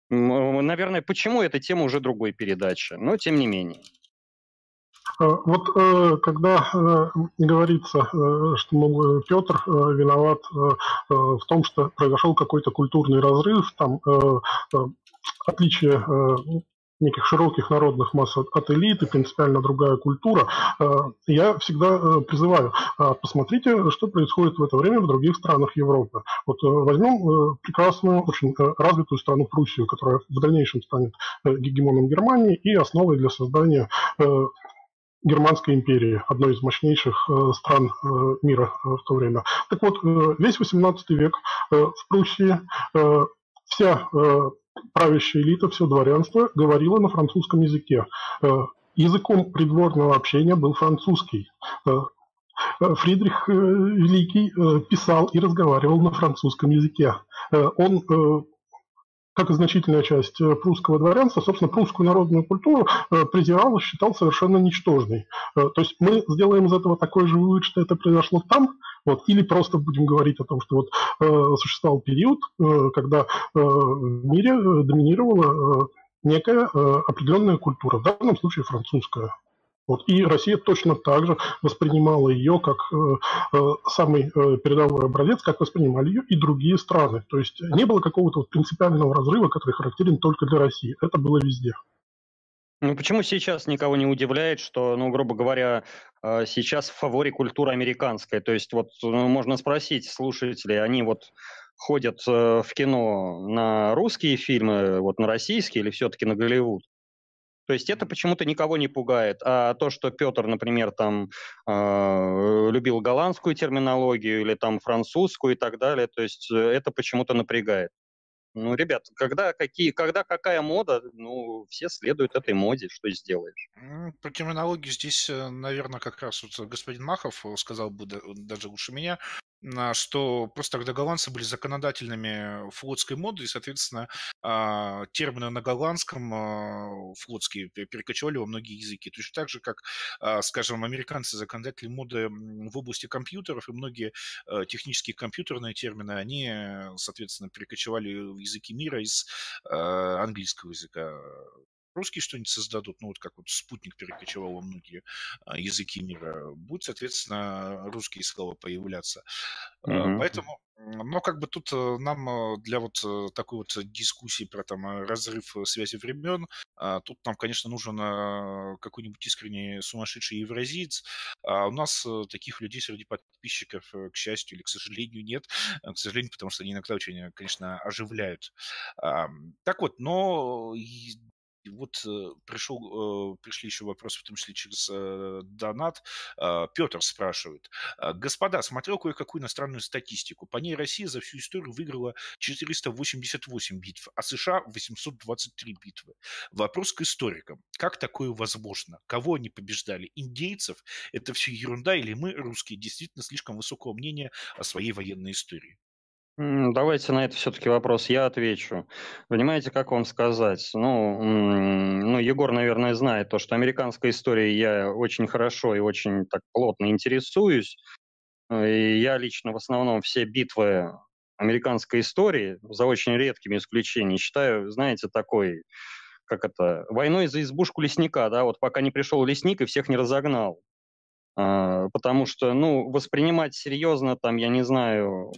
Наверное, почему эта тема уже другой передачи, но тем не менее. Вот когда говорится, что Петр виноват в том, что произошел какой-то культурный разрыв, там отличие неких широких народных масс от элиты, принципиально другая культура, э, я всегда э, призываю, э, посмотрите, что происходит в это время в других странах Европы. Вот возьмем прекрасную, очень развитую страну Пруссию, которая в дальнейшем станет гегемоном Германии и основой для создания Германской империи, одной из мощнейших стран мира в то время. Так вот, весь 18 век в Пруссии вся правящая элита, все дворянство говорило на французском языке. Э, языком придворного общения был французский. Э, Фридрих э, Великий писал и разговаривал на французском языке. Он как и значительная часть прусского дворянства, собственно, прусскую народную культуру презирал и считал совершенно ничтожной. То есть мы сделаем из этого такой же вывод, что это произошло там, вот, или просто будем говорить о том, что вот э, существовал период, э, когда э, в мире э, доминировала э, некая э, определенная культура, в данном случае французская. Вот. И Россия точно так же воспринимала ее как э, э, самый э, передовой образец, как воспринимали ее и другие страны. То есть не было какого-то вот принципиального разрыва, который характерен только для России. Это было везде. Ну почему сейчас никого не удивляет, что, ну, грубо говоря, а, сейчас в фаворе культура американская? То есть вот ну, можно спросить слушателей, они вот ходят э, в кино на русские фильмы, вот на российские или все-таки на Голливуд? То есть это почему-то никого не пугает. А то, что Петр, например, там э, любил голландскую терминологию или там французскую и так далее, то есть э, это почему-то напрягает. Ну, ребят, когда, какие, когда какая мода, ну, все следуют этой моде, что сделаешь. По терминологии здесь, э, наверное, как раз вот господин Махов сказал бы даже лучше меня, что просто тогда голландцы были законодательными флотской моды, и, соответственно, а, термины на голландском а, флотские перекочевали во многие языки. Точно так же, как, а, скажем, американцы законодатели моды в области компьютеров, и многие технические компьютерные термины, они, соответственно, перекочевали в языки мира из английского языка русские что-нибудь создадут, ну вот как вот спутник перекочевал во многие а, языки мира, будет, соответственно, русские слова появляться. Mm-hmm. Поэтому, но как бы тут э, нам э, для вот э, такой вот дискуссии про там разрыв связи времен, а, тут нам, конечно, нужен какой-нибудь искренний сумасшедший евразиец. А у нас таких людей среди подписчиков, к счастью или к сожалению, нет. К сожалению, потому что они иногда очень, конечно, оживляют. Так вот, но вот э, пришел, э, пришли еще вопросы, в том числе через э, донат. Петр спрашивает. Господа, смотрел кое-какую иностранную статистику. По ней Россия за всю историю выиграла 488 битв, а США 823 битвы. Вопрос к историкам. Как такое возможно? Кого они побеждали? Индейцев? Это все ерунда или мы, русские, действительно слишком высокого мнения о своей военной истории? Давайте на это все-таки вопрос я отвечу. Понимаете, как вам сказать? Ну, ну, Егор, наверное, знает то, что американской историей я очень хорошо и очень так плотно интересуюсь. И я лично в основном все битвы американской истории, за очень редкими исключениями, считаю, знаете, такой, как это, войной за избушку лесника, да, вот пока не пришел лесник и всех не разогнал. А, потому что, ну, воспринимать серьезно, там, я не знаю,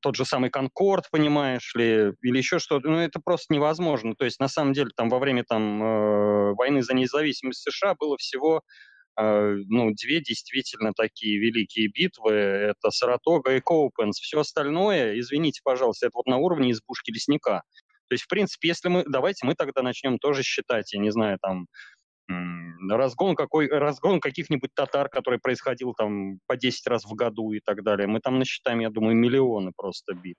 тот же самый Конкорд, понимаешь ли, или еще что-то, ну, это просто невозможно. То есть, на самом деле, там, во время там, э, войны за независимость США было всего э, ну, две действительно такие великие битвы. Это Саратога и Коупенс. Все остальное, извините, пожалуйста, это вот на уровне избушки лесника. То есть, в принципе, если мы, давайте мы тогда начнем тоже считать, я не знаю, там, разгон, какой, разгон каких-нибудь татар, который происходил там по 10 раз в году и так далее. Мы там насчитаем, я думаю, миллионы просто бит.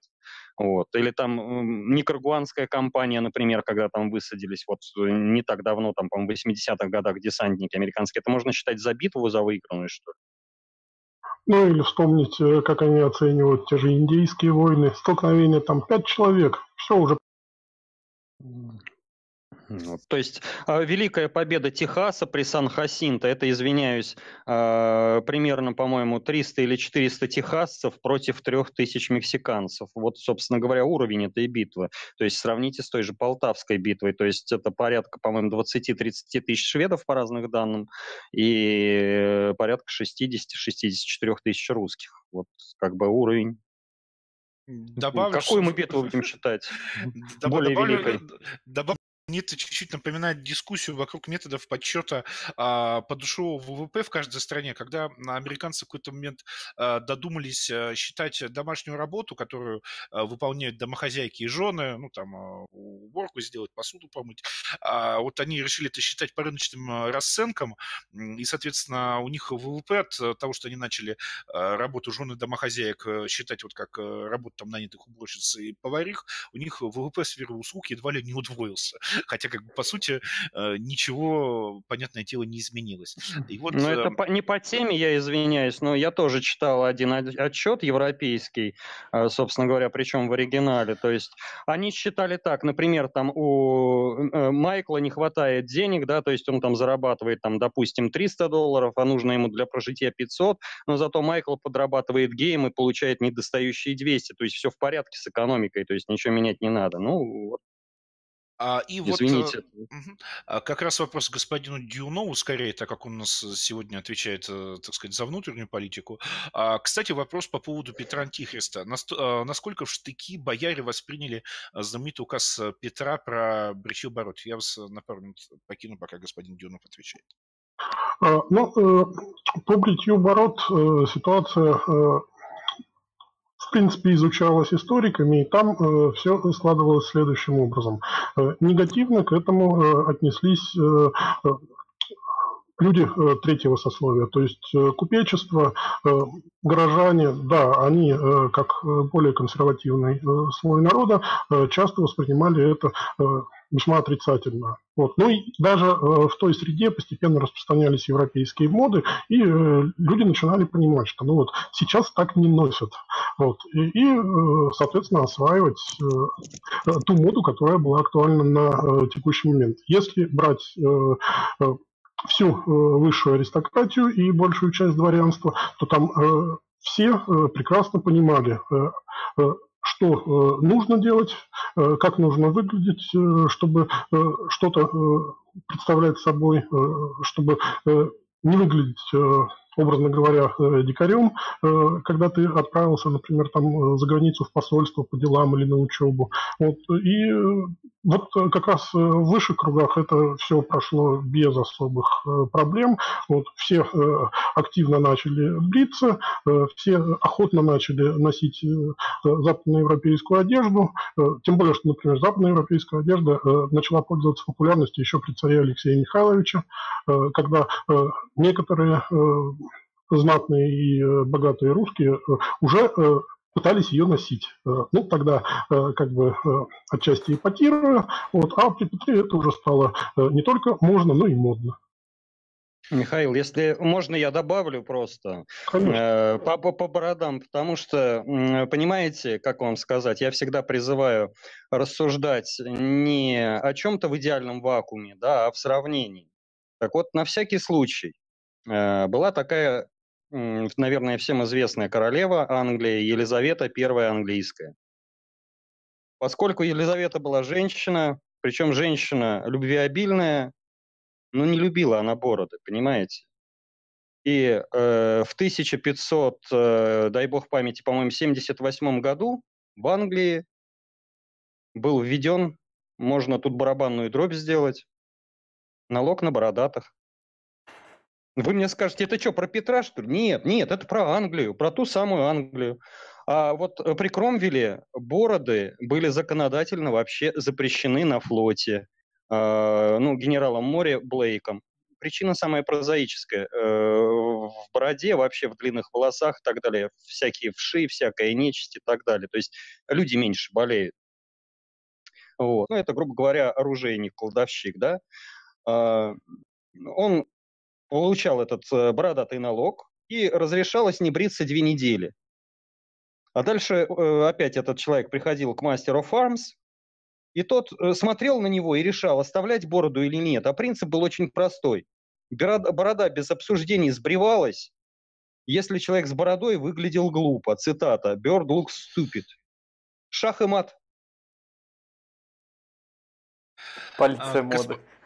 Вот. Или там никарагуанская компания, например, когда там высадились вот э, не так давно, там, по-моему, в 80-х годах десантники американские. Это можно считать за битву, за выигранную, что ли? Ну или вспомнить, э, как они оценивают те же индейские войны. Столкновение там пять человек. Все уже То есть а, великая победа Техаса при Сан-Хасинто, это, извиняюсь, а, примерно, по-моему, 300 или 400 техасцев против 3000 мексиканцев. Вот, собственно говоря, уровень этой битвы. То есть сравните с той же Полтавской битвой. То есть это порядка, по-моему, 20-30 тысяч шведов по разным данным и порядка 60-64 тысяч русских. Вот как бы уровень Добавлю, Какую мы битву будем считать? Более добавлю, великой? Добавлю мне это чуть-чуть напоминает дискуссию вокруг методов подсчета а, подушевого ВВП в каждой стране, когда американцы в какой-то момент а, додумались а, считать домашнюю работу, которую а, выполняют домохозяйки и жены, ну, там, а, уборку сделать, посуду помыть. А, вот они решили это считать по рыночным а, расценкам, и, соответственно, у них ВВП от того, что они начали работу жены домохозяек э, считать вот как а, работу там нанятых уборщиц и поварих, у них ВВП сферы услуг едва ли не удвоился хотя, как бы, по сути, э, ничего, понятное дело, не изменилось. И вот, но это э, не по теме, я извиняюсь, но я тоже читал один отчет европейский, э, собственно говоря, причем в оригинале. То есть они считали так, например, там у Майкла не хватает денег, да, то есть он там зарабатывает, там, допустим, 300 долларов, а нужно ему для прожития 500, но зато Майкл подрабатывает гейм и получает недостающие 200, то есть все в порядке с экономикой, то есть ничего менять не надо. Ну, вот и Извините. вот а, как раз вопрос господину Дюнову, скорее, так как он у нас сегодня отвечает, э, так сказать, за внутреннюю политику. А, кстати, вопрос по поводу Петра Антихриста. А, насколько в штыки бояре восприняли знаменитый указ Петра про бритье бород? Я вас на пару минут покину, пока господин Дюнов отвечает. Ну, э, по бритью бород э, ситуация в принципе, изучалась историками, и там э, все складывалось следующим образом. Э, негативно к этому э, отнеслись э, э люди э, третьего сословия, то есть э, купечество, горожане, да, они как более консервативный слой народа часто воспринимали это весьма отрицательно. Вот. Ну и даже в той среде постепенно распространялись европейские моды, и люди начинали понимать, что ну вот сейчас так не носят. Вот. И, и соответственно, осваивать ту моду, которая была актуальна на текущий момент. Если брать всю э, высшую аристократию и большую часть дворянства, то там э, все э, прекрасно понимали, что нужно делать, как нужно выглядеть, чтобы что-то представлять собой, чтобы не выглядеть образно говоря, э, дикарем, э, когда ты отправился, например, там э, за границу в посольство по делам или на учебу. Вот. И вот как раз в высших кругах это все прошло без особых проблем. Вот. Все активно начали бриться, все охотно начали носить западноевропейскую одежду, тем более, что, например, западноевропейская одежда начала пользоваться популярностью еще при царе Алексея Михайловича, когда некоторые знатные и э, богатые русские э, уже э, пытались ее носить. Ну, тогда как бы отчасти ипотируя, вот, а при Петре это уже стало не только можно, но и модно. Михаил, если можно, я добавлю просто э, по, по, по бородам, потому что, понимаете, как вам сказать, я всегда призываю рассуждать не о чем-то в идеальном вакууме, да, а в сравнении. Так вот, на всякий случай, э, была такая наверное, всем известная королева Англии Елизавета I английская. Поскольку Елизавета была женщина, причем женщина любвеобильная, но не любила она бороды, понимаете? И э, в 1500, э, дай бог памяти, по-моему, 78 году в Англии был введен, можно тут барабанную дробь сделать, налог на бородатых. Вы мне скажете, это что, про Петра, что ли? Нет, нет, это про Англию, про ту самую Англию. А вот э, при Кромвеле бороды были законодательно вообще запрещены на флоте. А, ну, генералом моря Блейком. Причина самая прозаическая. Э, в бороде, вообще в длинных волосах и так далее, всякие вши, всякая нечисть и так далее. То есть люди меньше болеют. Вот. Ну, это, грубо говоря, оружейник, кладовщик, да. А, он получал этот э, бородатый налог и разрешалось не бриться две недели. А дальше э, опять этот человек приходил к мастеру Farms, И тот э, смотрел на него и решал, оставлять бороду или нет. А принцип был очень простой. Борода без обсуждений сбривалась, если человек с бородой выглядел глупо. Цитата. Bird looks stupid. Шах и мат. Полиция а, моды. А,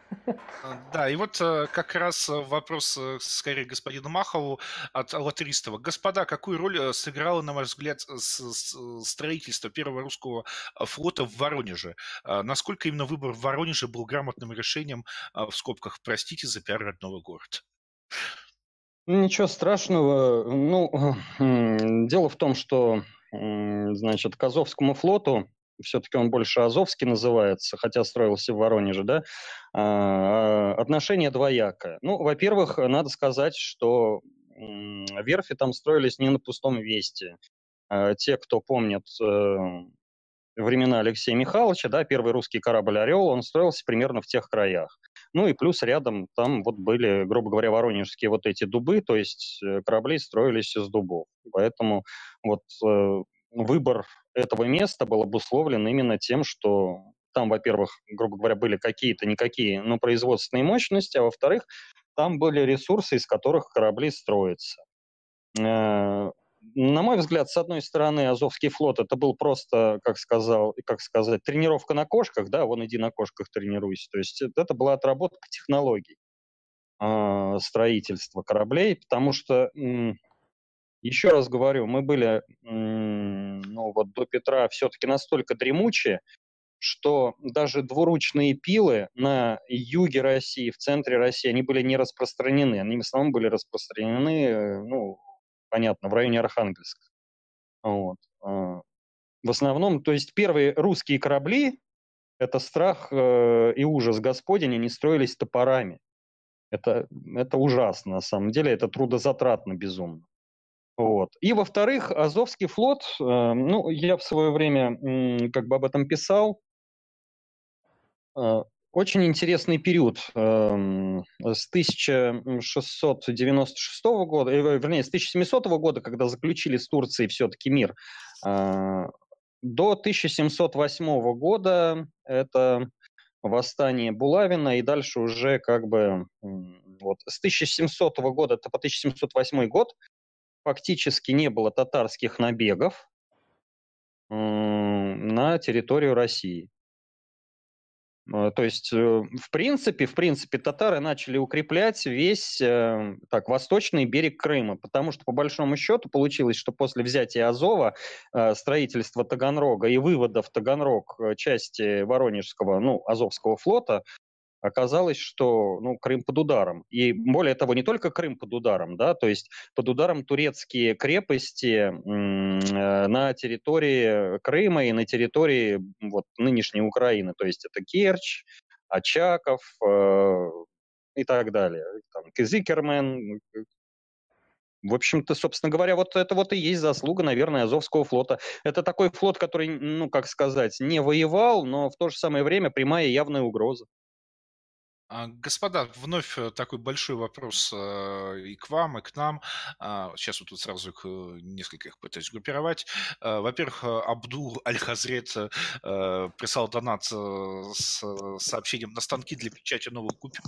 да, и вот э, как раз э, вопрос э, скорее господину Махову от Латристова. Господа, какую роль сыграло, на ваш взгляд, строительство первого русского флота в Воронеже? Насколько именно выбор в Воронеже был грамотным решением, в скобках, простите, за пиар родного города? Ничего страшного. Ну, дело в том, что, значит, к Азовскому флоту все-таки он больше Азовский называется, хотя строился в Воронеже, да, а, отношение двоякое. Ну, во-первых, надо сказать, что верфи там строились не на пустом весте. А, те, кто помнит э, времена Алексея Михайловича, да, первый русский корабль «Орел», он строился примерно в тех краях. Ну и плюс рядом там вот были, грубо говоря, воронежские вот эти дубы, то есть э, корабли строились из дубов. Поэтому вот э, выбор этого места был обусловлен именно тем, что там, во-первых, грубо говоря, были какие-то никакие, но производственные мощности, а во-вторых, там были ресурсы, из которых корабли строятся. Э, на мой взгляд, с одной стороны, Азовский флот это был просто, как сказал, как сказать, тренировка на кошках, да, вон иди на кошках тренируйся. То есть это была отработка технологий э, строительства кораблей, потому что еще раз говорю, мы были, ну вот до Петра все-таки настолько дремучие, что даже двуручные пилы на юге России, в центре России, они были не распространены. Они в основном были распространены, ну, понятно, в районе Архангельска. Вот. А, в основном, то есть первые русские корабли, это страх э, и ужас Господень, они строились топорами. Это, это ужасно, на самом деле, это трудозатратно безумно. Вот. И, во-вторых, Азовский флот, э, ну, я в свое время как бы об этом писал, э, очень интересный период э, с 1696 года, э, вернее, с 1700 года, когда заключили с Турцией все-таки мир, до 1708 года это восстание Булавина, и дальше уже как бы вот с 1700 года по 1708 год фактически не было татарских набегов на территорию России. Э, то есть, э, в принципе, в принципе, татары начали укреплять весь э, так, восточный берег Крыма, потому что, по большому счету, получилось, что после взятия Азова, строительства Таганрога и вывода в Таганрог части Воронежского, ну, Азовского флота, оказалось, что ну, Крым под ударом. И более того, не только Крым под ударом, да, то есть под ударом турецкие крепости э, на территории Крыма и на территории вот, нынешней Украины. То есть это Керчь, Очаков э, и так далее. Там, Кизикермен, в общем-то, собственно говоря, вот это вот и есть заслуга, наверное, Азовского флота. Это такой флот, который, ну, как сказать, не воевал, но в то же самое время прямая явная угроза. А, господа, вновь э, такой большой вопрос э, и к вам, и к нам. Сейчас а, вот тут сразу их, э, несколько их пытаюсь группировать. А, во-первых, Абдул Аль-Хазрет прислал донат с сообщением на станки для печати новых купюр.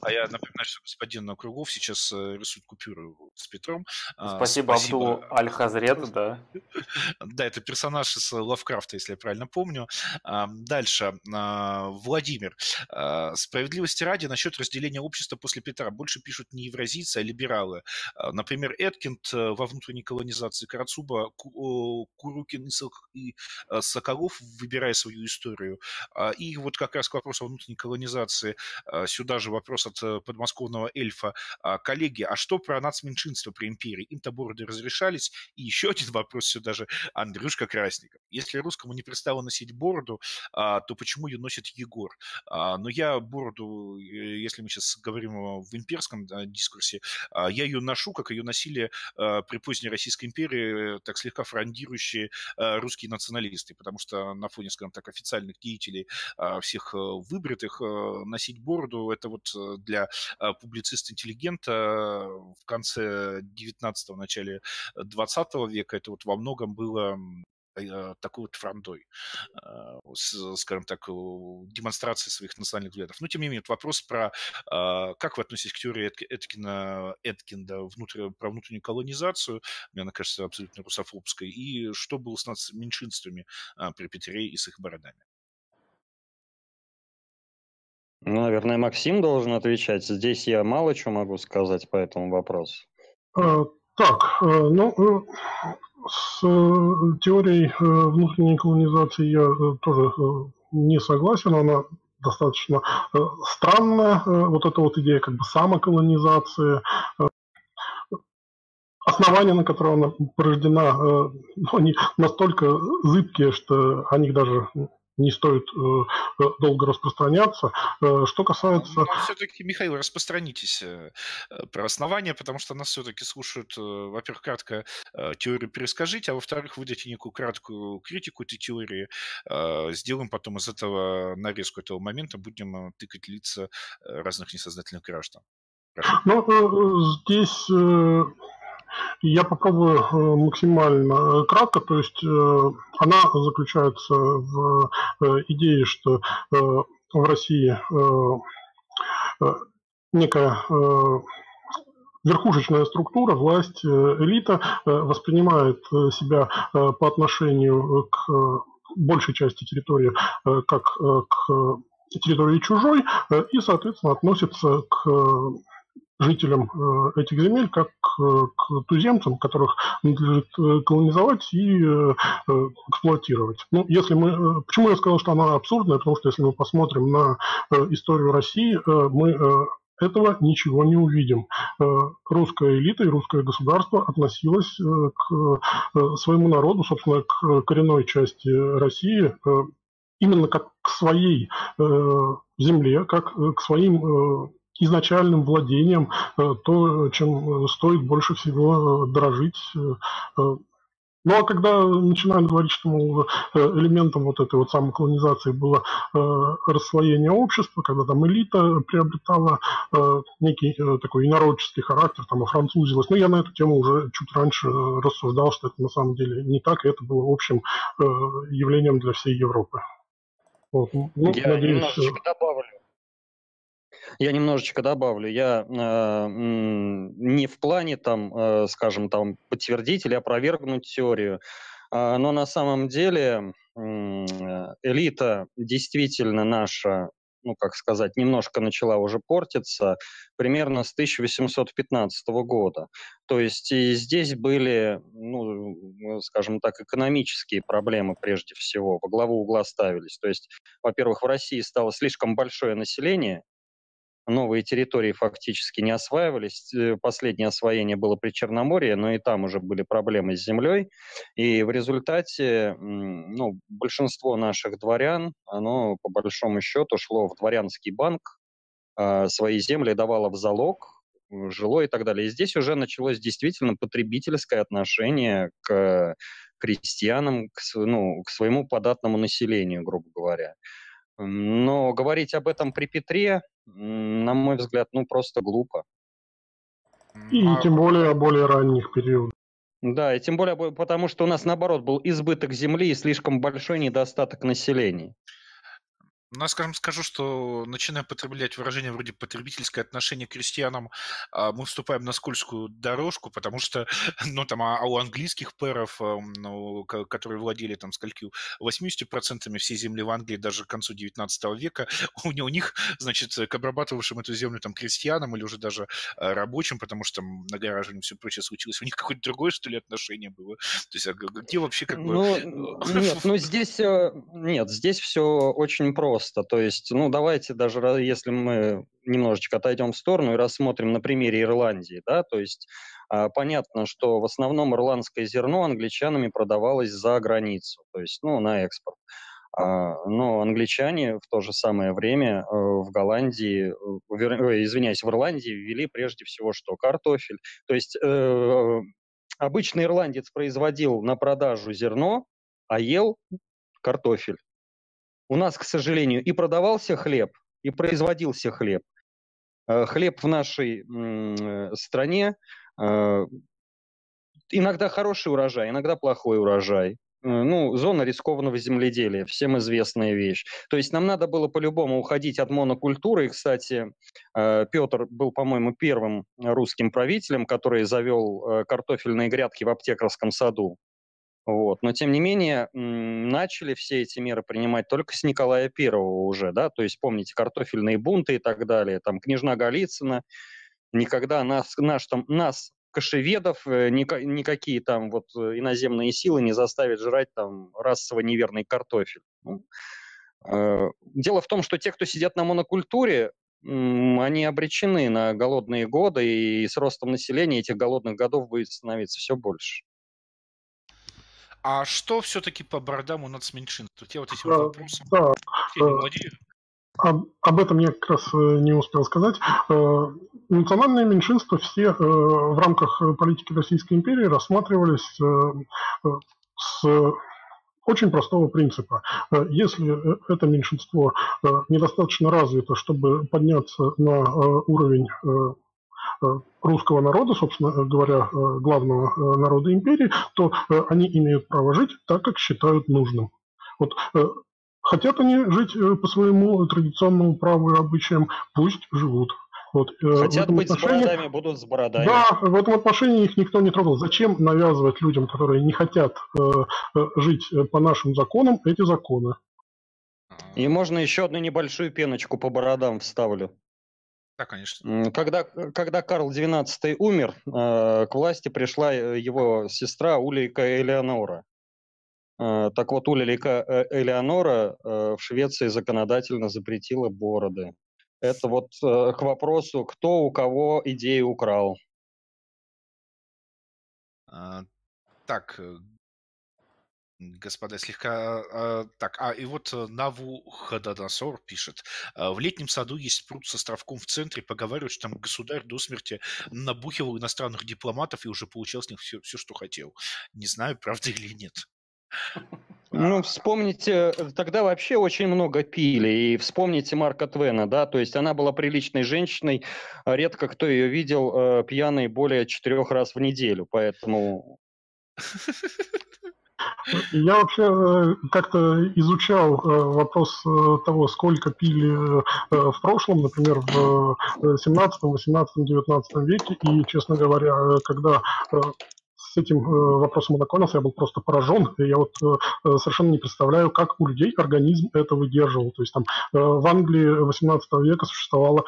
А я напоминаю, что господин Кругов сейчас рисует купюры с Петром. Спасибо, Спасибо. Абдул Аль-Хазрет, да. Да, это персонаж из Лавкрафта, если я правильно помню. Дальше. Владимир. Справедливости ради насчет разделения общества после Петра. Больше пишут не евразийцы, а либералы. А, например, Эткинд э, во внутренней колонизации Карацуба, Курукин и э, Соколов, выбирая свою историю. А, и вот как раз к вопросу о внутренней колонизации, а, сюда же вопрос от э, подмосковного эльфа. Коллеги, а что про нацменьшинство при империи? Им-то бороды разрешались? И еще один вопрос сюда же. Андрюшка Красников. Если русскому не пристало носить бороду, то почему ее носит Егор? Но я бороду если мы сейчас говорим в имперском дискурсе, а, я ее ношу, как ее носили а, при поздней Российской империи, так слегка фрондирующие а, русские националисты, потому что на фоне, скажем так, официальных деятелей, всех выбритых, носить бороду, это вот для публициста-интеллигента в конце 19-го, начале 20 века, это вот во многом было такой вот фронтой, скажем так, демонстрации своих национальных взглядов. Но, тем не менее, вопрос про, как вы относитесь к теории Эткина, Эткинда внутрь, про внутреннюю колонизацию, мне она кажется абсолютно русофобской, и что было с нас меньшинствами при Петре и с их бородами? Ну, наверное, Максим должен отвечать. Здесь я мало чего могу сказать по этому вопросу. А, так, э, ну, э, с э, теорией внутренней колонизации я тоже не согласен. Она достаточно странная, вот эта вот идея как бы самоколонизации, основания, на которые она порождена, ну, они настолько зыбкие, что о них даже не стоит э, э, долго распространяться. Э, что касается... Все-таки, Михаил, распространитесь э, про основания, потому что нас все-таки слушают, э, во-первых, кратко э, теорию перескажите, а во-вторых, выдайте некую краткую критику этой теории. Э, сделаем потом из этого нарезку этого момента, будем тыкать лица разных несознательных граждан. Прошу. Ну, здесь я попробую э, максимально э, кратко, то есть э, она заключается в идее, что в России некая верхушечная структура, власть, элита воспринимает себя по отношению к большей части территории как к территории чужой и, соответственно, относится к жителям э, этих земель как к туземцам, которых надлежит э, колонизовать и э, эксплуатировать. Ну, если мы, почему я сказал, что она абсурдная, потому что если мы посмотрим на историю России, мы этого ничего не увидим. Русская элита и русское государство относилось к своему народу, собственно, к коренной части России, именно как к своей земле, как к своим изначальным владением, э, то, чем э, стоит больше всего э, дорожить. Ну а когда начинают говорить, что мол, элементом вот этой вот самой колонизации было расслоение общества, когда там элита приобретала некий такой инородческий характер, там офранцузилась. Но ну, я на эту тему уже чуть раньше рассуждал, что это на самом деле не так, и это было общим явлением для всей Европы. Вот. Ну, я надеюсь, немножечко добавлю я немножечко добавлю. Я э, не в плане, там, э, скажем, там, подтвердить или опровергнуть теорию, э, но на самом деле э, элита действительно наша ну, как сказать, немножко начала уже портиться примерно с 1815 года. То есть и здесь были, ну, скажем так, экономические проблемы прежде всего, во главу угла ставились. То есть, во-первых, в России стало слишком большое население, новые территории фактически не осваивались. Э, последнее освоение было при Черноморье, но и там уже были проблемы с землей. И в результате ну, большинство наших дворян, оно по большому счету шло в дворянский банк, а, свои земли давало в залог, жило и так далее. И здесь уже началось действительно потребительское отношение к крестьянам, к, ну, к своему податному населению, грубо говоря. Но говорить об этом при Петре, на мой взгляд, ну просто глупо. И а... тем более о более ранних периодах. Да, и тем более потому, что у нас наоборот был избыток земли и слишком большой недостаток населения. Ну, я, скажем, скажу, что начинаем потреблять выражение вроде потребительское отношение к крестьянам, а, мы вступаем на скользкую дорожку, потому что, ну, там, а, а у английских пэров, ну, которые владели, там, скольки, 80% всей земли в Англии даже к концу 19 века, у, у них, значит, к обрабатывавшим эту землю, там, крестьянам или уже даже а, рабочим, потому что там нагораживание все прочее случилось, у них какое-то другое, что ли, отношение было? То есть, а где вообще как бы... Ну, э, нет, ну, здесь, э, нет, здесь все очень просто просто. То есть, ну, давайте даже если мы немножечко отойдем в сторону и рассмотрим на примере Ирландии, да, то есть а, понятно, что в основном ирландское зерно англичанами продавалось за границу, то есть, ну, на экспорт. А, но англичане в то же самое время э, в Голландии, э, извиняюсь, в Ирландии ввели прежде всего что? Картофель. То есть э, обычный ирландец производил на продажу зерно, а ел картофель. У нас, к сожалению, и продавался хлеб, и производился хлеб. Э, хлеб в нашей э, стране э, иногда хороший урожай, иногда плохой урожай. ну, зона рискованного земледелия, всем известная вещь. То есть нам надо было по-любому уходить от монокультуры. И, кстати, Петр был, по-моему, первым русским правителем, который завел картофельные грядки в аптекарском саду. Вот. Но, тем не менее, начали все эти меры принимать только с Николая Первого уже, да, то есть помните картофельные бунты и так далее, там княжна Голицына, никогда нас, наш, там, нас кошеведов, э, никакие там вот иноземные силы не заставят жрать там расово неверный картофель. Ну, э, дело в том, что те, кто сидят на монокультуре, они обречены на голодные годы, и с ростом населения этих голодных годов будет становиться все больше. А что все-таки по бородам у нацменьшинств? Тут я вот этим да, вопросом да, об, об этом я как раз не успел сказать. Национальные меньшинства все в рамках политики Российской империи рассматривались с очень простого принципа. Если это меньшинство недостаточно развито, чтобы подняться на уровень русского народа, собственно говоря, главного народа империи, то они имеют право жить так, как считают нужным. Вот хотят они жить по своему традиционному праву и обычаям, пусть живут. Вот, Хотят быть отношении... с бородами, будут с бородами. Да, в этом отношении их никто не трогал. Зачем навязывать людям, которые не хотят э, жить по нашим законам, эти законы? И можно еще одну небольшую пеночку по бородам вставлю. Да, конечно. Когда, когда Карл XII умер, э, к власти пришла э, его сестра Улейка Элеонора. Э, так вот, Улейка Элеонора в Швеции законодательно запретила бороды. Это вот к вопросу, кто у кого идею украл. А, так, Господа, слегка... Э, так, а и вот э, Наву Хададасор пишет. «Э, в летнем саду есть пруд с островком в центре. Поговаривают, что там государь до смерти набухивал иностранных дипломатов и уже получал с них все, все что хотел. Не знаю, правда или нет. Ну, вспомните, тогда вообще очень много пили. И вспомните Марка Твена, да, то есть она была приличной женщиной. Редко кто ее видел э, пьяной более четырех раз в неделю, поэтому... Я вообще э, как-то изучал э, вопрос э, того, сколько пили в прошлом, например, в 17, 18, 19 веке, и, честно говоря, когда этим э, вопросом ознакомился, я был просто поражен. Я вот э, э, совершенно не представляю, как у людей организм это выдерживал. То есть там в Англии 18 века существовало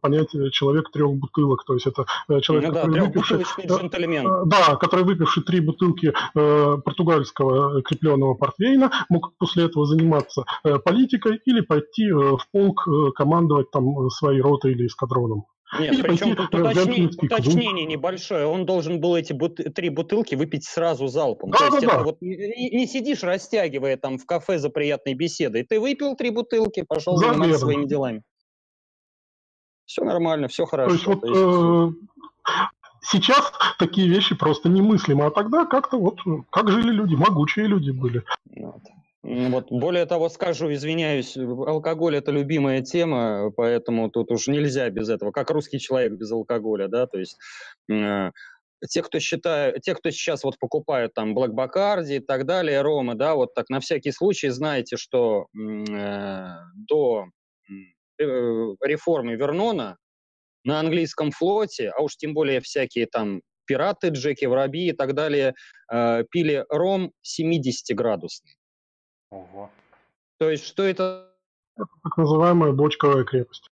понятие человек трех бутылок. То есть это человек, ну, да, который выпивший, джентльмен. Да, который выпивший три бутылки португальского крепленного портвейна, мог после этого заниматься политикой или пойти в полк командовать там своей ротой или эскадроном. Нет, Или причем тут уточнение, уточнение небольшое. Он должен был эти бут три бутылки выпить сразу залпом. Да, То есть да, это да. вот не, не сидишь, растягивая там в кафе за приятной беседой. Ты выпил три бутылки, пошел да, заниматься верно. своими делами. Все нормально, все хорошо. То есть, вот, То есть... Э, сейчас такие вещи просто немыслимы, а тогда как-то вот как жили люди, могучие люди были. Вот. Вот. Более того, скажу, извиняюсь, алкоголь это любимая тема, поэтому тут уж нельзя без этого, как русский человек без алкоголя, да, то есть э, те, кто считают, те, кто сейчас вот покупают там Black Bacardi и так далее, Ромы, да, вот так на всякий случай знаете, что э, до э, реформы Вернона на английском флоте, а уж тем более всякие там пираты, Джеки Воробьи и так далее, э, пили ром 70-градусный. Ого. То есть, что это? Это так называемая бочковая крепость.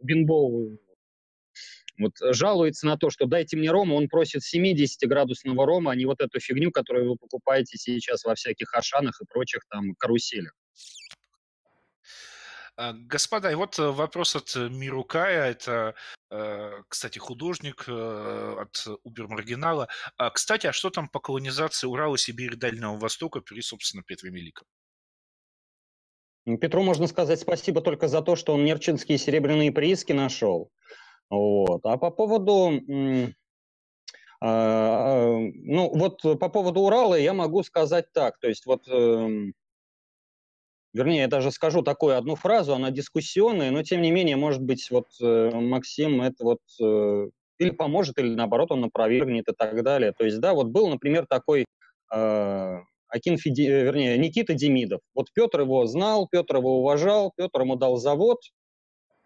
Бинбоу вот жалуется на то, что дайте мне рома, он просит 70-градусного рома, а не вот эту фигню, которую вы покупаете сейчас во всяких Ашанах и прочих там каруселях. А, господа, и вот э, вопрос от э, Мирукая, это, э, кстати, художник от Убер-Маргинала. А, кстати, а что там по колонизации Урала, Сибири, Дальнего Востока при, собственно, Петре Великом? Петру можно сказать спасибо только за то, что он нерчинские серебряные прииски нашел. Вот. А по поводу а, ну, вот по поводу Урала я могу сказать так. То есть вот эм, вернее, я даже скажу такую одну фразу, она дискуссионная, но тем не менее, может быть, вот э, Максим это вот э, или поможет, или наоборот он опровергнет и так далее. То есть, да, вот был, например, такой э, Акин Феди, вернее, Никита Демидов. Вот Петр его знал, Петр его уважал, Петр ему дал завод,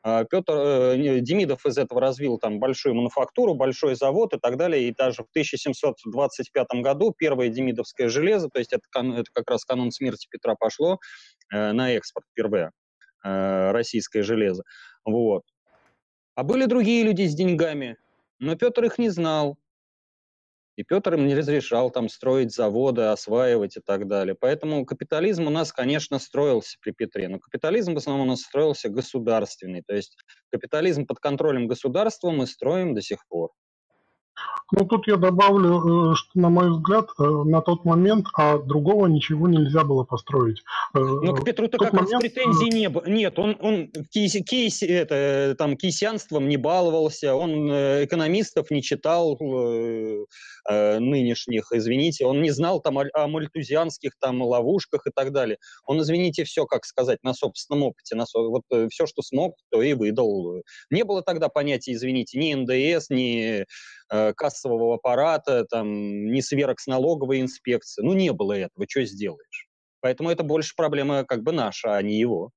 Петр э, Демидов из этого развил там большую мануфактуру, большой завод и так далее. И даже в 1725 году первое демидовское железо, то есть это, это как раз канун смерти Петра пошло э, на экспорт впервые, э, российское железо. Вот. А были другие люди с деньгами, но Петр их не знал. И Петр им не разрешал там строить заводы, осваивать и так далее. Поэтому капитализм у нас, конечно, строился при Петре, но капитализм в основном у нас строился государственный. То есть капитализм под контролем государства мы строим до сих пор. Ну, тут я добавлю, э, что, на мой взгляд, э, на тот момент а другого ничего нельзя было построить. Э, ну, к Петру-то как момент... раз претензий не было. Нет, он, он кейс, кейс, это, там, кейсианством не баловался, он экономистов не читал э, нынешних, извините, он не знал там о, о мальтузианских там ловушках и так далее. Он, извините, все, как сказать, на собственном опыте, на, вот все, что смог, то и выдал. Не было тогда понятия, извините, ни НДС, ни Э, кассового аппарата, там, ни сверок с налоговой инспекции. Ну, не было этого, что сделаешь? Поэтому это больше проблема как бы наша, а не его.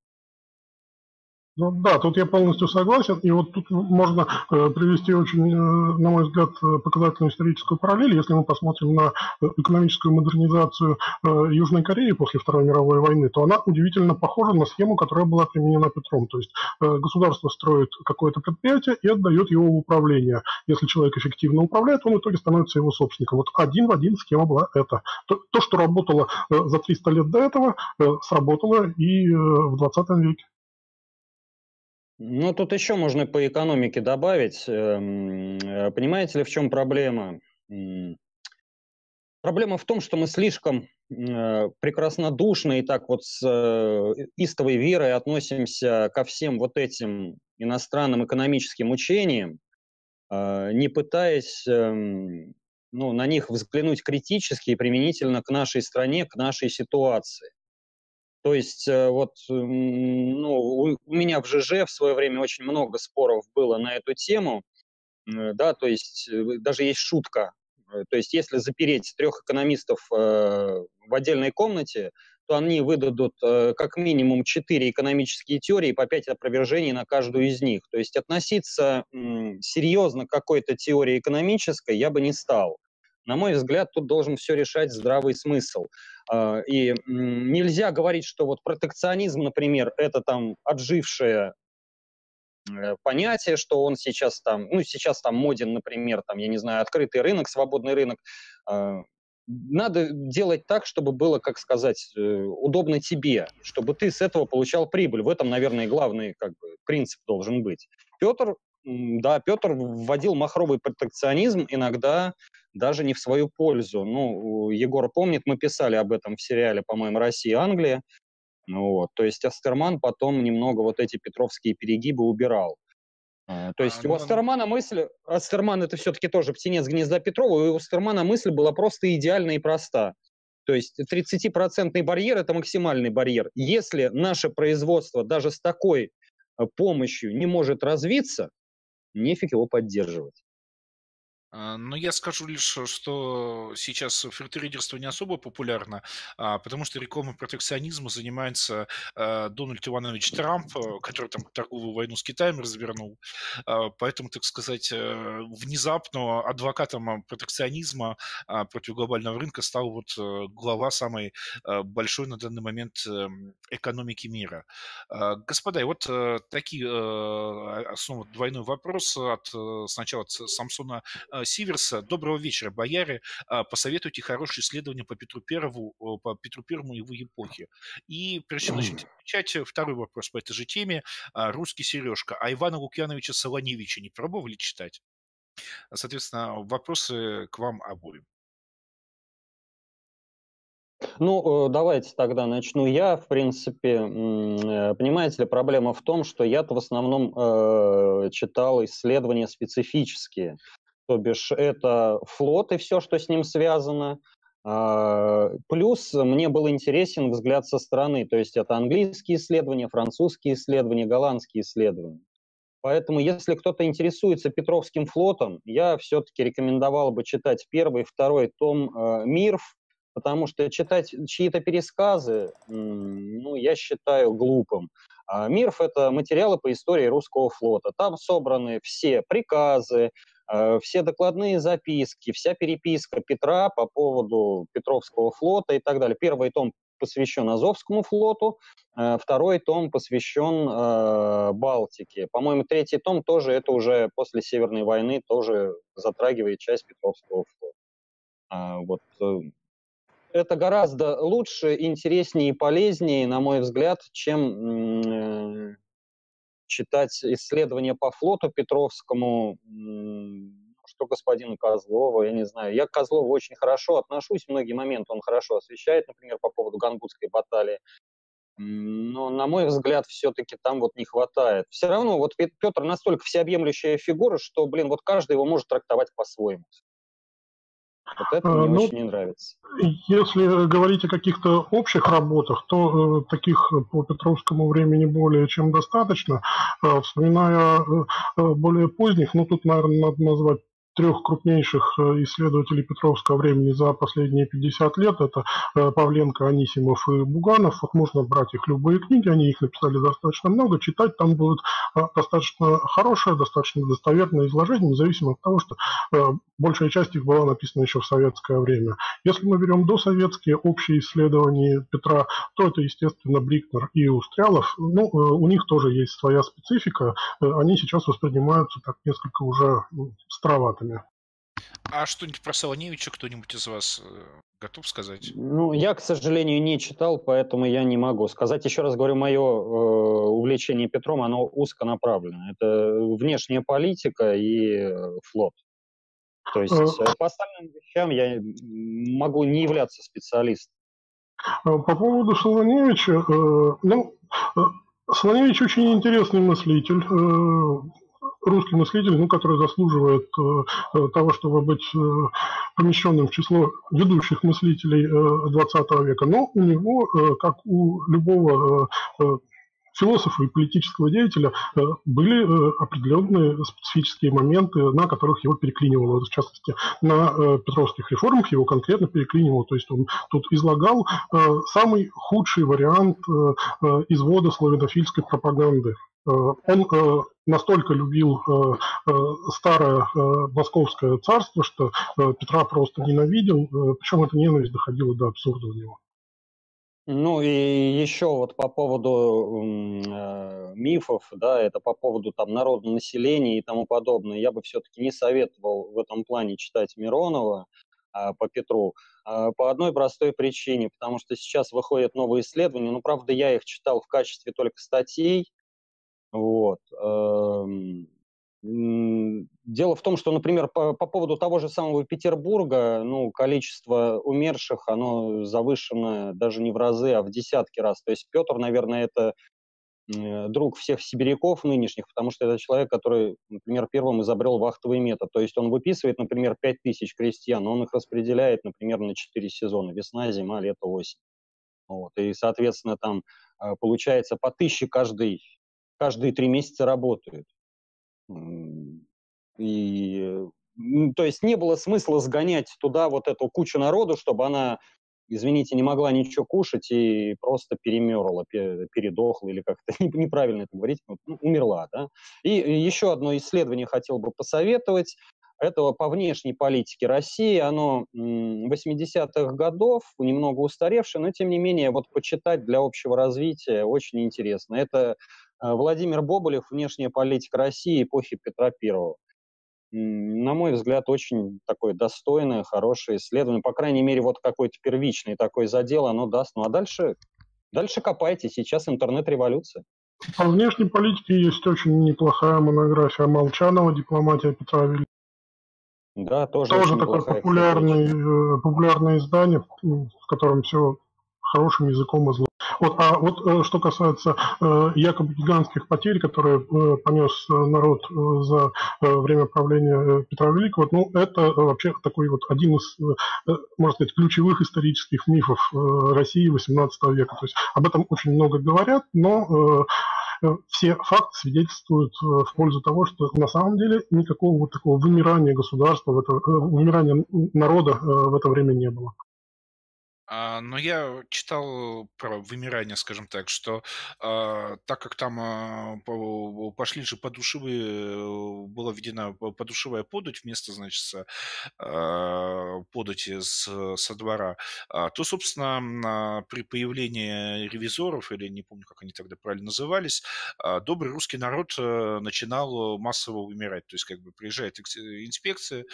Ну да, тут я полностью согласен. И вот тут можно э, привести очень, э, на мой взгляд, э, показательную историческую параллель. Если мы посмотрим на э, экономическую модернизацию э, Южной Кореи после Второй мировой войны, то она удивительно похожа на схему, которая была применена Петром. То есть э, государство строит какое-то предприятие и отдает его в управление. Если человек эффективно управляет, он в итоге становится его собственником. Вот один в один схема была это. То, то что работало за 300 лет до этого, сработало и в 20 веке. Ну, тут еще можно по экономике добавить. Эм, э, понимаете ли, в чем проблема? Проблема в том, что мы слишком э, прекраснодушно и так вот с э, истовой верой относимся ко всем вот этим иностранным экономическим учениям, не пытаясь эм, ну, на них взглянуть критически и применительно к нашей стране, к нашей ситуации. То есть э, вот ну, у меня в ЖЖ в свое время очень много споров было на эту тему, да, то есть э, даже есть шутка, э, то есть если запереть трех экономистов в отдельной комнате, то они выдадут как минимум четыре экономические теории по пять опровержений на каждую из них. То есть относиться серьезно к какой-то теории экономической я бы не стал. На мой взгляд, тут должен все решать здравый смысл. А, и нельзя говорить, что вот протекционизм, например, это там отжившее э, понятие, что он сейчас там, ну, сейчас там моден, например, там, я не знаю, открытый рынок, свободный рынок. А, надо делать так, чтобы было, как сказать, э, удобно тебе, чтобы ты с этого получал прибыль. В этом, наверное, главный как бы, принцип должен быть. Петр, да, Петр вводил махровый протекционизм иногда даже не в свою пользу. Ну, Егор помнит, мы писали об этом в сериале, по-моему, «Россия и Англия». Ну, вот. То есть Астерман потом немного вот эти петровские перегибы убирал. А, то есть а, у ну, Астермана мысль, Астерман это все-таки тоже птенец гнезда Петрова, и у Астермана мысль была просто идеальна и проста. То есть 30% барьер – это максимальный барьер. Если наше производство даже с такой э, помощью не может развиться, нефиг его поддерживать. А, но я скажу лишь, что сейчас фритуридерство не особо популярно, а, потому что рекламой протекционизма занимается а, Дональд Иванович Трамп, э, который там торговую войну с Китаем развернул. Поэтому, так сказать, э, внезапно адвокатом протекционизма против глобального рынка стал вот э, глава самой большой на данный момент эм, экономики мира. Господа, и вот такие снова двойной вопрос от сначала от Самсона Сиверса. Доброго вечера, бояре. А, посоветуйте хорошее исследование по Петру Первому, по Петру Первому и его эпохе. И прежде чем начать отвечать, э, второй вопрос по этой же теме. Русский Сережка. А Ивана Лукьяновича Солоневича не пробовали читать? Соответственно, вопросы к вам обоим. Ну, э, давайте тогда начну я. В принципе, э, понимаете ли, проблема в том, что я-то в основном э, читал исследования специфические то бишь это флот и все, что с ним связано. А, плюс мне был интересен взгляд со стороны, то есть это английские исследования, французские исследования, голландские исследования. Поэтому, если кто-то интересуется Петровским флотом, я все-таки рекомендовал бы читать первый, второй том э, «Мирф», потому что читать чьи-то пересказы, ну, я считаю глупым. А МИРФ – это материалы по истории русского флота. Там собраны все приказы, все докладные записки, вся переписка Петра по поводу Петровского флота и так далее. Первый том посвящен Азовскому флоту, э, второй том посвящен э, Балтике. По-моему, третий том тоже, это уже после Северной войны, тоже затрагивает часть Петровского флота. А, вот это гораздо лучше, интереснее и полезнее, на мой взгляд, чем э, читать исследования по флоту Петровскому, что господину Козлову, я не знаю. Я к Козлову очень хорошо отношусь, многие моменты он хорошо освещает, например, по поводу Гангутской баталии. Но, на мой взгляд, все-таки там вот не хватает. Все равно вот Петр настолько всеобъемлющая фигура, что, блин, вот каждый его может трактовать по-своему. Вот это мне ну, очень не нравится. Если говорить о каких-то общих работах, то э, таких по Петровскому времени более чем достаточно. Э, вспоминая э, э более поздних, ну тут, наверное, надо назвать трех крупнейших э, исследователей Петровского времени за последние 50 лет. Это э, Павленко, Анисимов и Буганов. Вот можно брать их любые книги, они их написали достаточно много. Читать там будет э, достаточно хорошее, достаточно достоверное изложение, независимо от того, что большая часть их была написана еще в советское время. Если мы берем досоветские общие исследования Петра, то это, естественно, Брикнер и Устрялов. Ну, у них тоже есть своя специфика. Они сейчас воспринимаются так несколько уже ну, ребятами. А что-нибудь про Солоневича кто-нибудь из вас э, готов сказать? Ну, я, к сожалению, не читал, поэтому я не могу сказать. Еще раз говорю, мое э, увлечение Петром, оно узконаправлено. Это внешняя политика и э, флот. То есть э, по остальным вещам я могу не являться специалистом. По поводу Солоневича, э, ну, Солоневич очень интересный мыслитель русский мыслитель, ну, который заслуживает э, э того, чтобы быть э, помещенным в число ведущих мыслителей э, 20 века. Но у него, э, как у любого э, э философа и политического деятеля э, были определенные специфические моменты, на которых его переклинивало. В частности, на петровских реформах его конкретно переклинивало. То есть он тут излагал самый худший вариант извода славянофильской пропаганды. Э, он э, настолько любил э, старое московское царство, что Петра просто ненавидел, причем эта ненависть доходила до абсурда у него. Ну и еще вот по поводу э, мифов, да, это по поводу там народного населения и тому подобное, я бы все-таки не советовал в этом плане читать Миронова э, по Петру э, по одной простой причине, потому что сейчас выходят новые исследования, ну правда я их читал в качестве только статей, вот. Эм, дело в том, что, например, по, по поводу того же самого Петербурга, ну, количество умерших, оно завышено даже не в разы, а в десятки раз. То есть Петр, наверное, это друг всех сибиряков нынешних, потому что это человек, который, например, первым изобрел вахтовый метод. То есть он выписывает, например, 5000 крестьян, он их распределяет, например, на 4 сезона. Весна, зима, лето, осень. Вот. И, соответственно, там э, получается по тысяче каждый каждые три месяца работают. И, то есть не было смысла сгонять туда вот эту кучу народу, чтобы она, извините, не могла ничего кушать и просто перемерла, передохла, или как-то неправильно это говорить, ну, умерла. Да? И еще одно исследование хотел бы посоветовать. Это по внешней политике России. Оно 80-х годов, немного устаревшее, но тем не менее вот почитать для общего развития очень интересно. Это Владимир Боболев «Внешняя политика России эпохи Петра Первого». На мой взгляд, очень такое достойное, хорошее исследование. По крайней мере, вот какой-то первичный такой задел оно даст. Ну а дальше, дальше копайте. Сейчас интернет-революция. По внешней политике есть очень неплохая монография Молчанова «Дипломатия Петра Великого». Да, тоже. Тоже такое популярное, э, популярное издание, в котором все хорошим языком изложено. Вот, а вот э, что касается э, якобы гигантских потерь, которые э, понес народ за время правления Петра Великого, ну, это вообще такой вот один из, можно сказать, ключевых исторических мифов России XVIII века. То есть об этом очень много говорят, но все факты свидетельствуют в пользу того, что на самом деле никакого вот такого вымирания государства, в это, вымирания народа в это время не было. А, но я читал про вымирание, скажем так, что а, так как там а, пошли же подушевые, э, была введена подушевая подать вместо, значит, подати с, со двора, то, собственно, при появлении ревизоров, или не помню, как они тогда правильно назывались, добрый русский народ а, начинал массово умирать. То есть, как бы приезжает инспекция,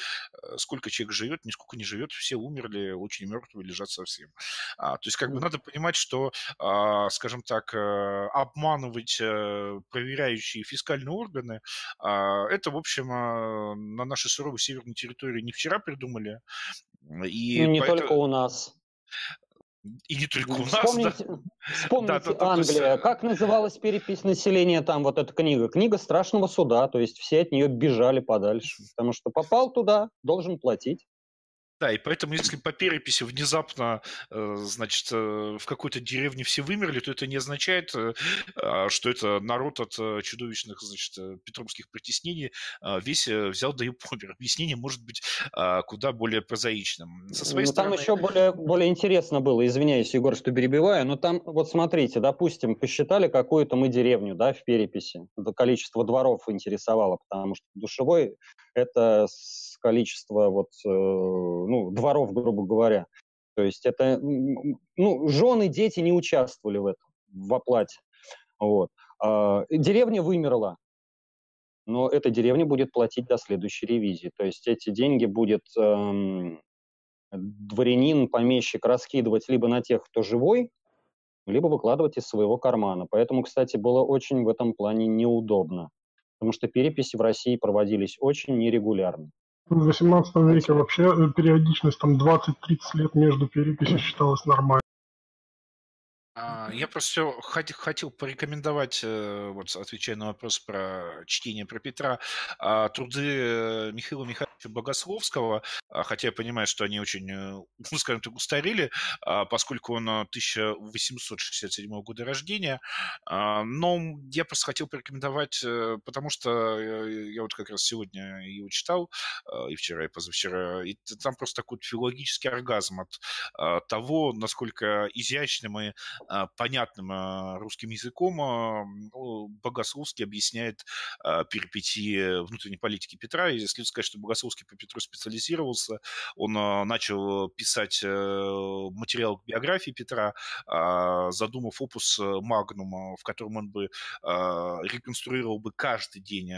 сколько человек живет, нисколько не живет, все умерли, очень мертвые, лежат совсем этим. А, то есть как бы надо понимать, что, а, скажем так, э, обманывать э, проверяющие фискальные органы, а, это, в общем, на нашей суровой северной территории не вчера придумали. И ну, не поэтому... только у нас. И не только у нас, вспомните, да. Вспомните да, да, Англия. Есть... Как называлась перепись населения там, вот эта книга? Книга страшного суда, то есть все от нее бежали подальше, потому что попал туда, должен платить. Да, и поэтому, если по переписи внезапно, э, значит, э, в какой-то деревне все вымерли, то это не означает, э, а, что это народ от чудовищных, значит, петровских притеснений а, весь взял да и помер. Объяснение может быть а, куда более прозаичным. Со своей ну, стороны... Там еще более, более интересно было, извиняюсь, Егор, что перебиваю, но там, вот смотрите, допустим, посчитали какую-то мы деревню, да, в переписи. Количество дворов интересовало, потому что душевой это количество вот, э, ну, дворов, грубо говоря. То есть это, ну, жены, дети не участвовали в этом, в оплате. Вот. А, деревня вымерла, но эта деревня будет платить до следующей ревизии. То есть эти деньги будет эм, дворянин, помещик раскидывать либо на тех, кто живой, либо выкладывать из своего кармана. Поэтому, кстати, было очень в этом плане неудобно, потому что переписи в России проводились очень нерегулярно. В 18 веке вообще э, периодичность там 20-30 лет между переписью считалась нормальной. А, я просто хотел порекомендовать, э, вот отвечая на вопрос про чтение про Петра, а, труды э, Михаила Михайловича Богословского, а, хотя я понимаю, что они очень, ну, скажем так, устарели, поскольку он 1867 года рождения, но я просто хотел порекомендовать, э, потому что я вот как раз сегодня его читал, и вчера, и позавчера, и там просто такой филологический оргазм от того, насколько изящным и понятным а, русским языком а, Богословский объясняет перипетии внутренней политики Петра. И следует сказать, что Богословский по Петру специализировался. Он начал писать э, материал к биографии Петра, задумав опус магнума, в котором он бы реконструировал бы каждый день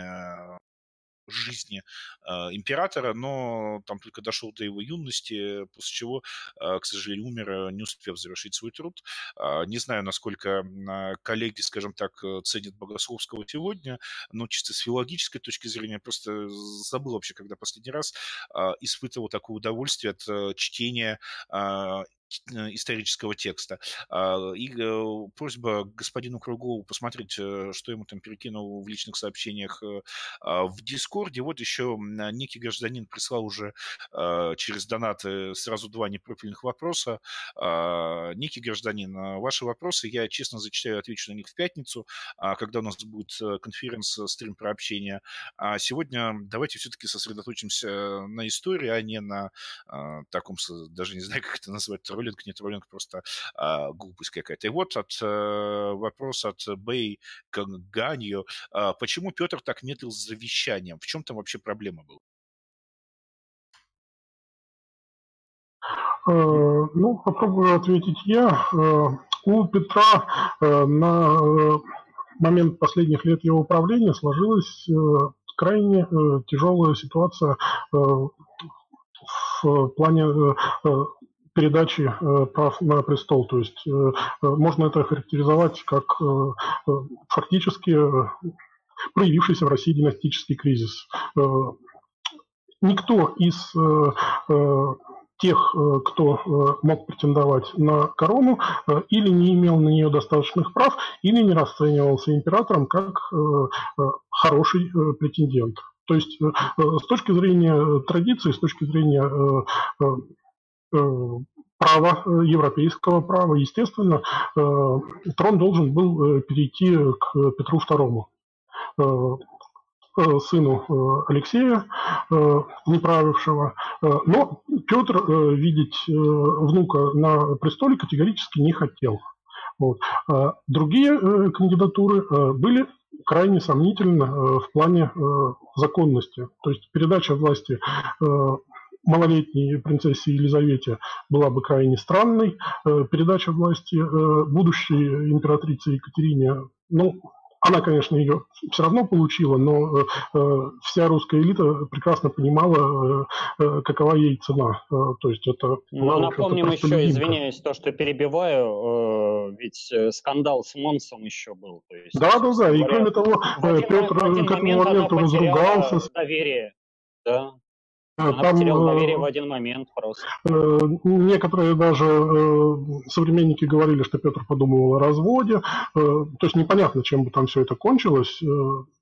жизни э, императора, но там только дошел до его юности, после чего, э, к сожалению, умер, не успев завершить свой труд. Э, не знаю, насколько э, коллеги, скажем так, ценят Богословского сегодня, но чисто с филологической точки зрения просто забыл вообще, когда последний раз э, испытывал такое удовольствие от э, чтения Э, исторического текста. А, и э, просьба господину Кругову посмотреть, э, что ему там перекинул в личных сообщениях а, в Дискорде. Вот еще некий гражданин прислал уже через донаты сразу два непрофильных вопроса. А, некий гражданин, ваши вопросы я честно зачитаю, отвечу на них в пятницу, когда у нас будет конференц-стрим про общение. А сегодня давайте все-таки сосредоточимся на истории, а не на таком, даже не знаю, как это назвать, троллинг, не троллинг, просто а, глупость какая-то. И вот от, а, вопрос от Бэй Канганью. А, почему Петр так медлил с завещанием? В чем там вообще проблема была? Э, ну, попробую ответить я. Э, у Петра на момент последних лет его правления сложилась крайне тяжелая ситуация в плане передачи э, прав на престол. То есть э, э, можно это характеризовать как фактически проявившийся в России династический кризис. Никто из тех, кто мог претендовать на корону, или не имел на нее достаточных прав, или не расценивался императором как хороший претендент. То есть с точки зрения традиции, с точки зрения права, европейского права, естественно, трон должен был перейти к Петру II сыну Алексея, не правившего. Но Петр видеть внука на престоле категорически не хотел. Вот. Другие кандидатуры были крайне сомнительно э, в плане э, законности. То есть передача власти э, малолетней принцессе Елизавете была бы крайне странной. Передача власти будущей императрице Екатерине, ну, она, конечно, ее все равно получила, но э, э, вся русская элита прекрасно понимала, э, э какова ей цена. Э, то есть это... Ну, напомним еще, извиняюсь, то, что перебиваю, э, ведь э, скандал с Монсом еще был. То есть, да, да, да. И кроме того, один, Петр к этому моменту разругался. Доверие. Да. Она Там, потеряла доверие в один момент просто. Э, некоторые даже э, современники говорили, что Петр подумал о разводе. Э, то есть непонятно, чем бы там все это кончилось.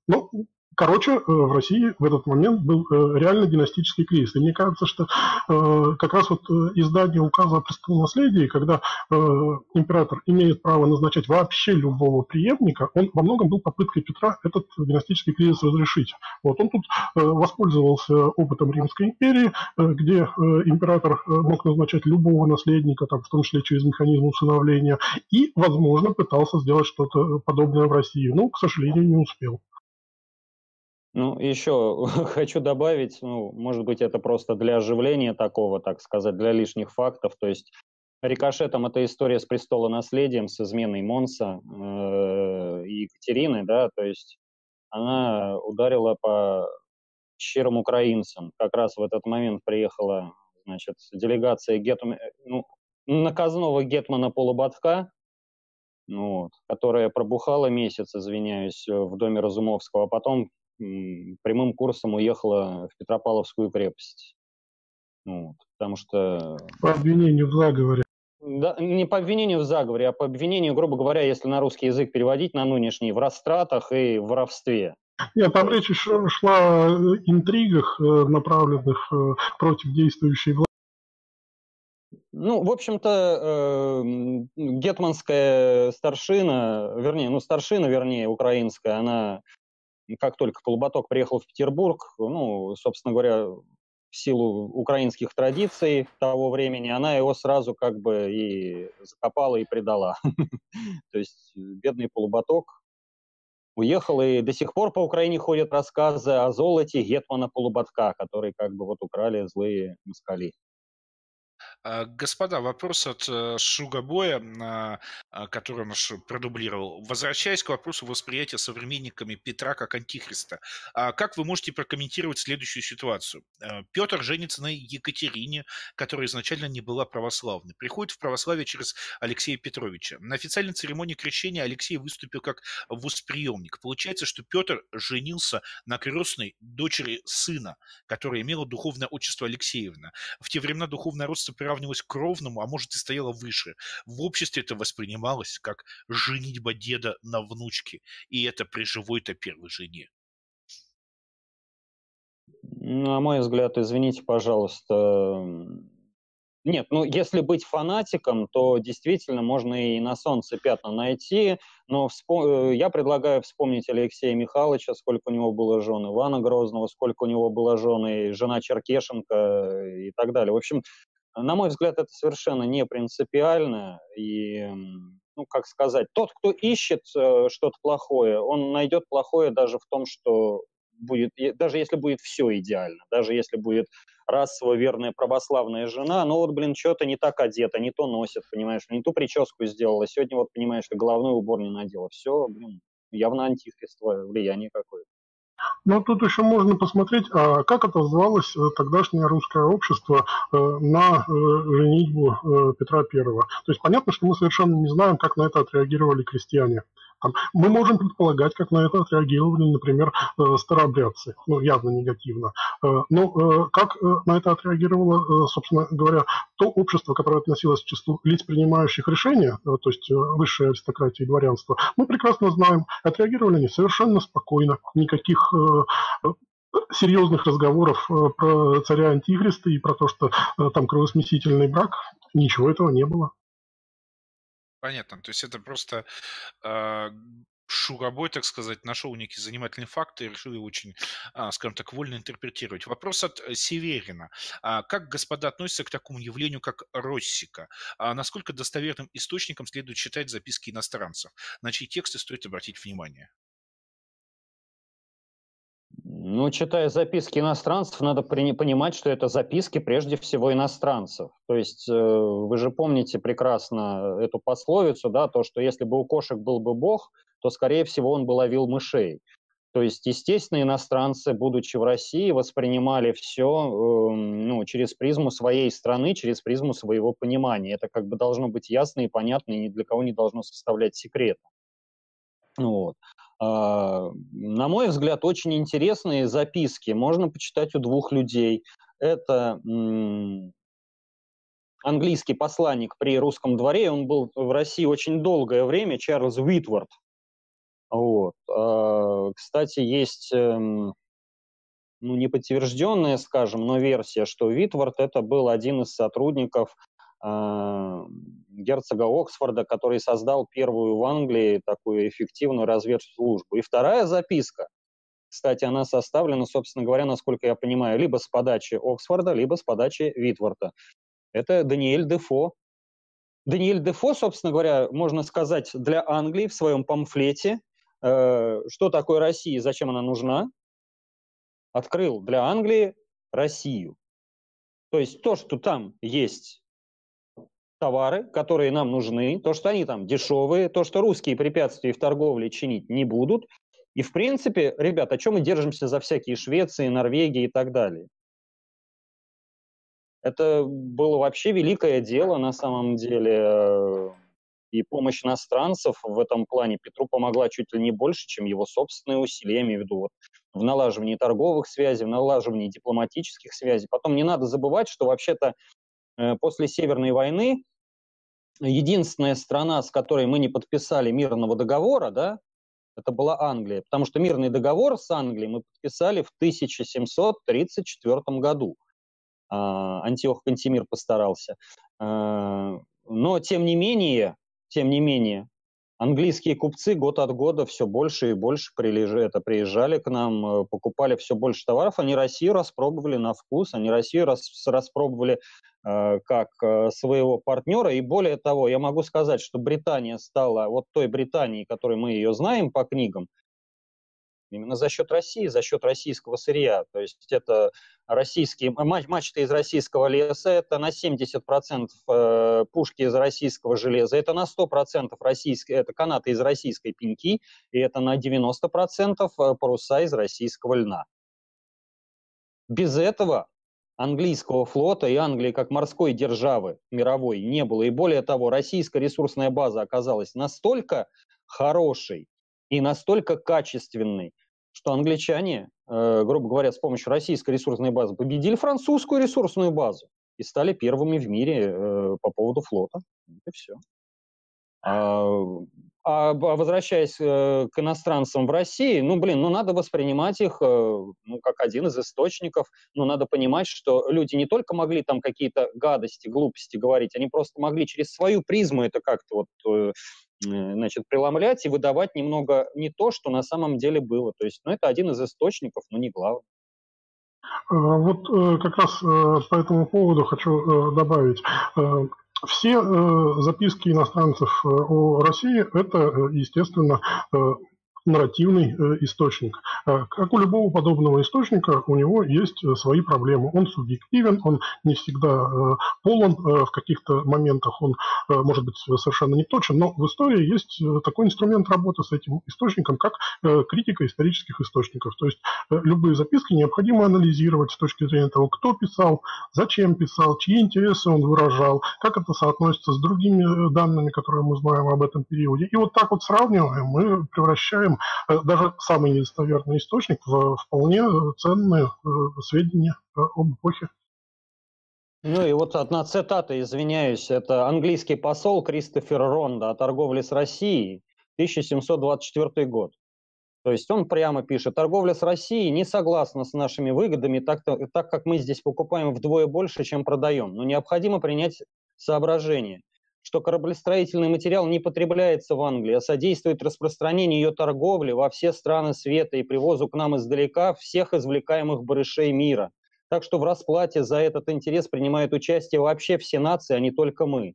Но Короче, э, в России в этот момент был э, реально династический кризис. И мне кажется, что э, как раз вот издание указа о престолонаследии, когда император имеет право назначать вообще любого преемника, он во многом был попыткой Петра этот династический кризис разрешить. Вот он тут воспользовался опытом Римской империи, где император мог назначать любого наследника, там, в том числе через механизм усыновления, и, возможно, пытался сделать что-то подобное в России. Но, к сожалению, не успел. Ну, еще хочу добавить, ну, может быть, это просто для оживления такого, так сказать, для лишних фактов. То есть рикошетом эта история с престола наследием, с изменой Монса э, и Екатерины, да, то есть она ударила по щирым украинцам. Как раз в этот момент приехала, значит, делегация гетм... ну, наказного гетмана Полуботка, ну, вот, которая пробухала месяц, извиняюсь, в доме Разумовского, а потом прямым курсом уехала в Петропавловскую крепость. Вот, потому что... По обвинению в заговоре. Да, не по обвинению в заговоре, а по обвинению, грубо говоря, если на русский язык переводить на нынешний, в растратах и в воровстве. Нет, там речь шла о интригах, э, направленных э, против действующей власти. Ну, в общем-то, э, гетманская старшина, вернее, ну, старшина, вернее, украинская, она как только Полуботок приехал в Петербург, ну, собственно говоря, в силу украинских традиций того времени, она его сразу как бы и закопала и предала. То есть бедный Полуботок уехал, и до сих пор по Украине ходят рассказы о золоте Гетмана Полуботка, который как бы вот украли злые москали. А, господа, вопрос от э, Шугабоя, а, а, который он продублировал. Возвращаясь к вопросу восприятия современниками Петра как антихриста, как вы можете прокомментировать следующую ситуацию? Петр женится на Екатерине, которая изначально не была православной. Приходит в православие через Алексея Петровича. На официальной церемонии крещения Алексей выступил как восприемник. Получается, что Петр женился на крестной дочери сына, которая имела духовное отчество Алексеевна. В те времена духовное родство приравнивалось к ровному, а может и стояло выше. В обществе это воспринималось как женитьба деда на внучке, и это при живой-то первой жене. На мой взгляд, извините, пожалуйста, нет, ну если быть фанатиком, то действительно можно и на солнце пятна найти, но вспом... Э, я предлагаю вспомнить Алексея Михайловича, сколько у него было жен, Ивана Грозного, сколько у него было жен, и жена Черкешенко и так далее. В общем, на мой взгляд, это совершенно не принципиально. И, ну, как сказать, тот, кто ищет э, что-то плохое, он найдет плохое даже в том, что будет, даже если будет все идеально, даже если будет расово верная православная жена, ну вот, блин, что-то не так одета, не то носит, понимаешь, не ту прическу сделала, сегодня вот, понимаешь, головной убор не надела. Все, блин, явно антихристовое влияние какое-то. Но тут еще можно посмотреть, а как отозвалось э, тогдашнее русское общество э, на э, женитьбу Петра Первого. То есть понятно, что мы совершенно не знаем, как на это отреагировали крестьяне. Мы можем предполагать, как на это отреагировали, например, э, старообрядцы, ну, явно негативно. Э, но э, как на это отреагировало, собственно говоря, то общество, которое относилось к числу лиц, принимающих решения, то есть высшая аристократия и дворянство, мы прекрасно знаем, отреагировали они совершенно спокойно, никаких серьезных разговоров про царя Антихриста и про то, что там кровосмесительный брак Ничего этого не было. Понятно. То есть это просто э, Шурабой, так сказать, нашел некий занимательный факт и решил его очень, а, скажем так, вольно интерпретировать. Вопрос от э, Северина. А как господа относятся к такому явлению, как Россика? А насколько достоверным источником следует считать записки иностранцев? На чьи тексты стоит обратить внимание? Ну, читая записки иностранцев, надо понимать, что это записки прежде всего иностранцев. То есть э, вы же помните прекрасно эту пословицу, да, то, что если бы у кошек был бы бог, то, скорее всего, он бы ловил мышей. То есть, естественно, иностранцы, будучи в России, воспринимали все эм, ну, через призму своей страны, через призму своего понимания. Это как бы должно быть ясно и понятно, и ни для кого не должно составлять секрета. Вот. А, на мой взгляд, очень интересные записки. Можно почитать у двух людей. Это английский посланник при русском дворе, он был в России очень долгое время, Чарльз Уитворд. Вот. А, кстати, есть эм, ну, неподтвержденная, скажем, но версия, что Витвард это был один из сотрудников э, герцога Оксфорда, который создал первую в Англии такую эффективную разведслужбу. И вторая записка, кстати, она составлена, собственно говоря, насколько я понимаю, либо с подачи Оксфорда, либо с подачи Витворта. Это Даниэль Дефо. Даниэль Дефо, собственно говоря, можно сказать, для Англии в своем памфлете Э, что такое Россия, зачем она нужна, открыл для Англии Россию. То есть то, что там есть товары, которые нам нужны, то, что они там дешевые, то, что русские препятствия в торговле чинить не будут. И, в принципе, ребят, о чем мы держимся за всякие Швеции, Норвегии и так далее? Это было вообще великое дело на самом деле и помощь иностранцев в этом плане Петру помогла чуть ли не больше, чем его собственные усилия, я имею в виду вот, в налаживании торговых связей, в налаживании дипломатических связей. Потом не надо забывать, что вообще-то э, после Северной войны единственная страна, с которой мы не подписали мирного договора, да, это была Англия, потому что мирный договор с Англией мы подписали в 1734 году. А, Антиох Кантемир постарался. А, но, тем не менее, тем не менее, английские купцы год от года все больше и больше прилежи, это, приезжали к нам, э, покупали все больше товаров. Они Россию распробовали на вкус, они Россию рас, распробовали э, как э, своего партнера. И более того, я могу сказать, что Британия стала вот той Британией, которой мы ее знаем по книгам, именно за счет России, за счет российского сырья. То есть это российские мачты из российского леса, это на 70% э, пушки из российского железа, это на 100% российские, это канаты из российской пеньки, и это на 90% э, паруса из российского льна. Без этого английского флота и Англии как морской державы мировой не было. И более того, российская ресурсная база оказалась настолько хорошей, и настолько качественный, что англичане, э, грубо говоря, с помощью российской ресурсной базы победили французскую ресурсную базу и стали первыми в мире э, по поводу флота. И все. А, а, возвращаясь э, к иностранцам в России, ну, блин, ну, надо воспринимать их, э, ну, как один из источников, но надо понимать, что люди не только могли там какие-то гадости, глупости говорить, они просто могли через свою призму это как-то вот э, значит, преломлять и выдавать немного не то, что на самом деле было. То есть, ну, это один из источников, но не главный. А, вот как раз по этому поводу хочу добавить. Все записки иностранцев о России – это, естественно, нарративный э, источник. Э, как у любого подобного источника, у него есть э, свои проблемы. Он субъективен, он не всегда полон, в каких-то моментах он может быть совершенно не точен, но в истории есть такой инструмент работы с этим источником, как критика исторических источников. То есть любые записки необходимо анализировать с точки зрения того, кто писал, зачем писал, чьи интересы он выражал, как это соотносится с другими данными, которые мы знаем об этом периоде. И вот так вот сравниваем, мы превращаем Э, даже самый недостоверный источник в вполне ценные э, сведения э, об эпохе. Ну и вот одна цитата, извиняюсь, это английский посол Кристофер Ронда о торговле с Россией, 1724 год. То есть он прямо пишет, торговля с Россией не согласна с нашими выгодами, так, так как мы здесь покупаем вдвое больше, чем продаем. Но необходимо принять соображение, что кораблестроительный материал не потребляется в Англии, а содействует распространению ее торговли во все страны света и привозу к нам издалека всех извлекаемых барышей мира. Так что в расплате за этот интерес принимают участие вообще все нации, а не только мы.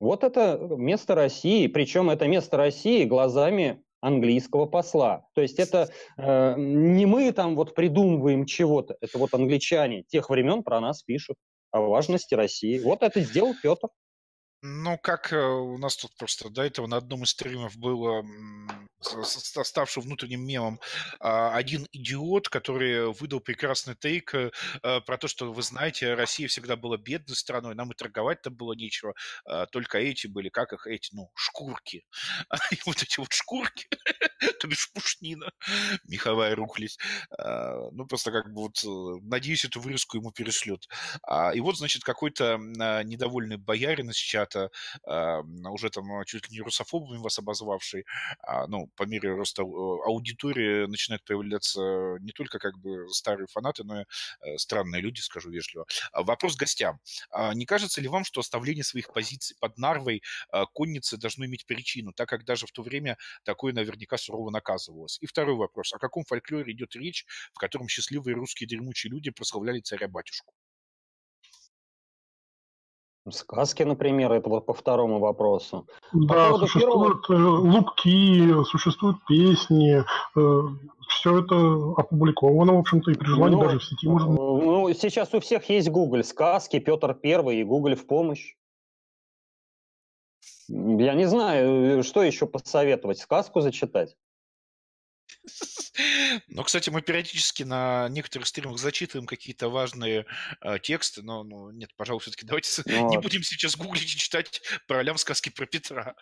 Вот это место России, причем это место России глазами английского посла. То есть это э, не мы там вот придумываем чего-то, это вот англичане тех времен про нас пишут о важности России. Вот это сделал Петр. Ну, как э, у нас тут просто до этого на одном из стримов было ставший внутренним мемом а, один идиот, который выдал прекрасный тейк э, э, про то, что вы знаете, Россия всегда была бедной страной, нам и торговать-то было нечего, а, только эти были, как их эти, ну, шкурки. Вот эти вот шкурки, то бишь пушнина, меховая рухлись. А, ну, просто как бы вот, надеюсь, эту вырезку ему перешлет. И вот, значит, какой-то недовольный боярин из чата уже там а, чуть ли не русофобами вас обозвавший, а, ну, по мере роста аудитории начинают появляться не только как бы старые фанаты, но и э, странные люди, скажу вежливо. А, вопрос гостям. Не кажется ли вам, что оставление своих позиций под Нарвой конницы должно иметь причину, так как даже в то время такое наверняка сурово наказывалось? И второй вопрос. О каком фольклоре идет речь, в котором счастливые русские дремучие люди прославляли царя-батюшку? Сказки, например, это вот по второму вопросу. Да, по существуют первого... лупки, существуют песни, э, все это опубликовано, в общем-то, и при желании ну, даже в сети можно... Ну, сейчас у всех есть Google сказки, Петр Первый и Google в помощь. Я не знаю, что еще посоветовать, сказку зачитать. Ну, кстати, мы периодически на некоторых стримах зачитываем какие-то важные э, тексты, но ну, нет, пожалуй, все-таки давайте ну, не будем сейчас гуглить и читать про лям сказки про Петра.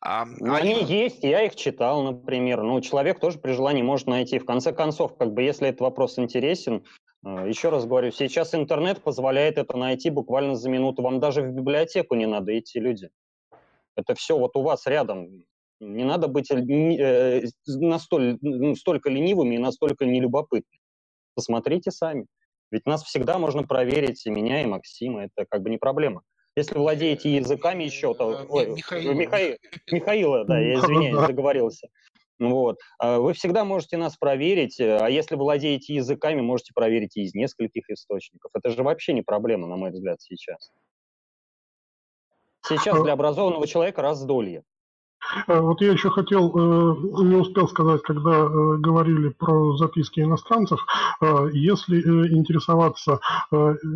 А, ну, а они есть, я их читал, например. Ну, человек тоже при желании может найти. В конце концов, как бы, если этот вопрос интересен, э, еще раз говорю, сейчас интернет позволяет это найти буквально за минуту. Вам даже в библиотеку не надо идти, люди. Это все вот у вас рядом. Не надо быть э, настоль, настолько ленивыми и настолько нелюбопытными. Посмотрите сами. Ведь нас всегда можно проверить, и меня, и Максима. Это как бы не проблема. Если владеете языками еще, то... Э, ой, Михаила. Михаил, Михаила, да, я извиняюсь, договорился. Вот. А вы всегда можете нас проверить, э, а если владеете языками, можете проверить и из нескольких источников. Это же вообще не проблема, на мой взгляд, сейчас. Сейчас для образованного человека раздолье. Э, вот я еще хотел, э, не успел сказать, когда э, говорили про записки иностранцев, если интересоваться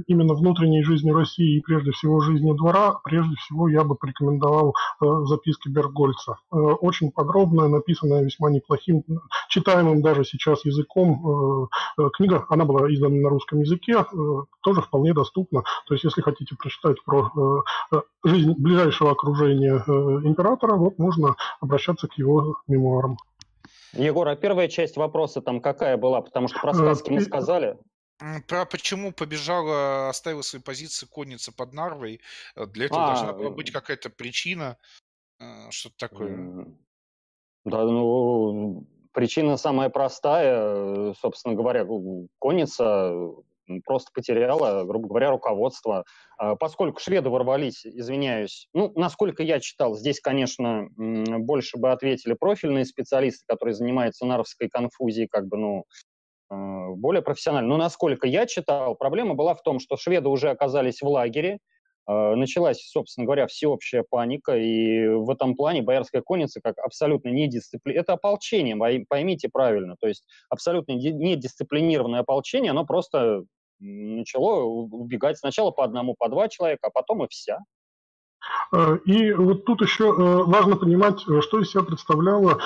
именно внутренней жизнью России и прежде всего жизнью двора, прежде всего я бы порекомендовал записки Бергольца. Очень подробная, написанная весьма неплохим, читаемым даже сейчас языком. Книга, она была издана на русском языке, тоже вполне доступна. То есть если хотите прочитать про жизнь ближайшего окружения императора, вот можно можно обращаться к его мемуарам. Егор, а первая часть вопроса там какая была? Потому что про сказки мы сказали. Про почему побежала, оставила свои позиции конница под Нарвой. Э, для этого а, должна была быть какая-то причина, э, что-то такое. Да, ну, причина самая простая. Собственно говоря, конница просто потеряла, грубо говоря, руководство. А, поскольку шведы ворвались, извиняюсь, ну, насколько я читал, здесь, конечно, больше бы ответили профильные специалисты, которые занимаются наровской конфузией, как бы, ну, а, более профессионально. Но насколько я читал, проблема была в том, что шведы уже оказались в лагере, а, началась, собственно говоря, всеобщая паника, и в этом плане боярская конница как абсолютно недисциплинированное, это ополчение, поймите правильно, то есть абсолютно недисциплинированное ополчение, оно просто начало убегать сначала по одному, по два человека, а потом и вся. Э, и вот тут еще э, важно понимать, э, что из себя представляла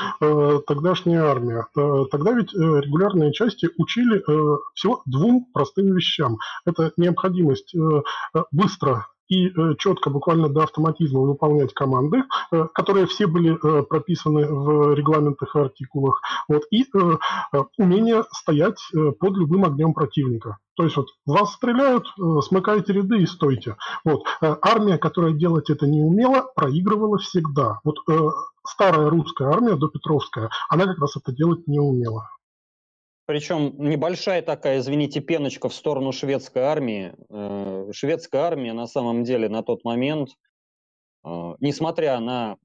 тогдашняя армия. Тогда ведь регулярные части учили всего двум простым вещам. Это необходимость быстро и э, четко, буквально до автоматизма выполнять команды, э, которые все были э, прописаны в регламентах и артикулах, вот, и умение стоять под любым огнем противника. То есть вот вас стреляют, смыкайте ряды и стойте. Вот. Армия, которая делать это не умела, проигрывала всегда. Вот старая русская армия, допетровская, она как раз это делать не умела. Причем небольшая такая, извините, пеночка в сторону шведской армии. Э, шведская армия на самом деле на тот момент, э, несмотря на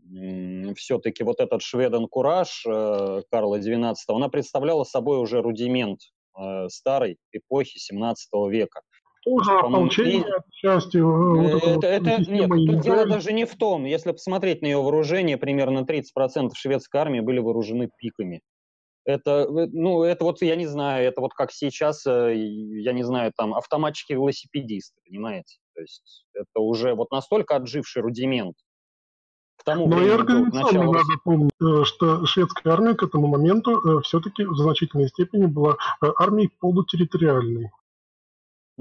все-таки вот этот шведен кураж э, Карла XII, она представляла собой уже рудимент старой эпохи 17 века. Тоже ополчение отчасти. Вот это, это, нет, тут дело даже не в том. Если посмотреть на ее вооружение, примерно 30% шведской армии были вооружены пиками. Это, э, ну, это вот, я не знаю, это вот как сейчас, э, я не знаю, там, автоматчики-велосипедисты, понимаете? То есть это уже вот настолько отживший рудимент. К тому Но и организационно начала... надо помнить, э, что шведская армия к этому моменту все-таки в значительной степени была армией полутерриториальной.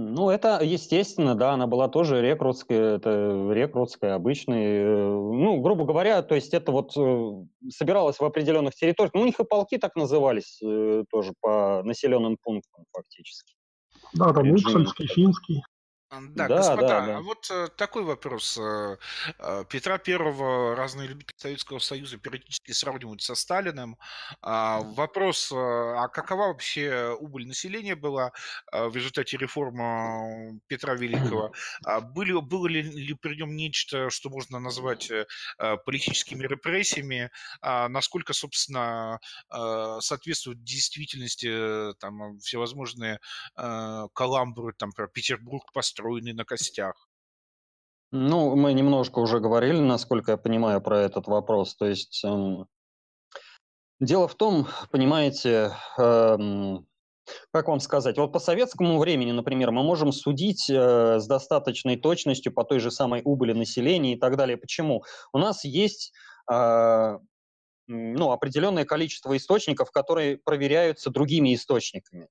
Ну, это естественно, да, она была тоже рекрутская, это рекрутская, обычная. Э, ну, грубо говоря, то есть это вот э, собиралось в определенных территориях. Ну, у них и полки так назывались э, тоже по населенным пунктам фактически. Да, там Упсальский, Финский. Да, да, господа, да, да. а вот э, такой вопрос. Э, э, Петра Первого разные любители Советского Союза периодически сравнивают со Сталиным. А, вопрос, а какова вообще убыль населения была в результате реформы Петра Великого? А были, было ли, ли при нем нечто, что можно назвать политическими репрессиями? А насколько, собственно, соответствует действительности там, всевозможные каламбуры там, про Петербург построен построены на костях. Ну, мы немножко уже говорили, насколько я понимаю, про этот вопрос. То есть эм, дело в том, понимаете, эм, как вам сказать, вот по советскому времени, например, мы можем судить э, с достаточной точностью по той же самой убыли населения и так далее. Почему? У нас есть э, ну, определенное количество источников, которые проверяются другими источниками.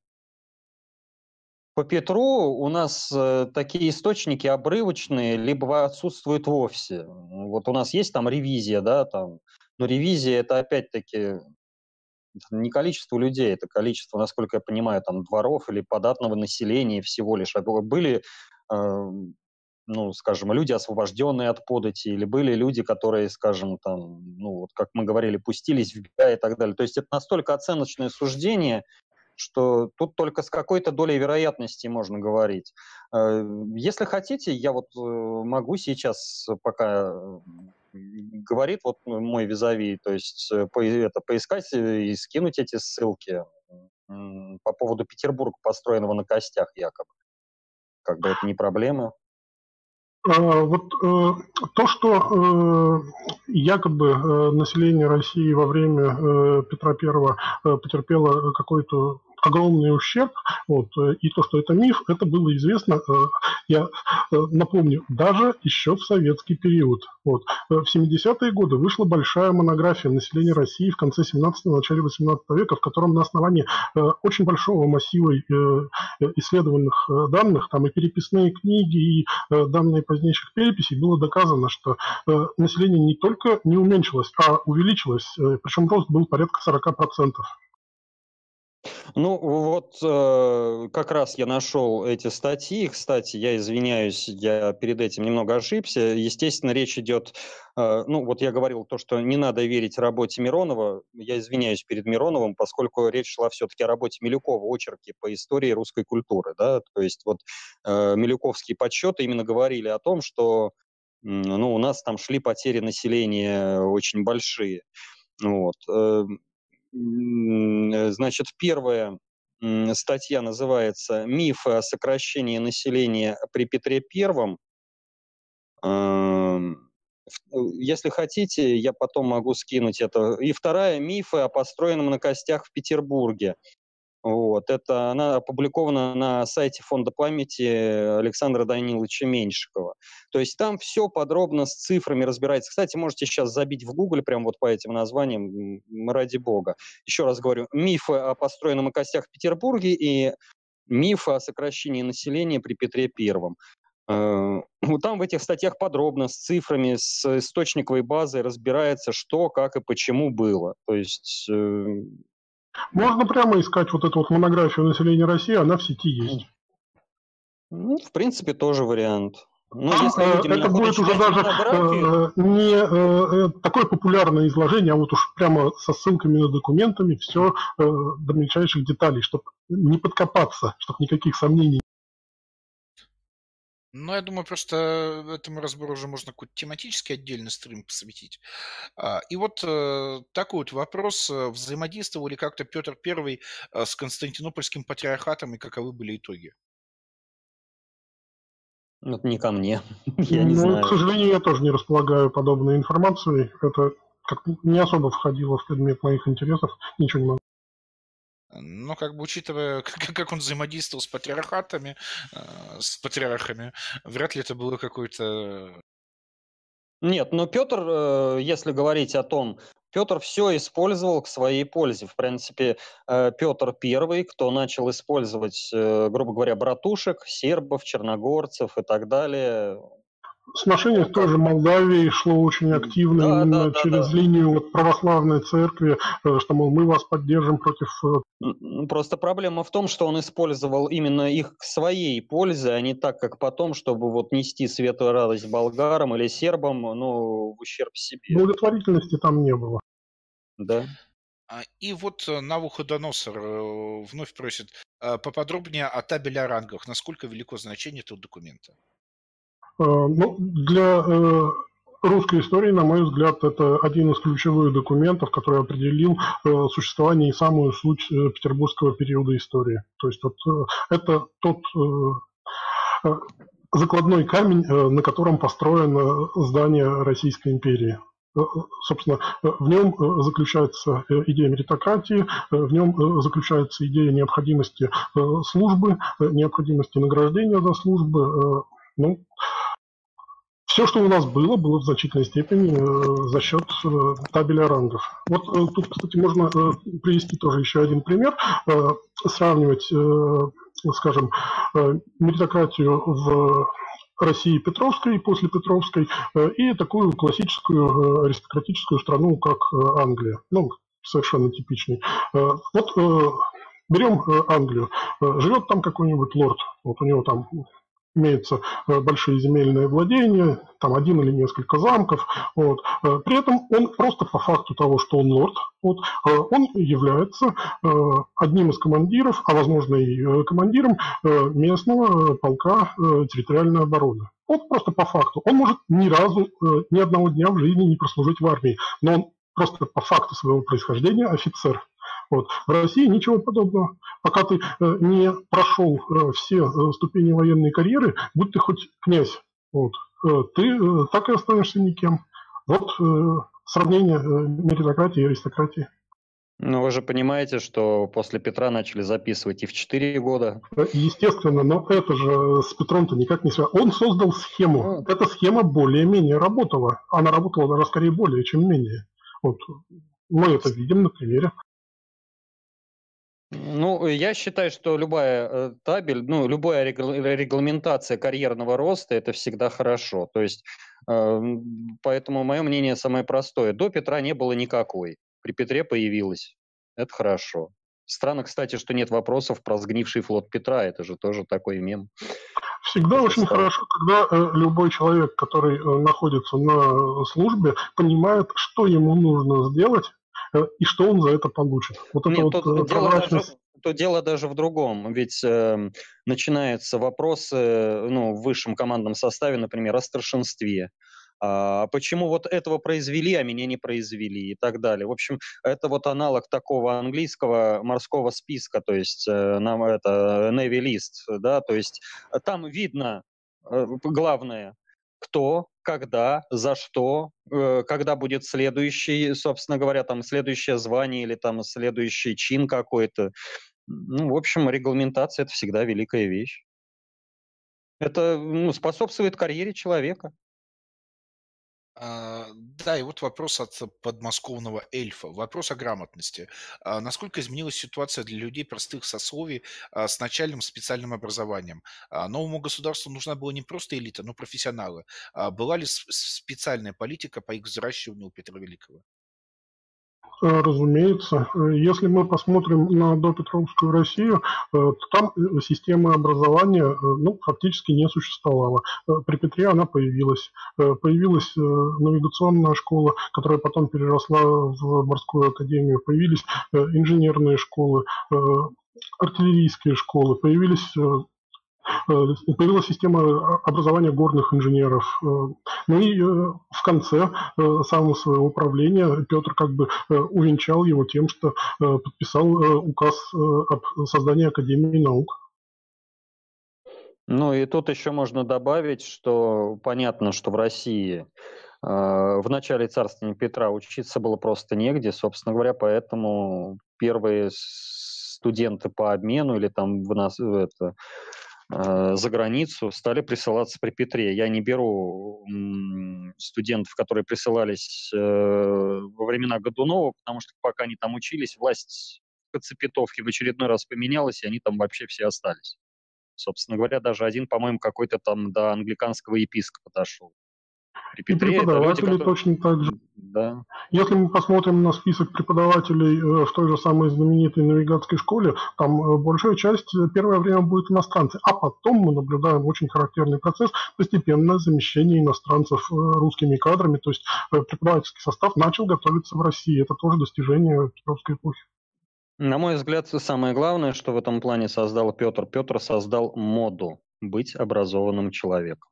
По Петру у нас э, такие источники обрывочные, либо отсутствуют вовсе. Вот у нас есть там ревизия, да, там, но ревизия это опять-таки не количество людей, это количество, насколько я понимаю, там дворов или податного населения всего лишь. А были, э, ну, скажем, люди, освобожденные от подати, или были люди, которые, скажем, там, ну, вот как мы говорили, пустились в бега и так далее. То есть это настолько оценочное суждение, что тут только с какой-то долей вероятности можно говорить. Э, если хотите, я вот э, могу сейчас, пока говорит вот мой визави, то есть э, по, это, поискать и скинуть эти ссылки по поводу Петербурга, построенного на костях якобы. Как бы это не проблема. А, вот э, то, что э, якобы э, население России во время э, Петра Первого э, потерпело какой-то огромный ущерб. Вот, э, и то, что это миф, это было известно, э, я э, напомню, даже еще в советский период. Вот. В 70-е годы вышла большая монография населения России в конце 17-го, начале 18 века, в котором на основании очень большого массива исследованных данных, там и переписные книги, и данные позднейших переписей, было доказано, что население не только не уменьшилось, а увеличилось, причем рост был порядка 40%. Ну, вот э, как раз я нашел эти статьи. Кстати, я извиняюсь, я перед этим немного ошибся. Естественно, речь идет, э, ну, вот я говорил то, что не надо верить работе Миронова. Я извиняюсь перед Мироновым, поскольку речь шла все-таки о работе Милюкова, очерке по истории русской культуры. Да? То есть вот э, Милюковские подсчеты именно говорили о том, что ну, у нас там шли потери населения очень большие. Вот. Э, значит, первая статья называется «Мифы о сокращении населения при Петре Первом». Эм, э, если хотите, я потом могу скинуть это. И вторая «Мифы о построенном на костях в Петербурге». Вот. Это она опубликована на сайте Фонда памяти Александра Даниловича Меньшикова. То есть там все подробно с цифрами разбирается. Кстати, можете сейчас забить в Google прямо вот по этим названиям, ради бога. Еще раз говорю, мифы о построенном костях в Петербурге и мифы о сокращении населения при Петре Первом. Э, вот там в этих статьях подробно, с цифрами, с источниковой базой разбирается, что, как и почему было. То есть э, можно прямо искать вот эту вот монографию населения России, она в сети есть. Ну, в принципе, тоже вариант. Ну, если люди это будет уже даже э, не э, такое популярное изложение, а вот уж прямо со ссылками на документами все э, до мельчайших деталей, чтобы не подкопаться, чтобы никаких сомнений ну, я думаю, просто этому разбору уже можно какой-то тематический отдельный стрим посвятить. А, и вот э, такой вот вопрос. Э, взаимодействовал ли как-то Петр I э, с Константинопольским патриархатом и каковы были итоги? Ну, это не ко мне. я не ну, знаю. К сожалению, я тоже не располагаю подобной информацией. Это как не особо входило в предмет моих интересов. Ничего не могу но как бы учитывая, как, он взаимодействовал с патриархатами, э, с патриархами, вряд ли это было какой-то... Нет, но Петр, э, если говорить о том, Петр все использовал к своей пользе. В принципе, э, Петр первый, кто начал использовать, грубо говоря, братушек, сербов, черногорцев и так далее, Сношение с той же Молдавией шло очень активно да, именно да, через да. линию вот православной церкви, э, что, мол, мы вас поддержим против... Э, просто проблема в том, что он использовал именно их к своей пользе, а не так, как потом, чтобы вот нести светлую радость болгарам или сербам, ну, в ущерб себе. Благотворительности там не было. Да. А, и вот э, Навуходоносор вновь просит поподробнее о табеле о рангах. Насколько велико значение этого документа? Э, ну, для э, русской истории, на мой взгляд, это один из ключевых документов, который определил э, существование и самую суть петербургского периода истории. То есть вот это тот закладной камень, на котором построено здание Российской империи. Собственно, в нем заключается идея меритократии, в нем заключается идея необходимости службы, необходимости награждения за службы. Ну, все, что у нас было, было в значительной степени э, за счет э, табеля рангов. Вот э, тут, кстати, можно э, привести тоже еще один пример, сравнивать, скажем, э, меритократию в России Петровской и после Петровской и такую классическую аристократическую страну, как Англия. Ну, совершенно типичный. Вот берем Англию. Живет там какой-нибудь лорд, вот у него там имеются э, большие земельные владения, там один или несколько замков. Вот. Э, при этом он просто по факту того, что он лорд, вот, э, он является одним из командиров, а возможно и командиром местного полка территориальной обороны. Вот просто по факту. Он может ни разу, ни одного дня в жизни не прослужить в армии, но он просто по факту своего происхождения офицер. Вот. В России ничего подобного. Пока ты э, не прошел э, все э, ступени военной карьеры, будь ты хоть князь, вот, э, ты э, так и останешься никем. Вот э, сравнение э, меритократии и аристократии. Ну, вы же понимаете, что после Петра начали записывать и в 4 года. Естественно, но это же с Петром-то никак не связано. Он создал схему. Ну. Эта схема более-менее работала. Она работала даже скорее более, чем менее. Вот. Мы это видим на примере ну, я считаю, что любая э, табель, ну, любая регламентация карьерного роста – это всегда хорошо. То есть, э, поэтому мое мнение самое простое. До Петра не было никакой. При Петре появилась. Это хорошо. Странно, кстати, что нет вопросов про сгнивший флот Петра. Это же тоже такой мем. Всегда очень хорошо, когда э, любой человек, который э, находится на службе, понимает, что ему нужно сделать, Э, и что он за это получит. Вот Нет, это вот э, дело даже, то дело даже в другом. Ведь э, начинаются вопросы ну, в высшем командном составе, например, о старшинстве. А почему вот этого произвели, а меня не произвели и так далее. В общем, это вот аналог такого английского морского списка, то есть э, нам это Navy List, да, то есть э, там видно э, главное, кто, когда, за что, э, когда будет следующий, собственно говоря, там следующее звание или там следующий чин какой-то. Ну, в общем, регламентация – это всегда великая вещь. Это ну, способствует карьере человека. А, да, и вот вопрос от подмосковного эльфа. Вопрос о грамотности. А насколько изменилась ситуация для людей простых сословий а, с начальным специальным образованием? Новому государству нужна была не просто элита, но профессионалы. Была ли специальная политика по их взращиванию у Петра Великого? Разумеется. Если мы посмотрим на допетровскую Россию, то там системы образования ну, фактически не существовало. При Петре она появилась. Появилась навигационная школа, которая потом переросла в морскую академию. Появились инженерные школы, артиллерийские школы, появились Э, появилась система образования горных инженеров. Э, ну и э, в конце самого своего управления Петр как бы увенчал его тем, что подписал указ об создании Академии наук. Ну и тут еще можно добавить, что понятно, что в России в начале царствования Петра учиться было просто негде, собственно говоря, поэтому первые студенты по обмену или там в нас это Э, за границу стали присылаться при Петре. Я не беру студентов, которые присылались э, во времена Годунова, потому что пока они там учились, власть в Кацепетовке в очередной раз поменялась, и они там вообще все остались. Собственно говоря, даже один, по-моему, какой-то там до англиканского епископа дошел. Петре и преподаватели люди, точно так же. Да. Если мы посмотрим на список преподавателей э, в той же самой знаменитой навигатской школе, там э, большая часть э, первое время будет иностранцы, а потом мы наблюдаем очень характерный процесс постепенное замещение иностранцев русскими кадрами, то есть преподавательский состав начал готовиться в России. Это тоже достижение Петровской эпохи. На мой взгляд, самое главное, что в этом плане создал Петр, Петр создал моду быть образованным человеком.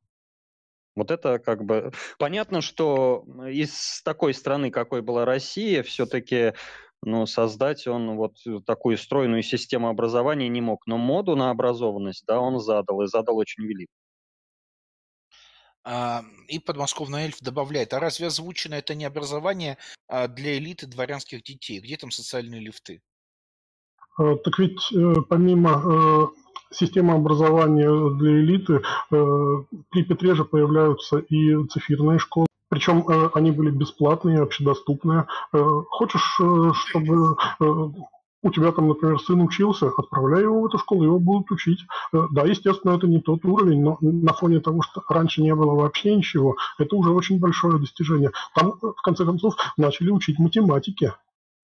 Вот это как бы... Понятно, что из такой страны, какой была Россия, все-таки ну, создать он вот такую стройную систему образования не мог. Но моду на образованность, да, он задал, и задал очень велик. А, и подмосковный эльф добавляет, а разве озвучено это не образование а, для элиты дворянских детей? Где там социальные лифты? А, так ведь э, помимо э, система образования для элиты. Э, при Петре же появляются и цифирные школы. Причем э, они были бесплатные, общедоступные. Э, хочешь, чтобы у тебя там, например, сын учился, отправляй его в эту школу, его будут учить. Да, естественно, это не тот уровень, но на фоне того, что раньше не было вообще ничего, это уже очень большое достижение. Там, в конце концов, начали учить математике,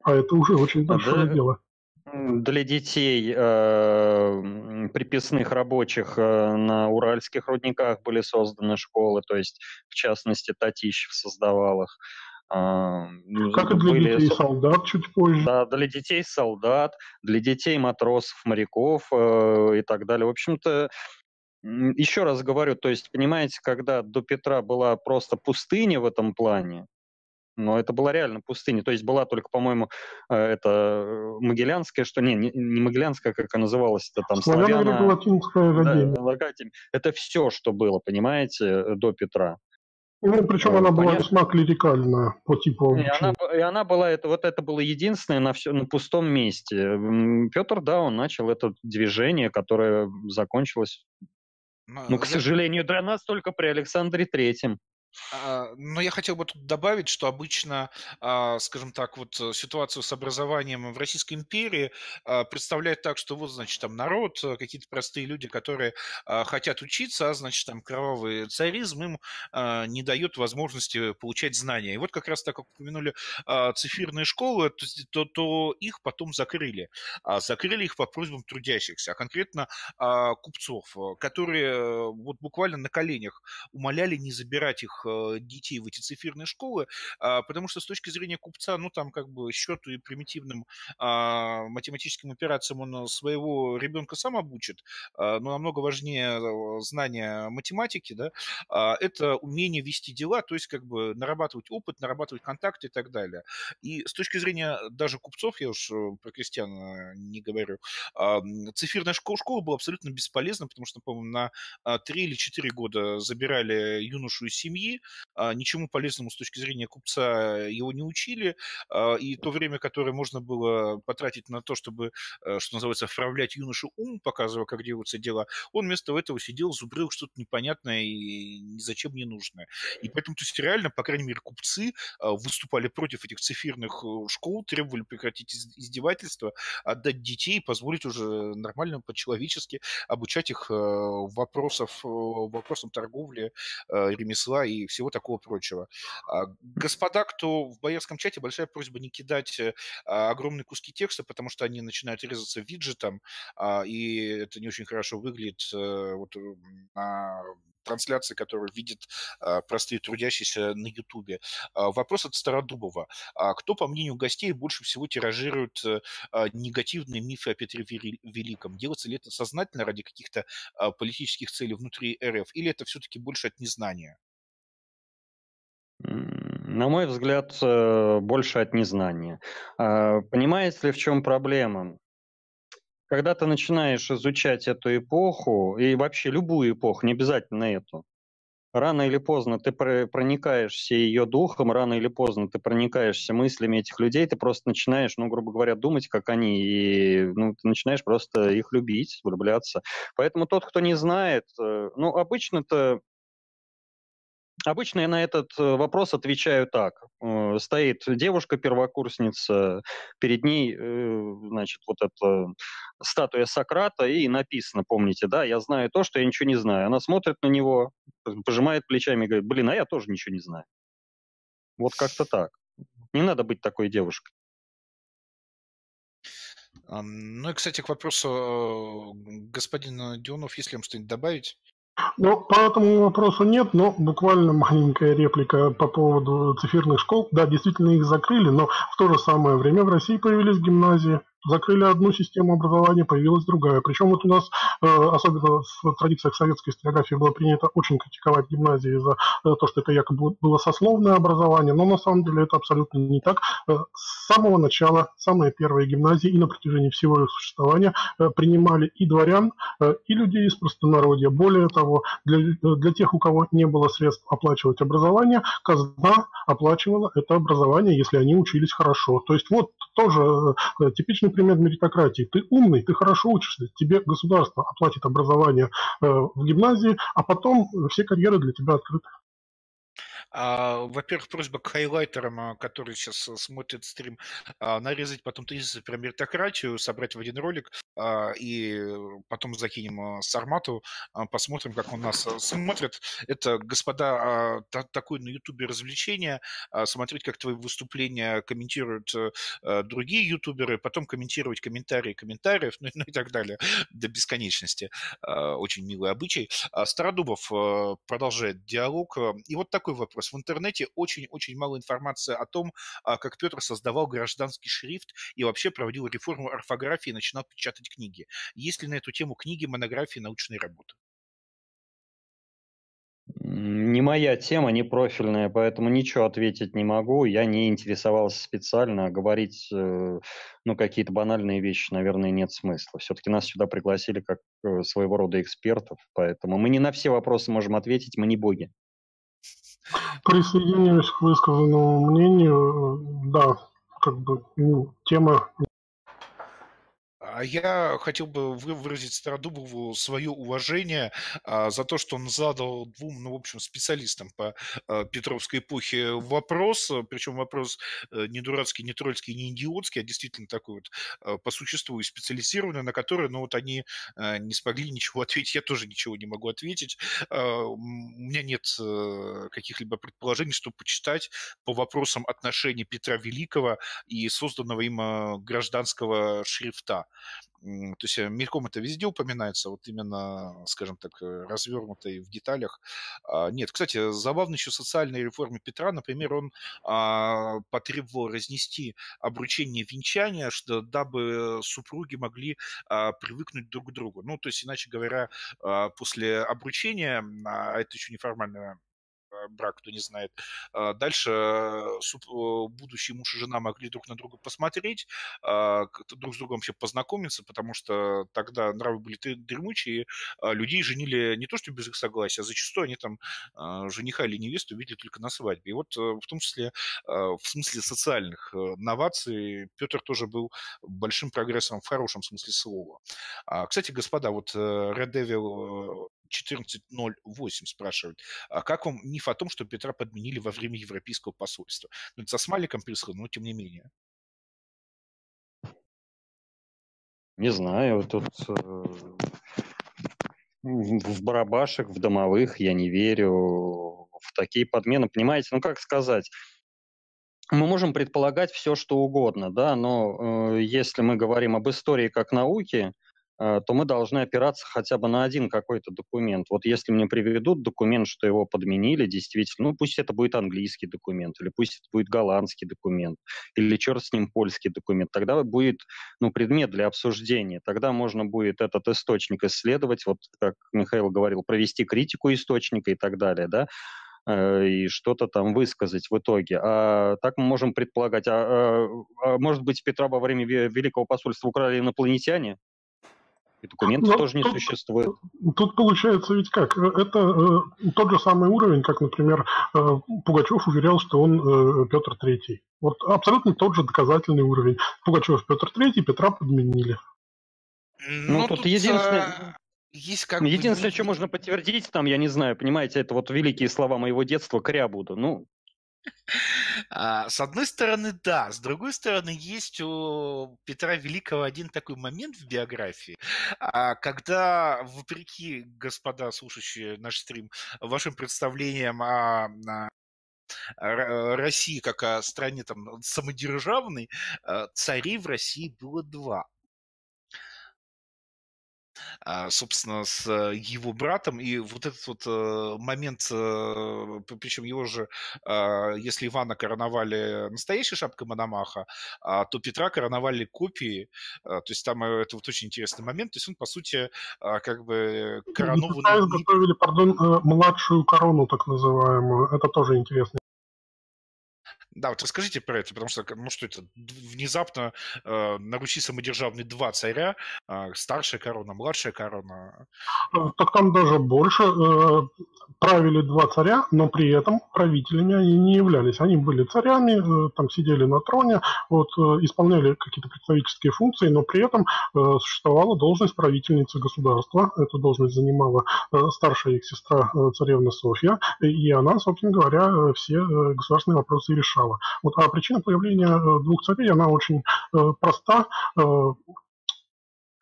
а это уже очень большое да, дело для детей э, приписных рабочих э, на уральских рудниках были созданы школы, то есть, в частности, Татищев создавал их. Э, как и для были... детей солдат чуть позже. Да, для детей солдат, для детей матросов, моряков э, и так далее. В общем-то, еще раз говорю, то есть, понимаете, когда до Петра была просто пустыня в этом плане, но это была реально пустыня. То есть была только, по-моему, э, это э, Могилянская, что не, не Могилянская, как она называлась, это там Славяна... Да, это все, что было, понимаете, до Петра. Ну, причем она была Понятно? весьма клерикальная по типу и она, и она была, это, вот это было единственное на, все, на пустом месте. Петр, да, он начал это движение, которое закончилось, ну, ну к сожалению, для нас только при Александре Третьем. А, но я хотел бы тут добавить, что обычно, а, скажем так, вот э, ситуацию с образованием в Российской империи а, представляют так, что вот, значит, там народ, э, какие-то простые люди, которые хотят учиться, а, значит, там кровавый царизм им не дает возможности получать знания. И вот как раз так, как упомянули цифирные школы, то, то, то их потом закрыли. Закрыли их по просьбам трудящихся, а конкретно купцов, э, которые вот буквально на коленях умоляли не забирать их Э, детей в эти цифирные школы, а, потому что с точки зрения купца, ну, там как бы счету и примитивным а, математическим операциям он своего ребенка сам обучит, а, но намного важнее э, знания математики, да, это умение вести дела, то есть как бы нарабатывать опыт, нарабатывать контакты и так далее. И с точки зрения даже купцов, я уж э, про крестьян не говорю, цифирная школа, школа была абсолютно бесполезна, потому что, по-моему, на 3 или 4 года забирали юношу из семьи, а, ничему полезному с точки зрения купца его не учили, а, и то время, которое можно было потратить на то, чтобы, э, что называется, вправлять юношу ум, показывая, как делаются дела, он вместо этого сидел, зубрил что-то непонятное и ни зачем не нужное. И поэтому, то есть реально, по крайней мере, купцы а, выступали против этих цифирных э, школ, требовали прекратить издевательства, отдать детей, позволить уже нормально, по-человечески обучать их э, вопросов, вопросам торговли, ремесла и и всего такого прочего. А, господа, кто в боярском чате, большая просьба не кидать э, огромные куски текста, потому что они начинают резаться виджетом, и это не очень хорошо выглядит э, вот, на трансляции, которую видят простые трудящиеся на Ютубе. Вопрос от Стародубова. Кто, по мнению гостей, больше всего тиражирует э, негативные мифы о Петре Великом? Делается ли это сознательно ради каких-то политических целей внутри РФ, или это все-таки больше от незнания? На мой взгляд, э, больше от незнания. Понимаете ли, в чем проблема? когда ты начинаешь изучать эту эпоху, и вообще любую эпоху, не обязательно эту, рано или поздно ты проникаешься ее духом, рано или поздно ты проникаешься мыслями этих людей, ты просто начинаешь, ну, грубо говоря, думать, как они, и ну, ты начинаешь просто их любить, влюбляться. Поэтому тот, кто не знает, э, ну, обычно-то Обычно я на этот э, вопрос отвечаю так. Э, стоит девушка-первокурсница, перед ней, э, значит, вот эта статуя Сократа, и написано, помните, да, я знаю то, что я ничего не знаю. Она смотрит на него, пожимает плечами и говорит, блин, а я тоже ничего не знаю. Вот как-то так. Не надо быть такой девушкой. Ну и, кстати, к вопросу господина Дионов, если вам что-нибудь добавить? Ну, по этому вопросу нет, но буквально маленькая реплика по поводу циферных школ. Да, действительно их закрыли, но в то же самое время в России появились гимназии, закрыли одну систему образования, появилась другая. Причем вот у нас, э, особенно в традициях советской историографии, было принято очень критиковать гимназии за э, то, что это якобы было сословное образование, но на самом деле это абсолютно не так. Э, с самого начала, самые первые гимназии и на протяжении всего их существования принимали и дворян, и людей из простонародья. Более того, для, для тех, у кого не было средств оплачивать образование, казна оплачивала это образование, если они учились хорошо. То есть вот тоже типичный пример меритократии. Ты умный, ты хорошо учишься, тебе государство оплатит образование э, в гимназии, а потом все карьеры для тебя открыты. А, во-первых, просьба к хайлайтерам, а, которые сейчас э, смотрят стрим, а, нарезать потом тезисы про меритократию, собрать в один ролик и потом закинем с Армату, посмотрим, как он нас э, смотрит. Это, господа, такое на ютубе развлечение, смотреть, как твои выступления комментируют э, другие ютуберы, потом комментировать комментарии комментариев, ну, ну и так далее, до бесконечности. Очень милый обычай. Стародубов продолжает диалог. И вот такой вопрос вопрос. В интернете очень-очень мало информации о том, а, как Петр создавал гражданский шрифт и вообще проводил реформу орфографии и начинал печатать книги. Есть ли на эту тему книги, монографии, научные работы? Не моя тема, не профильная, поэтому ничего ответить не могу. Я не интересовался специально, а говорить э, ну, какие-то банальные вещи, наверное, нет смысла. Все-таки нас сюда пригласили как э, своего рода экспертов, поэтому мы не на все вопросы можем ответить, мы не боги. Присоединяюсь к высказанному мнению. Да, как бы ну, тема а я хотел бы выразить Стародубову свое уважение а, за то, что он задал двум, ну, в общем, специалистам по а, Петровской эпохе вопрос, причем вопрос а, не дурацкий, не трольский, не идиотский, а действительно такой вот а, по существу и специализированный, на который, ну, вот они а, не смогли ничего ответить, я тоже ничего не могу ответить. А, у меня нет а, каких-либо предположений, что почитать по вопросам отношений Петра Великого и созданного им а, гражданского шрифта. То есть э, мельком это везде упоминается, вот именно, скажем так, э, развернуто и в деталях. А, нет, кстати, забавно еще социальной реформе Петра, например, он а, потребовал разнести обручение венчания, что, дабы супруги могли а, привыкнуть друг к другу. Ну, то есть, иначе говоря, после обручения, а это еще неформальное брак, кто не знает. А, дальше э, будущий муж и жена могли друг на друга посмотреть, а, друг с другом вообще познакомиться, потому что тогда нравы были дремучие, а людей женили не то, что без их согласия, а зачастую они там жениха или невесту видели только на свадьбе. И вот э, в том числе в смысле социальных э, новаций Петр тоже был большим прогрессом в хорошем смысле слова. Кстати, господа, вот Red Devil 14.08 спрашивают, а как вам миф о том, что Петра подменили во время Европейского посольства? Ну, это со смайликом происходит, но тем не менее. Не знаю, тут э, в барабашек, в домовых я не верю, в такие подмены, понимаете, ну как сказать, мы можем предполагать все, что угодно, да, но э, если мы говорим об истории как науке, то мы должны опираться хотя бы на один какой-то документ. Вот если мне приведут документ, что его подменили, действительно, ну пусть это будет английский документ, или пусть это будет голландский документ, или черт с ним польский документ, тогда будет ну, предмет для обсуждения. Тогда можно будет этот источник исследовать, вот как Михаил говорил, провести критику источника и так далее, да, Э, и что-то там высказать в итоге. А так мы можем предполагать, а, а, а может быть, Петра во время Великого посольства украли инопланетяне? И документов Но тоже не тут, существует. Тут получается ведь как? Это э, тот же самый уровень, как, например, э, Пугачев уверял, что он э, Петр Третий. Вот абсолютно тот же доказательный уровень. Пугачев Петр Третий, Петра подменили. Ну, ну тут, тут единственное есть как Единственное, бы... что можно подтвердить, там, я не знаю, понимаете, это вот великие слова моего детства, кря буду. Ну, а, с одной стороны, да. С другой стороны, есть у Петра Великого один такой момент в биографии, а, когда, вопреки, господа, слушающие наш стрим, вашим представлениям о России как о стране там самодержавной, а, царей в России было два. А, собственно, с э, его братом. И вот этот вот э, момент, э, причем его же, а, если Ивана короновали настоящей шапкой Мономаха, а, то Петра короновали копии. То есть там это вот очень интересный момент. То есть он, по сути, как бы коронованный... Готовили, пардон, младшую корону, так называемую. Это тоже интересно. Да, вот расскажите про это, потому что, ну что это, внезапно э, на Руси самодержавные два царя, э, старшая корона, младшая корона. Э, так там даже больше. Э, правили два царя, но при этом правителями они не являлись. Они были царями, э, там сидели на троне, вот, э, исполняли какие-то представительские функции, но при этом э, существовала должность правительницы государства. Эту должность занимала э, старшая их сестра э, царевна Софья, и она, собственно говоря, э, все э, государственные вопросы решала начала. Вот, а причина появления э, двух царей, она очень э, проста э,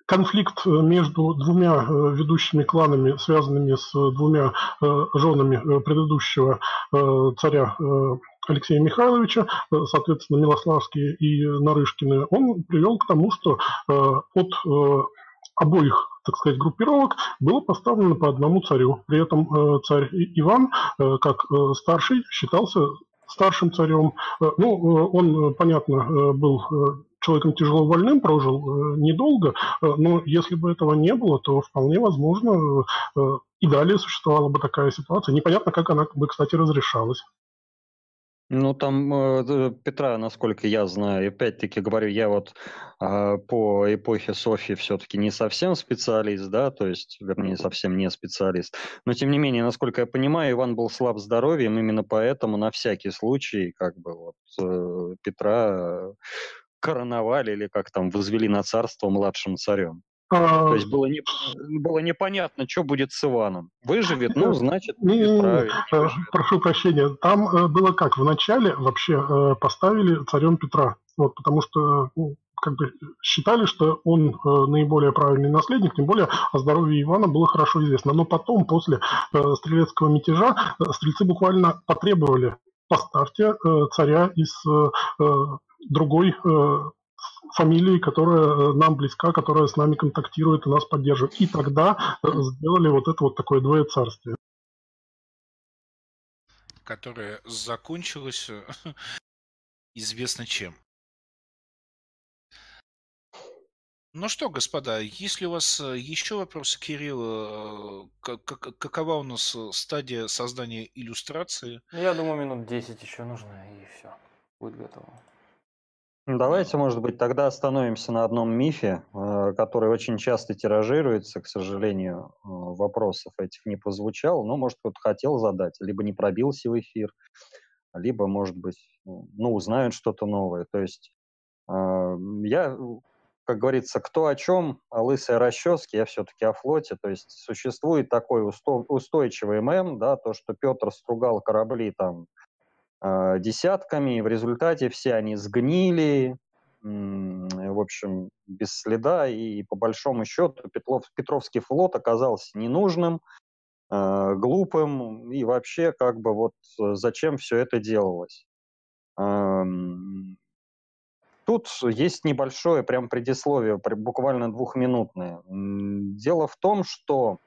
конфликт между двумя ведущими кланами, связанными с двумя женами предыдущего царя Алексея Михайловича, соответственно, Милославские и Нарышкины, он привел к тому, что от обоих так сказать, группировок было поставлено по одному царю. При этом царь Иван, как старший, считался старшим царем. Э, ну, э, он, понятно, э, был человеком тяжело больным, прожил недолго, но если бы этого не было, то вполне возможно и далее существовала бы такая ситуация. Непонятно, как она бы, кстати, разрешалась. Ну, там э, Петра, насколько я знаю, опять-таки говорю, я вот э, по эпохе Софьи все-таки не совсем специалист, да, то есть, вернее, совсем не специалист. Но, тем не менее, насколько я понимаю, Иван был слаб здоровьем, именно поэтому на всякий случай, как бы, вот, э, Петра короновали или как там, возвели на царство младшим царем. А, То есть было, не, было непонятно, что будет с Иваном. Выживет, ну, значит, будет правильно. Э, прошу прощения, там э, было как? Вначале вообще э, поставили царем Петра, вот, потому что ну, как бы считали, что он наиболее правильный наследник, тем более о здоровье Ивана было хорошо известно. Но потом, после стрелецкого мятежа, стрельцы буквально потребовали поставьте царя из другой фамилии, которая э, нам близка, которая с нами контактирует и нас поддерживает. И тогда э, сделали вот это вот такое двоецарствие. Которое закончилось э, известно чем. Ну что, господа, если у вас еще вопросы, Кирилл, какова у нас стадия создания иллюстрации? Я думаю, минут 10 еще нужно, и все, будет готово. Давайте, может быть, тогда остановимся на одном мифе, э, который очень часто тиражируется, к сожалению, э, вопросов этих не прозвучал, но, может, кто-то хотел задать, либо не пробился в эфир, либо, может быть, ну, узнают что-то новое. То есть э, я, как говорится, кто о чем, о лысой расческе, я все-таки о флоте. То есть существует такой устойчивый мем, да, то, что Петр стругал корабли там десятками, и в результате все они сгнили, в общем, без следа, и по большому счету Петров, Петровский флот оказался ненужным, э, глупым и вообще как бы вот зачем все это делалось. Эм, тут есть небольшое прям предисловие, буквально двухминутное. Дело в том, что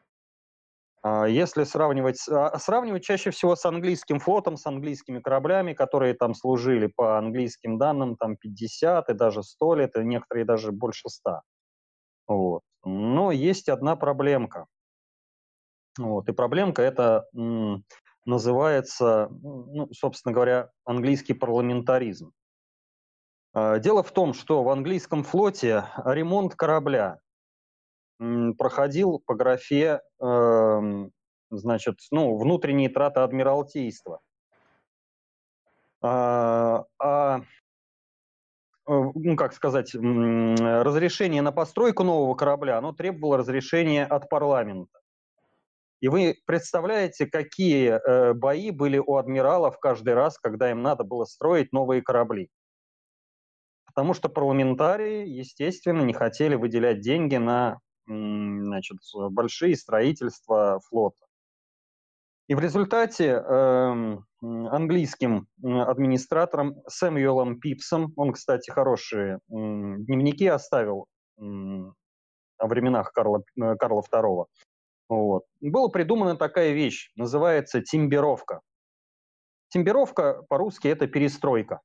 если сравнивать, а, сравнивать чаще всего с английским флотом, с английскими кораблями, которые там служили по английским данным там 50 и даже 100 лет, и некоторые даже больше 100. Вот. Но есть одна проблемка. Вот. И проблемка это называется, ну, собственно говоря, английский парламентаризм. А, дело в том, что в английском флоте ремонт корабля проходил по графе, э, значит, ну, внутренние траты Адмиралтейства. А, а, ну, как сказать, разрешение на постройку нового корабля, оно требовало разрешения от парламента. И вы представляете, какие э, бои были у адмиралов каждый раз, когда им надо было строить новые корабли. Потому что парламентарии, естественно, не хотели выделять деньги на значит, большие строительства флота. И в результате э, английским администратором Сэмюэлом Пипсом, он, кстати, хорошие э, дневники оставил э, о временах Карла, э, Карла II, вот, была придумана такая вещь, называется тимбировка. Тимбировка по-русски это перестройка.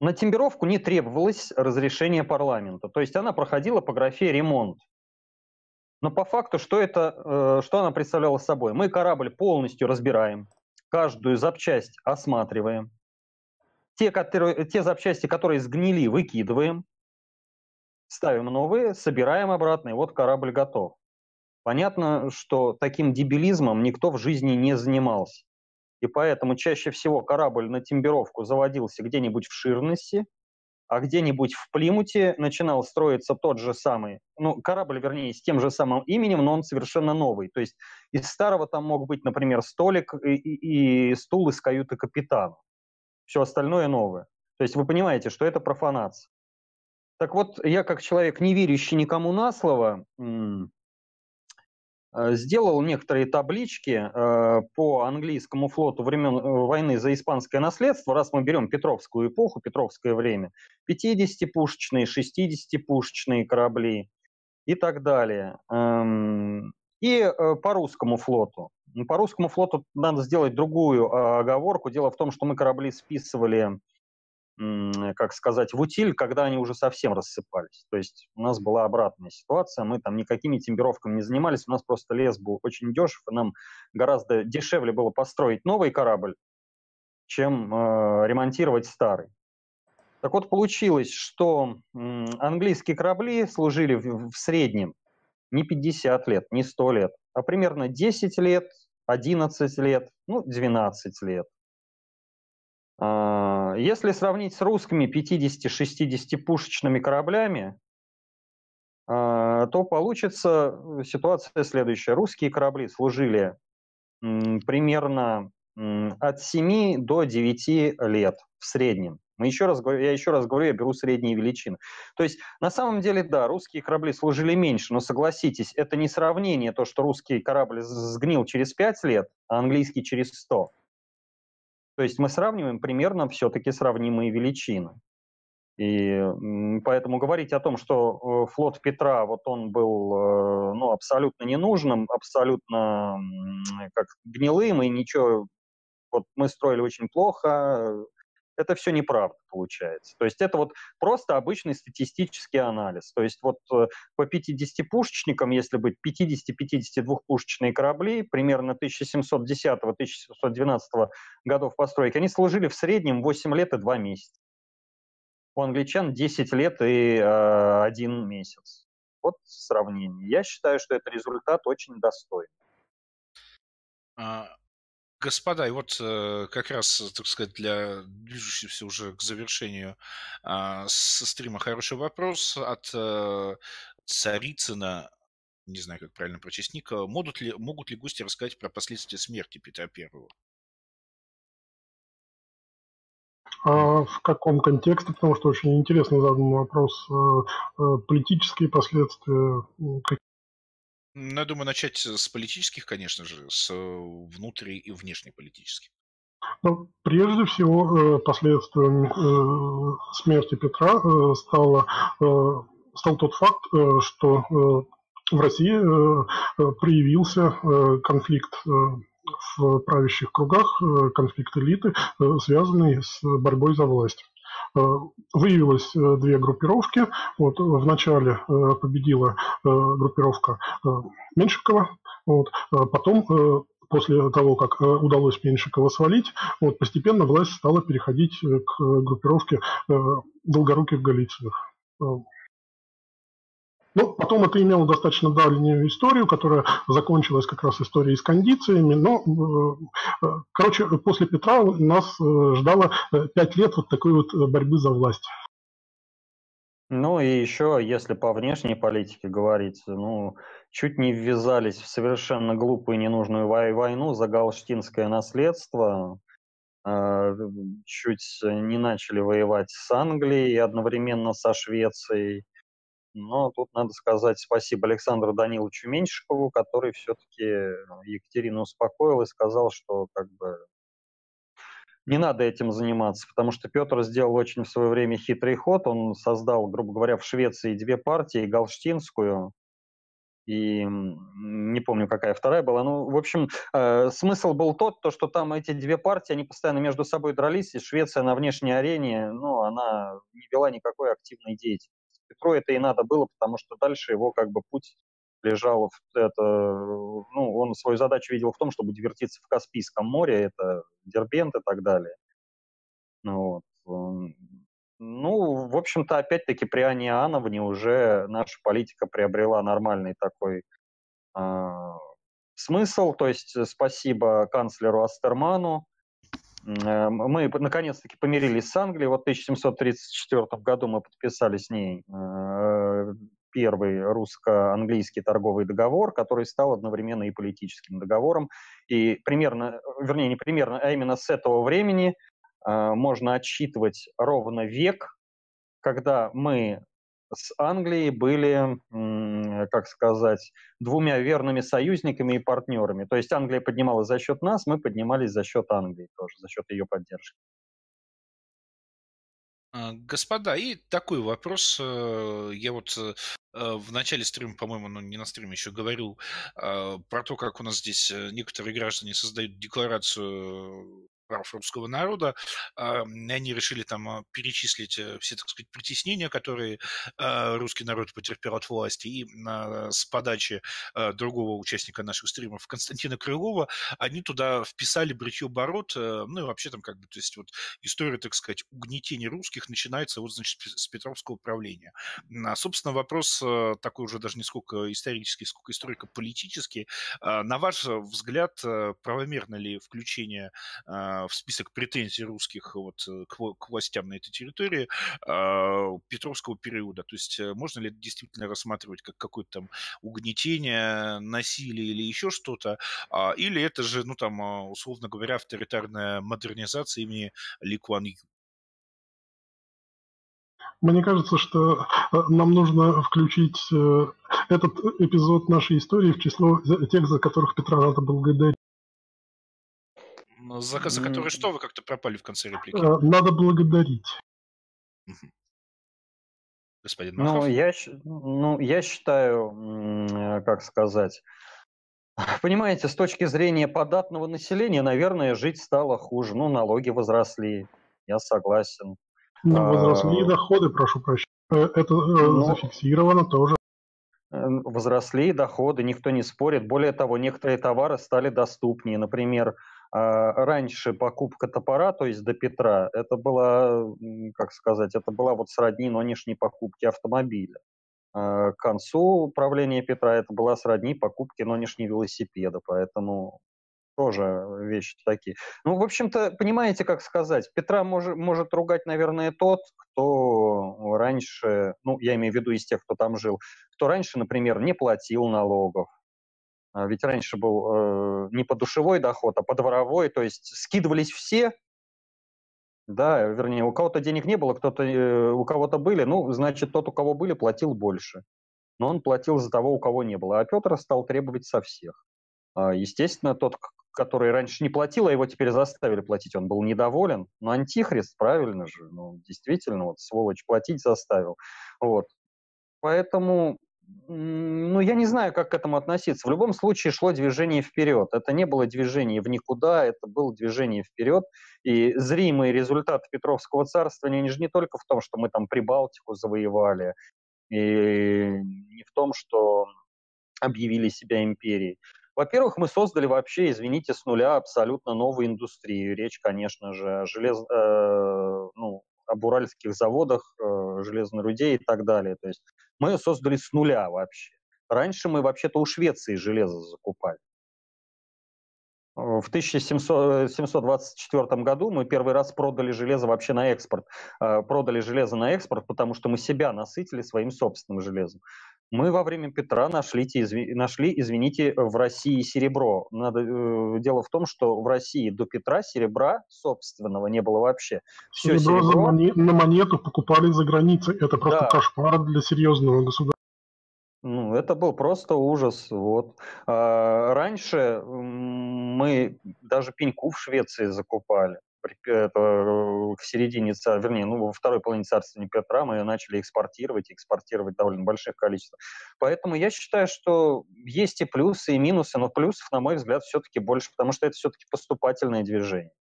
На темперовку не требовалось разрешение парламента, то есть она проходила по графе «ремонт». Но по факту, что, это, э, что она представляла собой? Мы корабль полностью разбираем, каждую запчасть осматриваем, те, которые, те запчасти, которые сгнили, выкидываем, ставим новые, собираем обратно, и вот корабль готов. Понятно, что таким дебилизмом никто в жизни не занимался и поэтому чаще всего корабль на темперовку заводился где-нибудь в Ширнессе, а где-нибудь в Плимуте начинал строиться тот же самый, ну, корабль, вернее, с тем же самым именем, но он совершенно новый. То есть из старого там мог быть, например, столик и, и, и стул из каюты капитана. Все остальное новое. То есть вы понимаете, что это профанация. Так вот, я как человек, не верящий никому на слово, сделал некоторые таблички э, по английскому флоту времен э, войны за испанское наследство, раз мы берем Петровскую эпоху, Петровское время, 50-пушечные, 60-пушечные корабли и так далее. Эм, и по русскому флоту. По русскому флоту надо сделать другую оговорку. Дело в том, что мы корабли списывали как сказать, в утиль, когда они уже совсем рассыпались. То есть у нас была обратная ситуация, мы там никакими темперовками не занимались, у нас просто лес был очень дешев, и нам гораздо дешевле было построить новый корабль, чем э, ремонтировать старый. Так вот, получилось, что э, английские корабли служили в, в среднем не 50 лет, не 100 лет, а примерно 10 лет, 11 лет, ну, 12 лет. А, если сравнить с русскими 50-60 пушечными кораблями, а, то получится ситуация следующая. Русские корабли служили примерно от 7 до 9 лет в среднем. Мы еще раз, я еще раз говорю, я беру средние величины. То есть, на самом деле, да, русские корабли служили меньше, но согласитесь, это не сравнение, то, что русский корабль сгнил через 5 лет, а английский через 100. То есть мы сравниваем примерно все-таки сравнимые величины. И поэтому говорить о том, что э, флот Петра, вот он был э, ну, абсолютно ненужным, абсолютно как гнилым, и ничего, вот мы строили очень плохо, это все неправда получается. То есть это вот просто обычный статистический анализ. То есть вот э, по 50-пушечникам, если быть 50-52-пушечные корабли, примерно 1710-1712 годов постройки, они служили в среднем 8 лет и 2 месяца. У англичан 10 лет и э, 1 месяц. Вот сравнение. Я считаю, что это результат очень достойный. А, Господа, и вот э, как раз, так сказать, для движущегося уже к завершению э, со стрима хороший вопрос от э, Царицына, не знаю, как правильно прочесть ник, могут ли, могут ли гости рассказать про последствия смерти Петра Первого? А в каком контексте? Потому что очень интересно задан вопрос. Политические последствия, Ну, я думаю, начать с политических, конечно же, с внутри и внешнеполитических. Ну, прежде всего, последствием смерти Петра стало, стал тот факт, что в России проявился конфликт в правящих кругах, конфликт элиты, связанный с борьбой за власть. Выявилось две группировки. Вот, вначале победила группировка Меньшикова, вот, потом после того, как удалось Меньшикова свалить, вот, постепенно власть стала переходить к группировке Долгоруких Голицыных. Ну, потом это имело достаточно дальнюю историю, которая закончилась как раз историей с кондициями. Но, э, э, короче, после Петра нас э, ждало пять лет вот такой вот борьбы за власть. Ну и еще, если по внешней политике говорить, ну, чуть не ввязались в совершенно глупую и ненужную войну за галштинское наследство, чуть не начали воевать с Англией одновременно со Швецией, но тут надо сказать спасибо Александру Даниловичу Меньшикову, который все-таки э, Екатерину успокоил и сказал, что как бы не надо этим заниматься, потому что Петр сделал очень в свое время хитрый ход. Он создал, грубо говоря, в Швеции две партии, Галштинскую и не помню, какая вторая была. Ну, в общем, э, смысл был тот, то, что там эти две партии, они постоянно между собой дрались, и Швеция на внешней арене, ну, она не вела никакой активной деятельности. Петру это и надо было, потому что дальше его как бы путь лежал в это, ну, он свою задачу видел в том, чтобы дивертиться в Каспийском море, это Дербент и так далее. Ну, вот. ну в общем-то, опять-таки при Ане Иоанновне уже наша политика приобрела нормальный такой э, смысл, то есть спасибо канцлеру Астерману, Э, мы наконец-таки помирились с Англией. Вот в 1734 году мы подписали с ней э, первый русско-английский торговый договор, который стал одновременно и политическим договором. И примерно, вернее, не примерно, а именно с этого времени э, можно отсчитывать ровно век, когда мы с Англией были, как сказать, двумя верными союзниками и партнерами. То есть Англия поднималась за счет нас, мы поднимались за счет Англии тоже, за счет ее поддержки. А, господа, и такой вопрос. Э, я вот э, в начале стрима, по-моему, ну не на стриме еще говорил а, про то, как у нас здесь э, некоторые граждане создают декларацию прав русского народа. Они решили там а, перечислить э, все, так сказать, притеснения, которые а, русский народ потерпел от власти. И с подачи а, другого участника наших стримов, Константина Крылова, они туда вписали бритье бород, э, ну и вообще там как бы, то есть вот история, так сказать, угнетения русских начинается вот, значит, с Петровского правления. А, собственно, вопрос э, такой уже даже не сколько исторический, сколько историко-политический. На ваш взгляд, правомерно ли включение в список претензий русских вот э, к, к властям на этой территории э, Петровского периода. То есть э, можно ли это действительно рассматривать как какое-то там угнетение, насилие или еще что-то, э, или это же, ну там, а, условно говоря, авторитарная модернизация имени Ли Куан Ю? Мне кажется, что нам нужно включить этот эпизод нашей истории в число тех, за которых Петра надо благодарить. За, за который что вы как-то пропали в конце реплики? Э, надо благодарить. Господин Махов? Ну, я, ну, я считаю, э, как сказать, понимаете, с точки зрения податного населения, наверное, жить стало хуже. Ну, налоги возросли, я согласен. Ну, возросли а, доходы, прошу прощения. Э, это ну, зафиксировано тоже. Возросли доходы, никто не спорит. Более того, некоторые товары стали доступнее. Например, а, раньше покупка топора, то есть до Петра, это была, как сказать, это была вот сродни нынешней покупки автомобиля. А, к концу правления Петра это была сродни покупки нынешней велосипеда, поэтому тоже вещи такие. Ну, в общем-то, понимаете, как сказать, Петра может, может ругать, наверное, тот, кто раньше, ну, я имею в виду из тех, кто там жил, кто раньше, например, не платил налогов, а ведь раньше был э, не подушевой доход, а подворовой, то есть скидывались все, да, вернее, у кого-то денег не было, кто-то, э, у кого-то были, ну, значит, тот, у кого были, платил больше. но он платил за того, у кого не было. А Петр стал требовать со всех. А, естественно, тот, который раньше не платил, а его теперь заставили платить, он был недоволен. Но антихрист, правильно же, ну, действительно, вот сволочь платить заставил. Вот. Поэтому, ну, я не знаю, как к этому относиться. В любом случае шло движение вперед. Это не было движение в никуда, это было движение вперед. И зримые результаты Петровского царствования, они же не только в том, что мы там Прибалтику завоевали, и не в том, что объявили себя империей. Во-первых, мы создали вообще, извините, с нуля абсолютно новую индустрию. Речь, конечно же, о, желез... э, ну, об уральских заводах, э, железной руде и так далее. То есть мы создали с нуля вообще. Раньше мы вообще-то у Швеции железо закупали. В 1724 году мы первый раз продали железо вообще на экспорт. Э, продали железо на экспорт, потому что мы себя насытили своим собственным железом. Мы во время Петра нашли, нашли извините, в России серебро. Надо, э, дело в том, что в России до Петра серебра собственного не было вообще. Все серебро, серебро... Моне... на монету покупали за границей. Это просто да. кошмар для серьезного государства. Ну, это был просто ужас. Вот. А, раньше мы даже пеньку в Швеции закупали э, середине, вернее, ну, во второй половине царствования Петра мы начали экспортировать, экспортировать довольно больших количеств. Поэтому я считаю, что есть и плюсы, и минусы, но плюсов, на мой взгляд, все-таки больше, потому что это все-таки поступательное движение.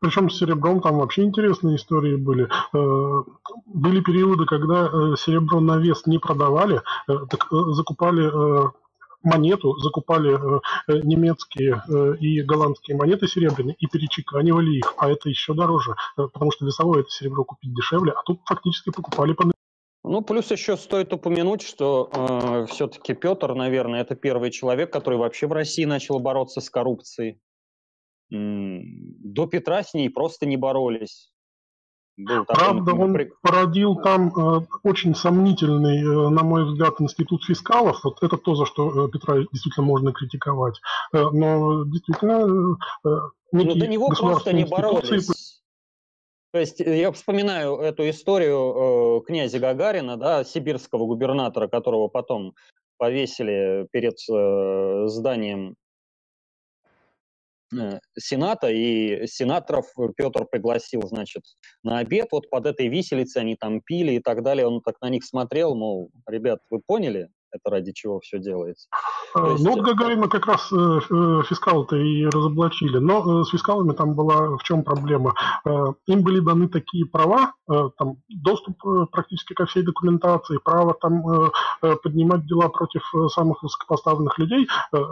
Причем с серебром там вообще интересные истории были. Э, были периоды, когда э, серебро на вес не продавали, так закупали монету, закупали э, э, немецкие э, и голландские монеты серебряные и перечеканивали их, а это еще дороже, потому что весовое это серебро купить дешевле, а тут фактически покупали по ну, плюс еще стоит упомянуть, что э, все-таки Петр, наверное, это первый человек, который вообще в России начал бороться с коррупцией. До Петра с ней просто не боролись. Был Правда, он породил там э, очень сомнительный, э, на мой взгляд, институт фискалов. Вот это то, за что э, Петра действительно можно критиковать. Э, но действительно... Э, ну, до него просто не боролись. То есть э, я вспоминаю эту историю э, князя Гагарина, да, сибирского губернатора, которого потом повесили перед э, зданием Э, Сената, и сенаторов Петр пригласил, значит, на обед, вот под этой виселицей они там пили и так далее, он так на них смотрел, мол, ребят, вы поняли, это ради чего все делается. А, есть... Ну вот Гагарина как раз э, э, фискалы-то и разоблачили. Но с фискалами там была в чем проблема? Им были даны такие права, там доступ практически ко всей документации, право там поднимать дела против самых высокопоставленных людей,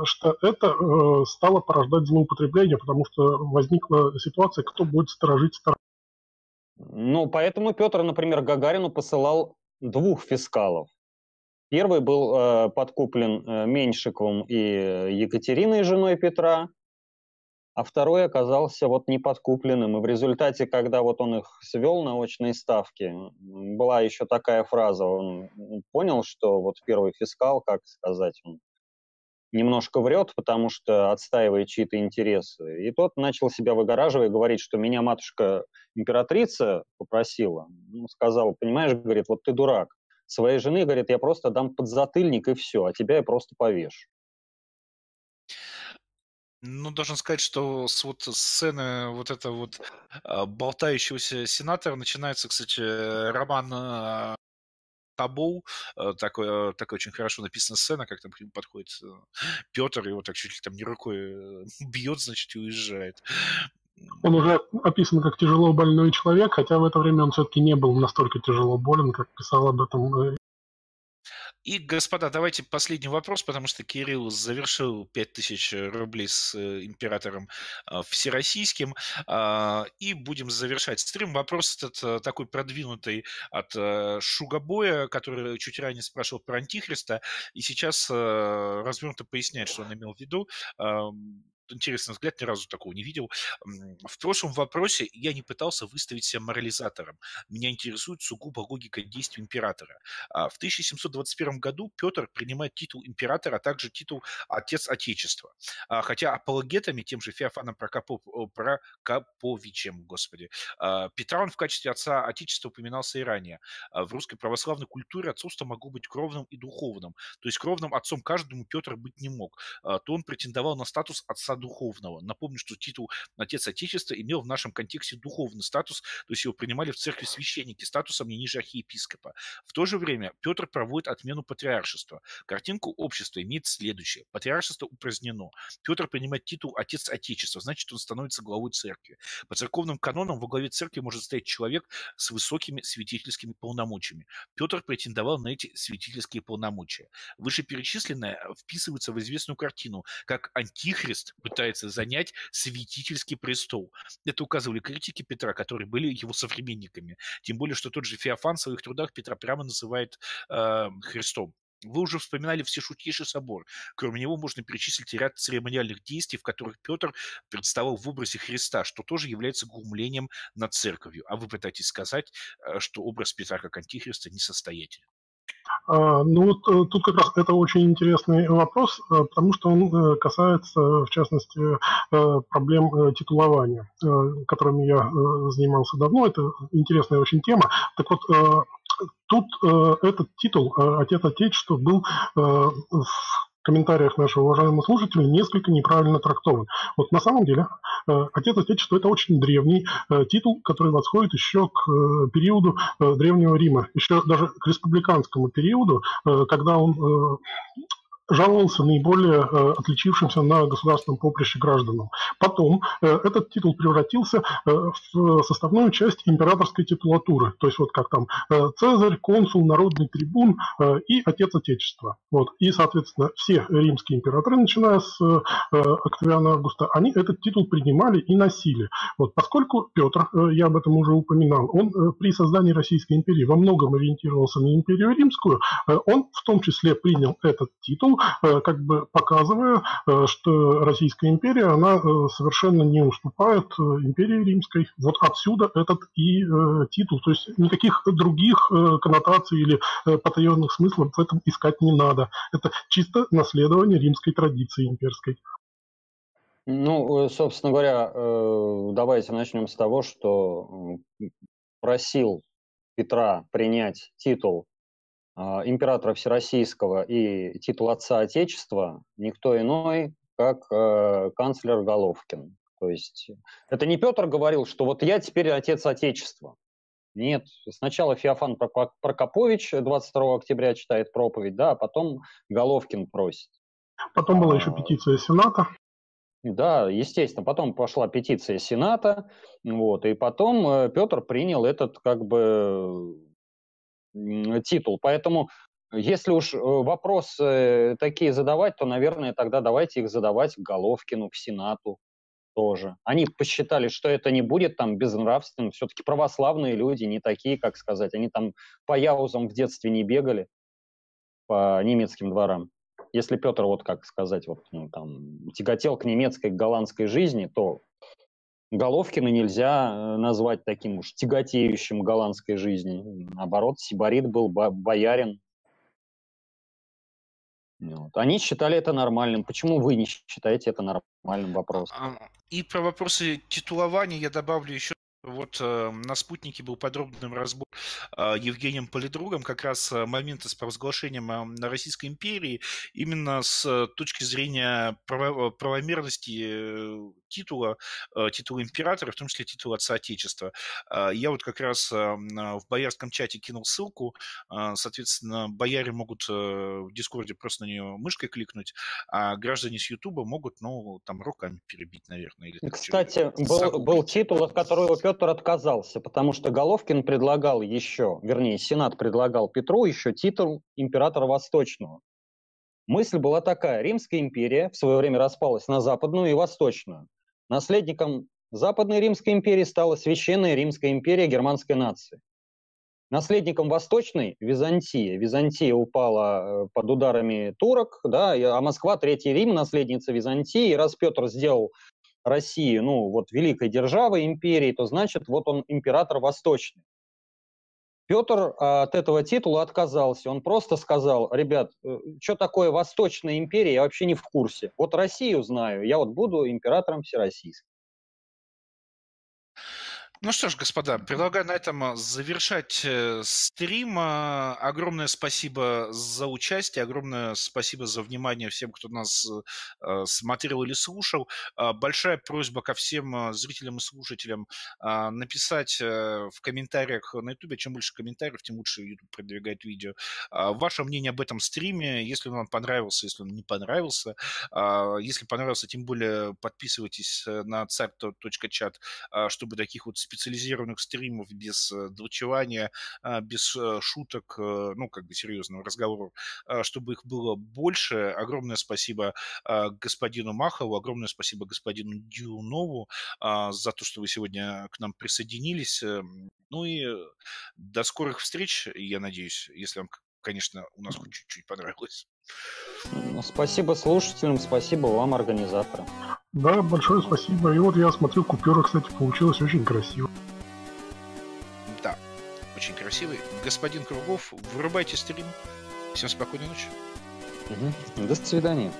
что это стало порождать злоупотребление, потому что возникла ситуация, кто будет сторожить сторону. Ну, поэтому Петр, например, Гагарину посылал двух фискалов Первый был э, подкуплен э, Меньшиковым и Екатериной, женой Петра, а второй оказался вот неподкупленным. И в результате, когда вот он их свел на очные ставки, была еще такая фраза, он понял, что вот первый фискал, как сказать, он немножко врет, потому что отстаивает чьи-то интересы. И тот начал себя выгораживать, говорить, что меня матушка императрица попросила, ну, сказал, понимаешь, говорит, вот ты дурак, своей жены, говорит, я просто дам подзатыльник и все, а тебя я просто повешу. Ну, должен сказать, что с вот сцены вот этого вот а, болтающегося сенатора начинается, кстати, роман а, Табоу, э, такой, такая очень хорошо написана сцена, как там к нему подходит э, Петр, его так чуть ли там не рукой э, бьет, значит, и уезжает. Он уже описан как тяжело больной человек, хотя в это время он все-таки не был настолько тяжело болен, как писал об этом и, господа, давайте последний вопрос, потому что Кирилл завершил 5000 рублей с э, императором э, всероссийским. Э, и будем завершать стрим. Вопрос этот э, такой продвинутый от Шугабоя, который чуть ранее спрашивал про Антихриста, и сейчас развернуто поясняет, что он имел в виду. Интересный взгляд, ни разу такого не видел. В прошлом вопросе я не пытался выставить себя морализатором. Меня интересует сугубо логика действий императора. А, в 1721 году Петр принимает титул императора, а также титул «Отец Отечества». А, хотя апологетами, тем же Феофаном Прокопов, Прокоповичем, господи, а, Петра он в качестве отца Отечества упоминался и ранее. В русской православной культуре отцовство могло быть кровным и духовным. То есть кровным отцом каждому Петр быть не мог. То он претендовал на статус отца духовного. Напомню, что титул «Отец Отечества» имел в нашем контексте духовный статус, то есть его принимали в церкви священники статусом не ниже архиепископа. В то же время Петр проводит отмену патриаршества. Картинку общества имеет следующее. Патриаршество упразднено. Петр принимает титул «Отец Отечества», значит, он становится главой церкви. По церковным канонам во главе церкви может стоять человек с высокими святительскими полномочиями. Петр претендовал на эти святительские полномочия. Вышеперечисленное вписывается в известную картину, как антихрист пытается занять святительский престол. Это указывали критики Петра, которые были его современниками. Тем более, что тот же Феофан в своих трудах Петра прямо называет э, Христом. Вы уже вспоминали Всешутейший собор. Кроме него можно перечислить ряд церемониальных действий, в которых Петр представал в образе Христа, что тоже является глумлением над церковью. А вы пытаетесь сказать, э, что образ Петра как антихриста несостоятелен. А, ну вот э, тут как раз это очень интересный вопрос, э, потому что он э, касается, в частности, проблем титулования, которыми я занимался давно. Это интересная очень тема. Так вот, тут этот титул «Отец Отечества» был комментариях нашего уважаемого слушателя несколько неправильно трактован. Вот на самом деле э, Отец Отечества – это очень древний э, титул, который восходит еще к э, периоду Древнего Рима, еще даже к республиканскому периоду, когда он жаловался наиболее э, отличившимся на государственном поприще гражданам. Потом э, этот титул превратился э, в составную часть императорской титулатуры, то есть вот как там Цезарь, консул, народный трибун и отец Отечества. Вот. И, соответственно, все римские императоры, начиная с Октавиана Августа, они этот титул принимали и носили. Вот. Поскольку Петр, я об этом уже упоминал, он при создании Российской империи во многом ориентировался на империю римскую, он в том числе принял этот титул Э, как бы показывая, э, что Российская империя, она э, совершенно не уступает империи римской. Вот отсюда этот и титул. То есть никаких других коннотаций или потаенных смыслов в этом искать не надо. Это чисто наследование римской традиции имперской. Ну, собственно говоря, давайте начнем с того, что просил Петра принять титул императора Всероссийского и титул отца Отечества никто иной, как э, канцлер Головкин. То есть это не Петр говорил, что вот я теперь отец Отечества. Нет, сначала Феофан Прокопович 22 октября читает проповедь, да, а потом Головкин просит. Потом была еще а, петиция Сената. Да, естественно. Потом пошла петиция Сената, вот, и потом э, Петр принял этот как бы титул. Поэтому если уж э, вопросы такие задавать, то, наверное, тогда давайте их задавать к Головкину, к Сенату тоже. Они посчитали, что это не будет там безнравственным. Все-таки православные люди, не такие, как сказать. Они там по яузам в детстве не бегали по немецким дворам. Если Петр, вот как сказать, вот, ну, там, тяготел к немецкой, к голландской жизни, то Головкина нельзя э, назвать таким уж тяготеющим голландской жизни. Наоборот, Сибарит был боярин. Вот. Они считали это нормальным. Почему вы не считаете это нормальным вопросом? И про вопросы титулования я добавлю еще вот э, на «Спутнике» был подробный разбор э, Евгением Полидругом как раз э, момента с провозглашением э, Российской империи именно с э, точки зрения право, правомерности э, титула, э, титула императора, в том числе титула отца Отечества. Э, я вот как раз э, в боярском чате кинул ссылку, э, соответственно, бояре могут э, в Дискорде просто на нее мышкой кликнуть, а граждане с Ютуба могут, ну, там, руками перебить, наверное. Или, Кстати, был, был титул, от которого Петр отказался, потому что Головкин предлагал еще, вернее, Сенат предлагал Петру еще титул императора Восточного. Мысль была такая. Римская империя в свое время распалась на западную и восточную. Наследником Западной Римской империи стала Священная Римская империя германской нации. наследником Восточной Византии. Византия упала э, под ударами турок, да, а Москва, Третий Рим, наследница Византии. И раз Петр сделал Россию, ну, вот великой державой, империей, то значит, вот он император Восточный. Петр а, от этого титула отказался. Он просто сказал, ребят, э, что такое Восточная империя, я вообще не в курсе. Вот Россию знаю, я вот буду императором всероссийским. Ну что ж, господа, предлагаю на этом а, завершать э, стрим. А, огромное спасибо за участие, огромное спасибо за внимание всем, кто нас э, смотрел или слушал. Большая просьба ко всем зрителям и слушателям написать э, в комментариях на YouTube. Чем больше комментариев, тем лучше YouTube продвигает видео. Ваше мнение об этом стриме, если он вам понравился, если он не понравился. Если понравился, тем более подписывайтесь на царь.чат, чтобы таких вот специализированных стримов без э, дрочевания, а, без э, шуток, э, ну, как бы серьезного разговора, а, чтобы их было больше. Огромное спасибо а, господину Махову, огромное спасибо господину Дюнову за то, что вы сегодня к нам присоединились. Эм, ну и до скорых встреч, я надеюсь, если вам, конечно, у нас хоть чуть-чуть понравилось. Спасибо слушателям, спасибо вам, организаторам. Да, большое спасибо. И вот я смотрю, купюра, кстати, получилась очень красиво. Да, очень красивый. Господин Кругов, вырубайте стрим. Всем спокойной ночи. Угу. До свидания.